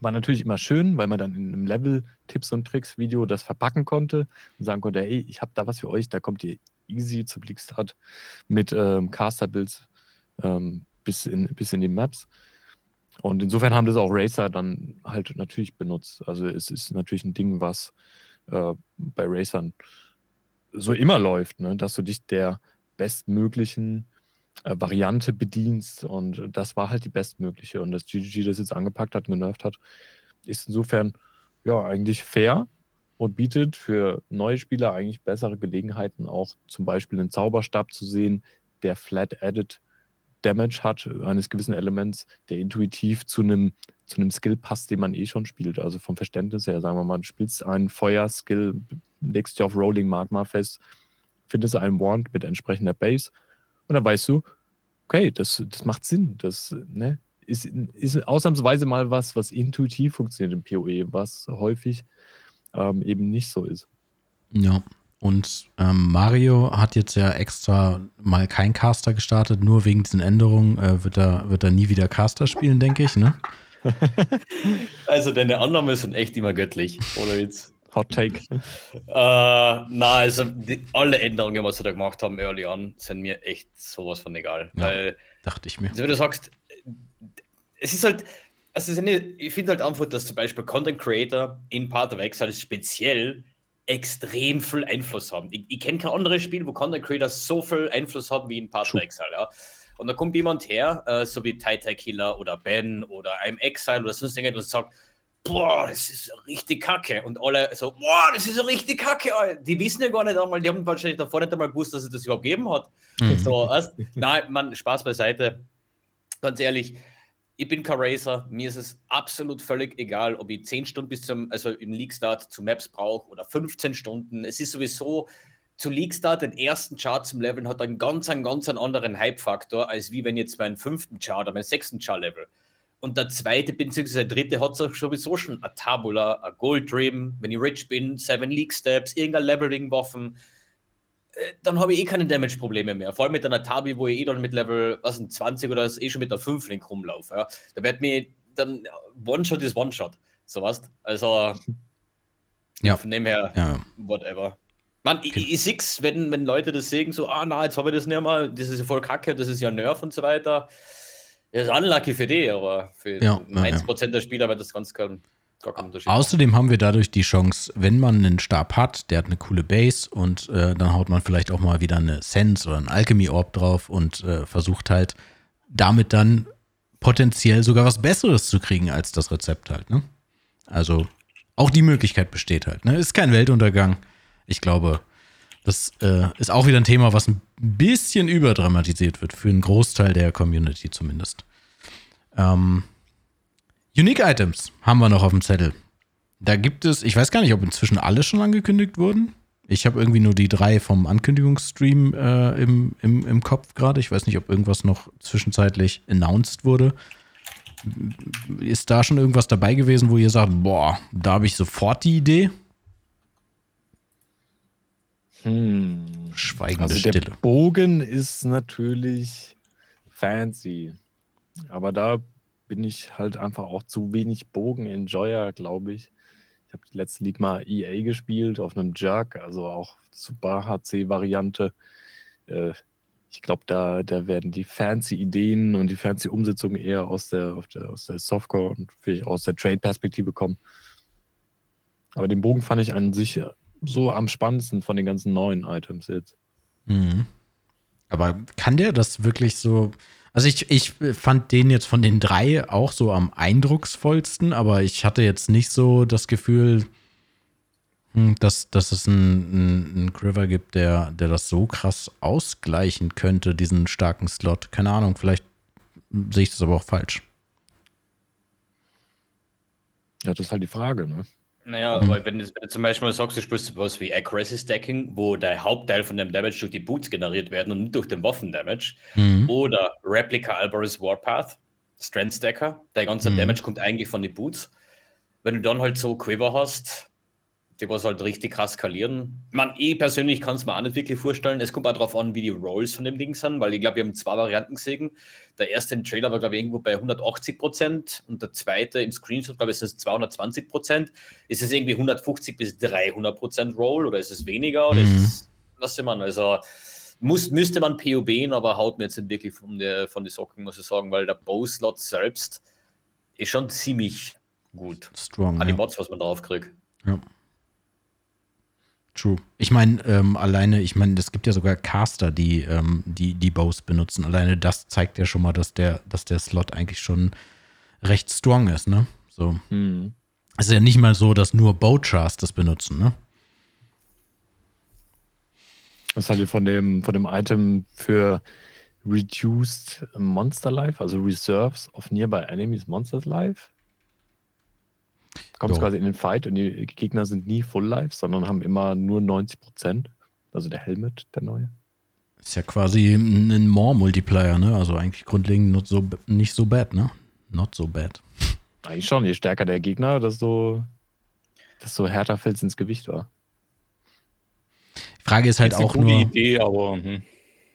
War natürlich immer schön, weil man dann in einem Level-Tipps und Tricks-Video das verpacken konnte und sagen konnte, hey, ich habe da was für euch, da kommt ihr easy zu Bleakstart mit ähm, Caster-Builds ähm, bis, in, bis in die Maps. Und insofern haben das auch Racer dann halt natürlich benutzt. Also es ist natürlich ein Ding, was äh, bei Racern so immer läuft, ne? dass du dich der bestmöglichen äh, Variante bedienst. Und das war halt die bestmögliche. Und dass GGG das jetzt angepackt hat, genervt hat, ist insofern ja eigentlich fair und bietet für neue Spieler eigentlich bessere Gelegenheiten, auch zum Beispiel einen Zauberstab zu sehen, der Flat Added Damage hat, eines gewissen Elements, der intuitiv zu einem, zu einem Skill passt, den man eh schon spielt. Also vom Verständnis her, sagen wir mal, du spielst einen Feuer-Skill, legst dich auf Rolling Magma fest, findest einen Wand mit entsprechender Base und dann weißt du, okay, das, das macht Sinn. Das ne, ist, ist ausnahmsweise mal was, was intuitiv funktioniert im PoE, was häufig ähm, eben nicht so ist. Ja. Und ähm, Mario hat jetzt ja extra mal kein Caster gestartet, nur wegen diesen Änderungen äh, wird, er, wird er nie wieder Caster spielen, denke ich, ne? also deine Annahmen sind echt immer göttlich, oder jetzt? Hot Take. äh, na, also die, alle Änderungen, was sie da gemacht haben, early on, sind mir echt sowas von egal. Ja, weil, dachte ich mir. Also, wie du sagst, es ist halt, also ich finde halt einfach, dass zum Beispiel Content Creator in Part of Exile speziell extrem viel Einfluss haben. Ich, ich kenne kein anderes Spiel, wo Content Creator so viel Einfluss haben wie in Part of Exile. Ja. Und da kommt jemand her, äh, so wie Titan Killer oder Ben oder I'm Exile oder sonst irgendwas und sagt, boah, das ist richtig kacke. Und alle so, boah, das ist richtig kacke. Die wissen ja gar nicht einmal, die haben wahrscheinlich davor nicht einmal gewusst, dass es das überhaupt gegeben hat. Mhm. So, also, nein, man, Spaß beiseite. Ganz ehrlich, ich bin kein Racer, mir ist es absolut völlig egal, ob ich 10 Stunden bis zum, also im League Start zu Maps brauche oder 15 Stunden. Es ist sowieso zu League Start den ersten Chart zum Leveln hat einen ganz, einen ganz anderen Hype-Faktor, als wie wenn jetzt meinen fünften Chart oder meinen sechsten Chart level. Und der zweite bzw. der dritte hat sowieso schon ein Tabula, ein Gold Dream, wenn ich rich bin, Seven League Steps, irgendein Leveling-Waffen dann habe ich eh keine Damage-Probleme mehr. Vor allem mit einer Tabi, wo ich eh dann mit Level was, 20 oder eh schon mit der 5 Link rumlaufe. Ja. Da wird mir dann One-Shot ist One-Shot. So was. Also, ja. von dem her, ja. whatever. Man, okay. ich, ich sehe wenn, wenn Leute das sehen, so, ah, na, jetzt habe ich das nicht mehr, das ist ja voll kacke, das ist ja Nerf und so weiter. Das ist unlucky für die, aber für ja, 1% ja. der Spieler wird das ganz kein, Außerdem haben wir dadurch die Chance, wenn man einen Stab hat, der hat eine coole Base und äh, dann haut man vielleicht auch mal wieder eine Sense oder ein Alchemy Orb drauf und äh, versucht halt damit dann potenziell sogar was Besseres zu kriegen als das Rezept halt. Ne? Also auch die Möglichkeit besteht halt. Ne? Ist kein Weltuntergang. Ich glaube, das äh, ist auch wieder ein Thema, was ein bisschen überdramatisiert wird, für einen Großteil der Community zumindest. Ähm, Unique Items haben wir noch auf dem Zettel. Da gibt es, ich weiß gar nicht, ob inzwischen alle schon angekündigt wurden. Ich habe irgendwie nur die drei vom Ankündigungsstream äh, im, im, im Kopf gerade. Ich weiß nicht, ob irgendwas noch zwischenzeitlich announced wurde. Ist da schon irgendwas dabei gewesen, wo ihr sagt, boah, da habe ich sofort die Idee? Hm. Schweigende Also Stille. der Bogen ist natürlich fancy. Aber da bin ich halt einfach auch zu wenig Bogen-Enjoyer, glaube ich. Ich habe die letzte League mal EA gespielt auf einem Jug, also auch super HC-Variante. Äh, ich glaube, da, da werden die fancy Ideen und die fancy Umsetzung eher aus der, der, aus der Softcore und vielleicht aus der Trade-Perspektive kommen. Aber den Bogen fand ich an sich so am spannendsten von den ganzen neuen Items jetzt. Mhm. Aber kann der das wirklich so? Also ich, ich fand den jetzt von den drei auch so am eindrucksvollsten, aber ich hatte jetzt nicht so das Gefühl, hm, dass, dass es einen, einen Quiver gibt, der, der das so krass ausgleichen könnte, diesen starken Slot. Keine Ahnung, vielleicht sehe ich das aber auch falsch. Ja, das ist halt die Frage, ne? Naja, Mhm. weil wenn du, zum Beispiel sagst, du spielst was wie Accuracy Stacking, wo der Hauptteil von dem Damage durch die Boots generiert werden und nicht durch den Waffendamage, Mhm. oder Replica Alvarez Warpath, Strength Stacker, der ganze Mhm. Damage kommt eigentlich von den Boots. Wenn du dann halt so Quiver hast, die was halt richtig krass skalieren. Man, ich persönlich kann es mir auch nicht wirklich vorstellen. Es kommt auch darauf an, wie die Rolls von dem Ding sind, weil ich glaube, wir haben zwei Varianten gesehen. Der erste im Trailer war, glaube ich, irgendwo bei 180 Prozent und der zweite im Screenshot, glaube ich, ist es 220 Prozent. Ist es irgendwie 150 bis 300 Prozent Roll oder ist es weniger? Oder Mhm. ist es, was man? Also muss, müsste man POBen, aber haut mir jetzt nicht wirklich von, der, von den Socken, muss ich sagen, weil der Bow-Slot selbst ist schon ziemlich gut. Strong. An die Ja. Mods, was man drauf kriegt. True. Ich meine, ähm, alleine, ich meine, es gibt ja sogar Caster, die, ähm, die die Bows benutzen. Alleine das zeigt ja schon mal, dass der, dass der Slot eigentlich schon recht strong ist, ne? So. Hm. Es ist ja nicht mal so, dass nur Bowchars das benutzen, ne? Was ihr von dem, von dem Item für Reduced Monster Life, also Reserves of Nearby Enemies Monsters Life? Kommst Jo. quasi in den Fight und die Gegner sind nie Full Life, sondern haben immer nur 90 Prozent. Also der Helmet, der neue. Ist ja quasi ein More-Multiplier, ne? Also eigentlich grundlegend not so, nicht so bad, ne? Not so bad. Eigentlich schon, je stärker der Gegner, desto, desto härter fällt es ins Gewicht war. Die Frage ist halt ist eine auch gute nur. Idee, aber hm.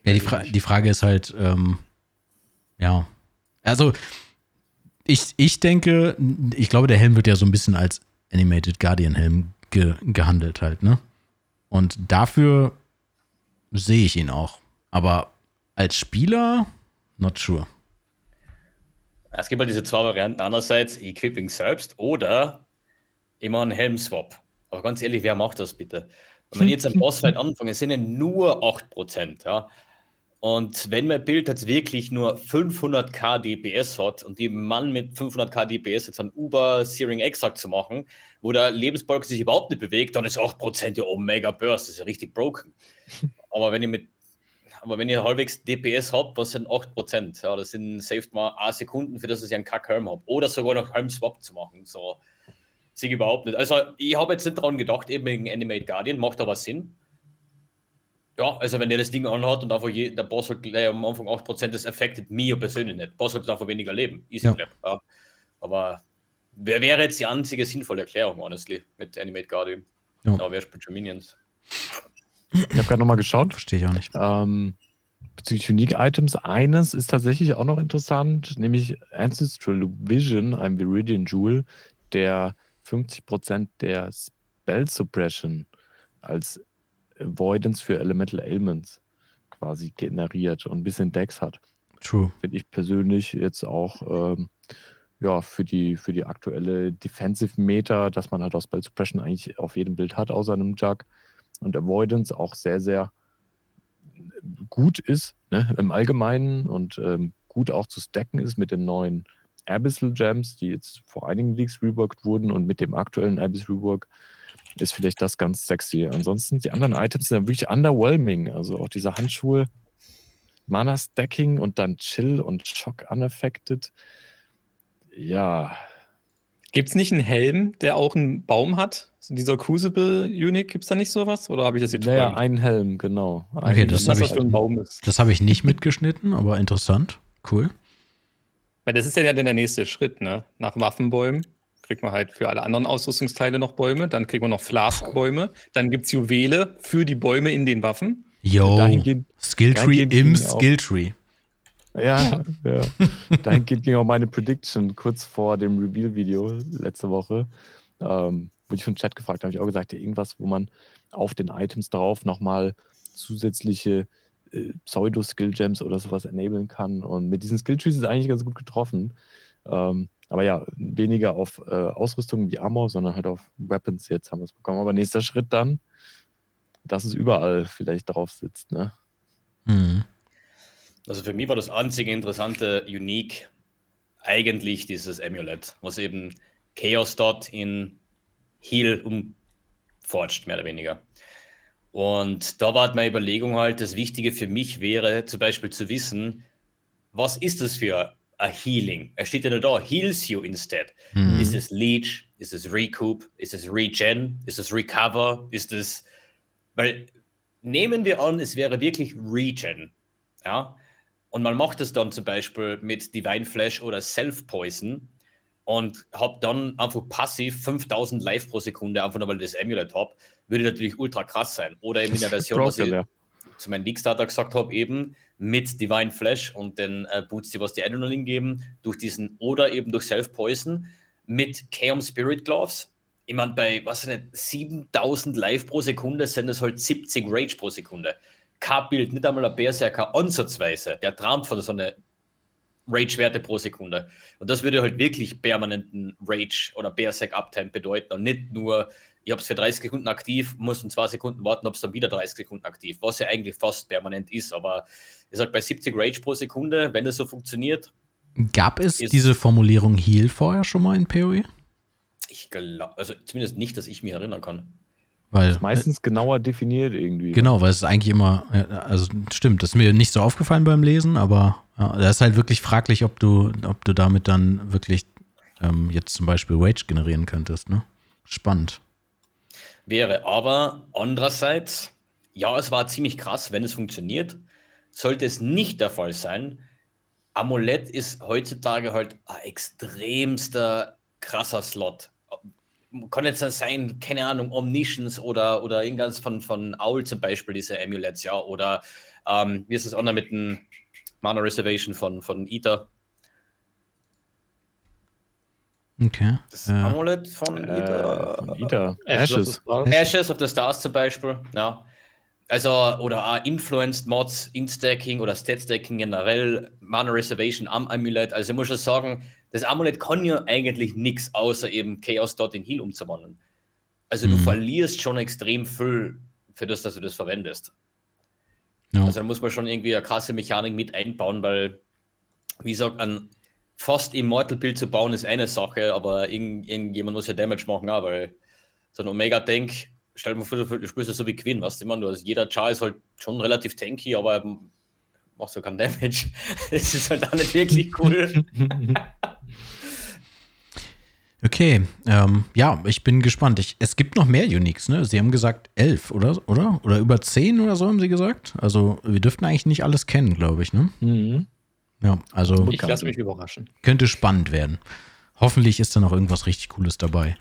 Ja, die, Fra die Frage ist halt, ähm, ja. Also, ich, ich denke, ich glaube, der Helm wird ja so ein bisschen als Animated Guardian Helm ge gehandelt halt, ne? Und dafür sehe ich ihn auch. Aber als Spieler, not sure. Es gibt halt diese zwei Varianten. Einerseits Equipping selbst oder immer ein Helm-Swap. Aber ganz ehrlich, wer macht das bitte? Und wenn ich jetzt am Bossfight anfange, es sind ja nur 8%. Ja? Und wenn mein Bild jetzt wirklich nur 500k DPS hat und die Mann mit 500k DPS jetzt einen Uber-Searing Extract zu machen, wo der Lebensbalken sich überhaupt nicht bewegt, dann ist 8% ja Omega Burst, das ist ja richtig broken. Aber wenn ich mit aber wenn ihr halbwegs DPS habt, was sind 8%? Ja, das sind saved mal 8 Sekunden, für das ich einen Kack-Helm habe. Oder sogar noch Helm-Swap zu machen. So, sehe ich überhaupt nicht. Also, ich habe jetzt nicht daran gedacht, eben wegen Animate Guardian, macht aber Sinn. Ja, also wenn der das Ding anhat und einfach je, der Boss hat gleich am Anfang 8%, das affectet mich persönlich nicht. Boss hat einfach weniger Leben. Easy Ja. ja. Aber wer wäre jetzt die einzige sinnvolle Erklärung, honestly, mit Animate Guardian? Ja. Ja, wer spielt schon Minions? Ich habe gerade nochmal geschaut. Verstehe ich auch nicht. Ähm, bezüglich Unique Items, eines ist tatsächlich auch noch interessant, nämlich Ancestral Vision, ein Viridian Jewel, der 50% der Spell Suppression als Avoidance für Elemental Ailments quasi generiert und ein bisschen Dex hat. True. Finde ich persönlich jetzt auch ähm, ja, für, die, für die aktuelle Defensive Meta, dass man halt auch Spell Suppression eigentlich auf jedem Bild hat, außer einem Jug und Avoidance auch sehr, sehr gut ist ne, im Allgemeinen und ähm, gut auch zu stacken ist mit den neuen Abyssal Gems, die jetzt vor einigen Leagues reworked wurden und mit dem aktuellen Abyss Rework ist vielleicht das ganz sexy. Ansonsten, die anderen Items sind wirklich underwhelming. Also auch diese Handschuhe, Mana Stacking und dann Chill und Shock unaffected. Ja. Gibt es nicht einen Helm, der auch einen Baum hat? Dieser Crucible Unique, gibt es da nicht sowas? Oder habe ich das jetzt Naja, verplant? ein Helm, genau. Okay, Ein das hab das ich- für ein Baum ist. Das habe ich nicht mitgeschnitten, aber interessant. Cool. Weil das ist ja dann der nächste Schritt, ne? Nach Waffenbäumen kriegt man halt für alle anderen Ausrüstungsteile noch Bäume, dann kriegt man noch Flask-Bäume, dann gibt es Juwele für die Bäume in den Waffen. Yo, Dahingehend- Skilltree im Skilltree. Ja, ja. Dahingehend ging auch meine Prediction kurz vor dem Reveal-Video letzte Woche. Ähm, wurde ich vom Chat gefragt, habe ich auch gesagt, irgendwas, wo man auf den Items drauf nochmal zusätzliche äh, Pseudo-Skill-Gems oder sowas enablen kann. Und mit diesen Skill-Trees ist es eigentlich ganz gut getroffen. Ähm, aber ja, weniger auf äh, Ausrüstung wie Armor, sondern halt auf Weapons jetzt haben wir es bekommen. Aber nächster Schritt dann, dass es überall vielleicht drauf sitzt, ne? Mhm. Also für mich war das einzige interessante Unique eigentlich dieses Amulet, was eben Chaos Dot in Heal umforgt, mehr oder weniger. Und da war halt meine Überlegung halt, das Wichtige für mich wäre zum Beispiel zu wissen, was ist das für ein Healing? Er steht ja nur da, heals you instead. Mhm. Ist es Leech? Ist es Recoup? Ist es Regen? Ist es Recover? Ist es. Weil nehmen wir an, es wäre wirklich Regen. Ja. Und man macht es dann zum Beispiel mit Divine Flash oder Self-Poison und hab dann einfach passiv 5000 Live pro Sekunde, einfach nur weil ich das Amulet habe, würde natürlich ultra krass sein. Oder eben in der Version, was ich ja. zu meinem League-Starter gesagt habe, eben mit Divine Flash und den äh, Boots, die was die Adrenalin geben, durch diesen oder eben durch Self-Poison mit Chaos Spirit Gloves. Ich meine, bei, was nicht, 7000 Live pro Sekunde sind es halt 70 Rage pro Sekunde. Kein Bild, nicht einmal ein Berserker ansatzweise, der träumt von so einer Rage-Werte pro Sekunde. Und das würde halt wirklich permanenten Rage oder Berserk-Uptime bedeuten und nicht nur, ich habe es für 30 Sekunden aktiv, muss in zwei Sekunden warten, habe es dann wieder 30 Sekunden aktiv, was ja eigentlich fast permanent ist. Aber ich sage, bei 70 Rage pro Sekunde, wenn das so funktioniert, Gab es Ist- diese Formulierung Heal vorher schon mal in PoE? ich glaube, also zumindest nicht, dass ich mich erinnern kann. Weil, Meistens genauer definiert irgendwie. genau, weil es ist eigentlich immer, ja, also stimmt, das ist mir nicht so aufgefallen beim Lesen, aber ja, da ist halt wirklich fraglich, ob du, ob du damit dann wirklich ähm, jetzt zum Beispiel Rage generieren könntest, ne? Spannend. Wäre aber andererseits, ja, es war ziemlich krass, wenn es funktioniert. Sollte es nicht der Fall sein, Amulett ist heutzutage halt ein extremster krasser Slot. Kann jetzt sein, keine Ahnung, Omniscience oder, oder irgendwas von, von Owl zum Beispiel, diese Amulets, ja, oder ähm, wie ist das andere mit dem Mana Reservation von, von Ether? Okay. Das Äh, Amulett von Äh, Ether. von Ida. Ashes. Ashes. Ashes of the Stars zum Beispiel, ja. Also, oder auch Influenced Mods, Instacking oder Stat-Stacking generell, Mana Reservation am Amulett. Also, ich muss schon sagen, das Amulett kann ja eigentlich nichts außer eben Chaos Dot in Heal umzuwandeln. Also, du Mhm. verlierst schon extrem viel für das, dass du das verwendest. ja. Also, da muss man schon irgendwie eine krasse Mechanik mit einbauen, weil, wie gesagt, ein fast Immortal-Bild zu bauen ist eine Sache, aber irgend, irgendjemand muss ja Damage machen, auch, weil so ein Omega-Tank, stell dir mal vor, du spielst das so wie Quinn, weißt du, man, du hast, jeder Char ist halt schon relativ tanky, aber machst du keinen Damage. Das ist halt auch nicht wirklich cool. Okay, ähm, ja, ich bin gespannt. Ich, es gibt noch mehr Uniques, ne? Sie haben gesagt elf, oder? Oder? Oder über zehn oder so haben sie gesagt. Also wir dürften eigentlich nicht alles kennen, glaube ich, ne? Mhm. Ja, also Ich lasse mich überraschen. könnte spannend werden. Hoffentlich ist da noch irgendwas richtig Cooles dabei.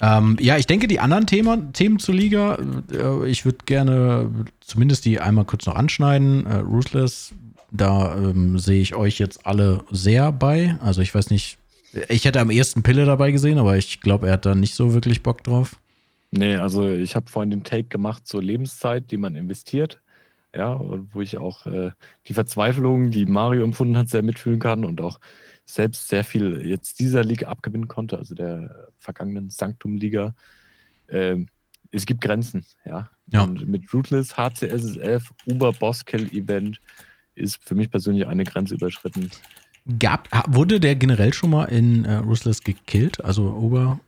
Ähm, ja, ich denke, die anderen Thema, Themen zur Liga, äh, ich würde gerne zumindest die einmal kurz noch anschneiden. Äh, Ruthless, da ähm, sehe ich euch jetzt alle sehr bei. Also ich weiß nicht, ich hätte am ehesten Pille dabei gesehen, aber ich glaube, er hat da nicht so wirklich Bock drauf. Nee, also ich habe vorhin den Take gemacht zur Lebenszeit, die man investiert. Ja, und wo ich auch äh, die Verzweiflung, die Mario empfunden hat, sehr mitfühlen kann und auch selbst sehr viel jetzt dieser Liga abgewinnen konnte, also der vergangenen Sanctum-Liga. Ähm, es gibt Grenzen, ja. Ja. Und mit Rootless, HCSSF, Uber Boss Kill Event ist für mich persönlich eine Grenze überschritten. Gab, wurde der generell schon mal in äh, Ruthless gekillt? Also Ober.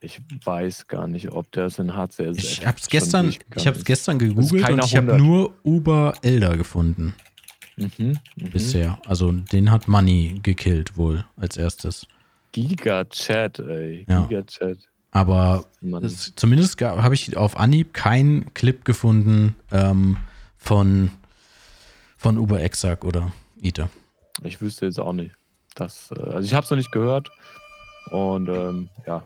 Ich weiß gar nicht, ob das in HCS. Ich habe es gestern, ich hab's ist. gestern gegoogelt und ich habe 100. nur Uber Elder gefunden Mhm, mhm. bisher. Also den hat Money gekillt wohl als erstes. Giga-Chat, ey. Ja. Giga-Chat. Aber Mann. es, zumindest habe ich auf Anhieb keinen Clip gefunden ähm, von, von Uber Exarch oder Ita. Ich wüsste jetzt auch nicht. Das, äh, also ich habe es noch nicht gehört. Und ähm, ja,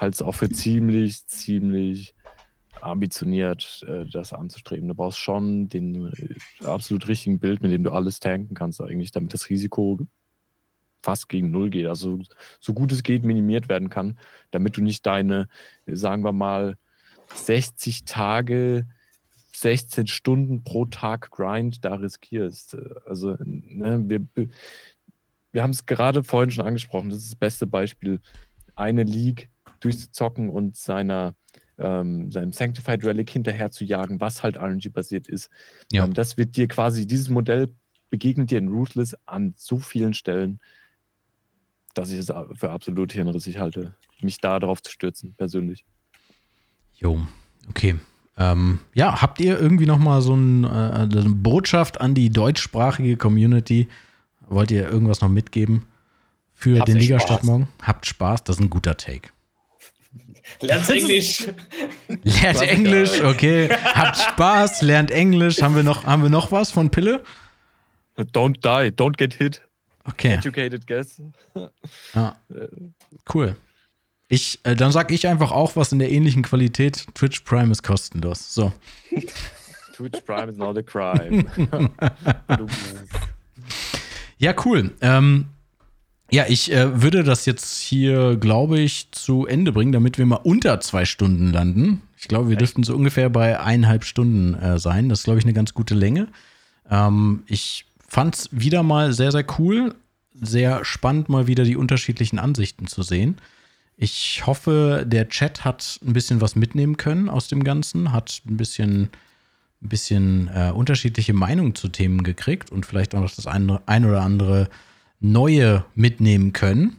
halte es auch für ziemlich, ziemlich ambitioniert, äh, das anzustreben. Du brauchst schon den äh, absolut richtigen Bild, mit dem du alles tanken kannst, eigentlich, damit das Risiko fast gegen Null geht. Also so gut es geht, minimiert werden kann, damit du nicht deine, sagen wir mal, 60 Tage, 16 Stunden pro Tag Grind da riskierst. Also ne, wir, wir haben es gerade vorhin schon angesprochen, das ist das beste Beispiel, eine League durchzuzocken und seiner ähm, seinem Sanctified Relic hinterher zu jagen, was halt RNG-basiert ist. Ja. Ähm, das wird dir quasi, dieses Modell begegnet dir in Ruthless an so vielen Stellen, dass ich es für absolut hirnrissig halte, mich da drauf zu stürzen, persönlich. Jo, okay. Ähm, ja, habt ihr irgendwie noch mal so ein, äh, eine Botschaft an die deutschsprachige Community? Wollt ihr irgendwas noch mitgeben für Habt den Ligastart Spaß? morgen? Habt Spaß, das ist ein guter Take. Lernt Englisch. Lernt Englisch, okay. Habt Spaß, lernt Englisch. Haben wir noch, haben wir noch was von Pille? Don't die, don't get hit, Okay. educated guess. Ja, Äh, cool. Ich, äh, dann sag ich einfach auch was in der ähnlichen Qualität. Twitch Prime ist kostenlos. So. Twitch Prime is not a crime. Ja, cool. Ähm, ja, ich äh, würde das jetzt hier, glaube ich, zu Ende bringen, damit wir mal unter zwei Stunden landen. Ich glaube, wir dürften so ungefähr bei eineinhalb Stunden äh, sein. Das ist, glaube ich, eine ganz gute Länge. Ähm, ich fand es wieder mal sehr, sehr cool. Sehr spannend, mal wieder die unterschiedlichen Ansichten zu sehen. Ich hoffe, der Chat hat ein bisschen was mitnehmen können aus dem Ganzen, hat ein bisschen, ein bisschen äh, unterschiedliche Meinungen zu Themen gekriegt und vielleicht auch noch das eine, ein oder andere neue mitnehmen können.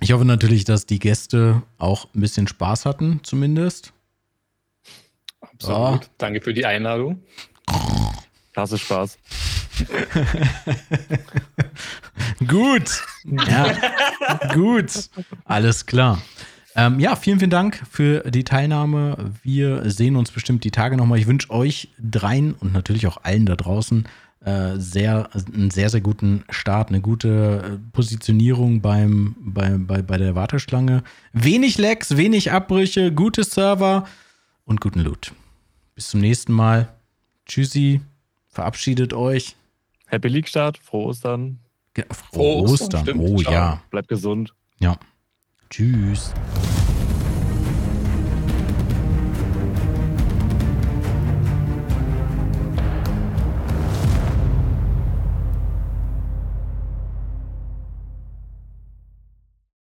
Ich hoffe natürlich, dass die Gäste auch ein bisschen Spaß hatten, zumindest. Absolut. Danke für die Einladung. Klasse Spaß. Gut. Ja, gut. Alles klar. Ähm, ja, vielen, vielen Dank für die Teilnahme. Wir sehen uns bestimmt die Tage nochmal. Ich wünsche euch dreien und natürlich auch allen da draußen äh, sehr, einen sehr, sehr guten Start, eine gute äh, Positionierung beim, bei, bei, bei der Warteschlange. Wenig Lags, wenig Abbrüche, gute Server und guten Loot. Bis zum nächsten Mal. Tschüssi. Verabschiedet euch. Happy League Start, frohe Ostern, Frohe Frohe Ostern, Ostern. stimmt. Oh Ciao. ja. bleibt gesund. Ja. Tschüss.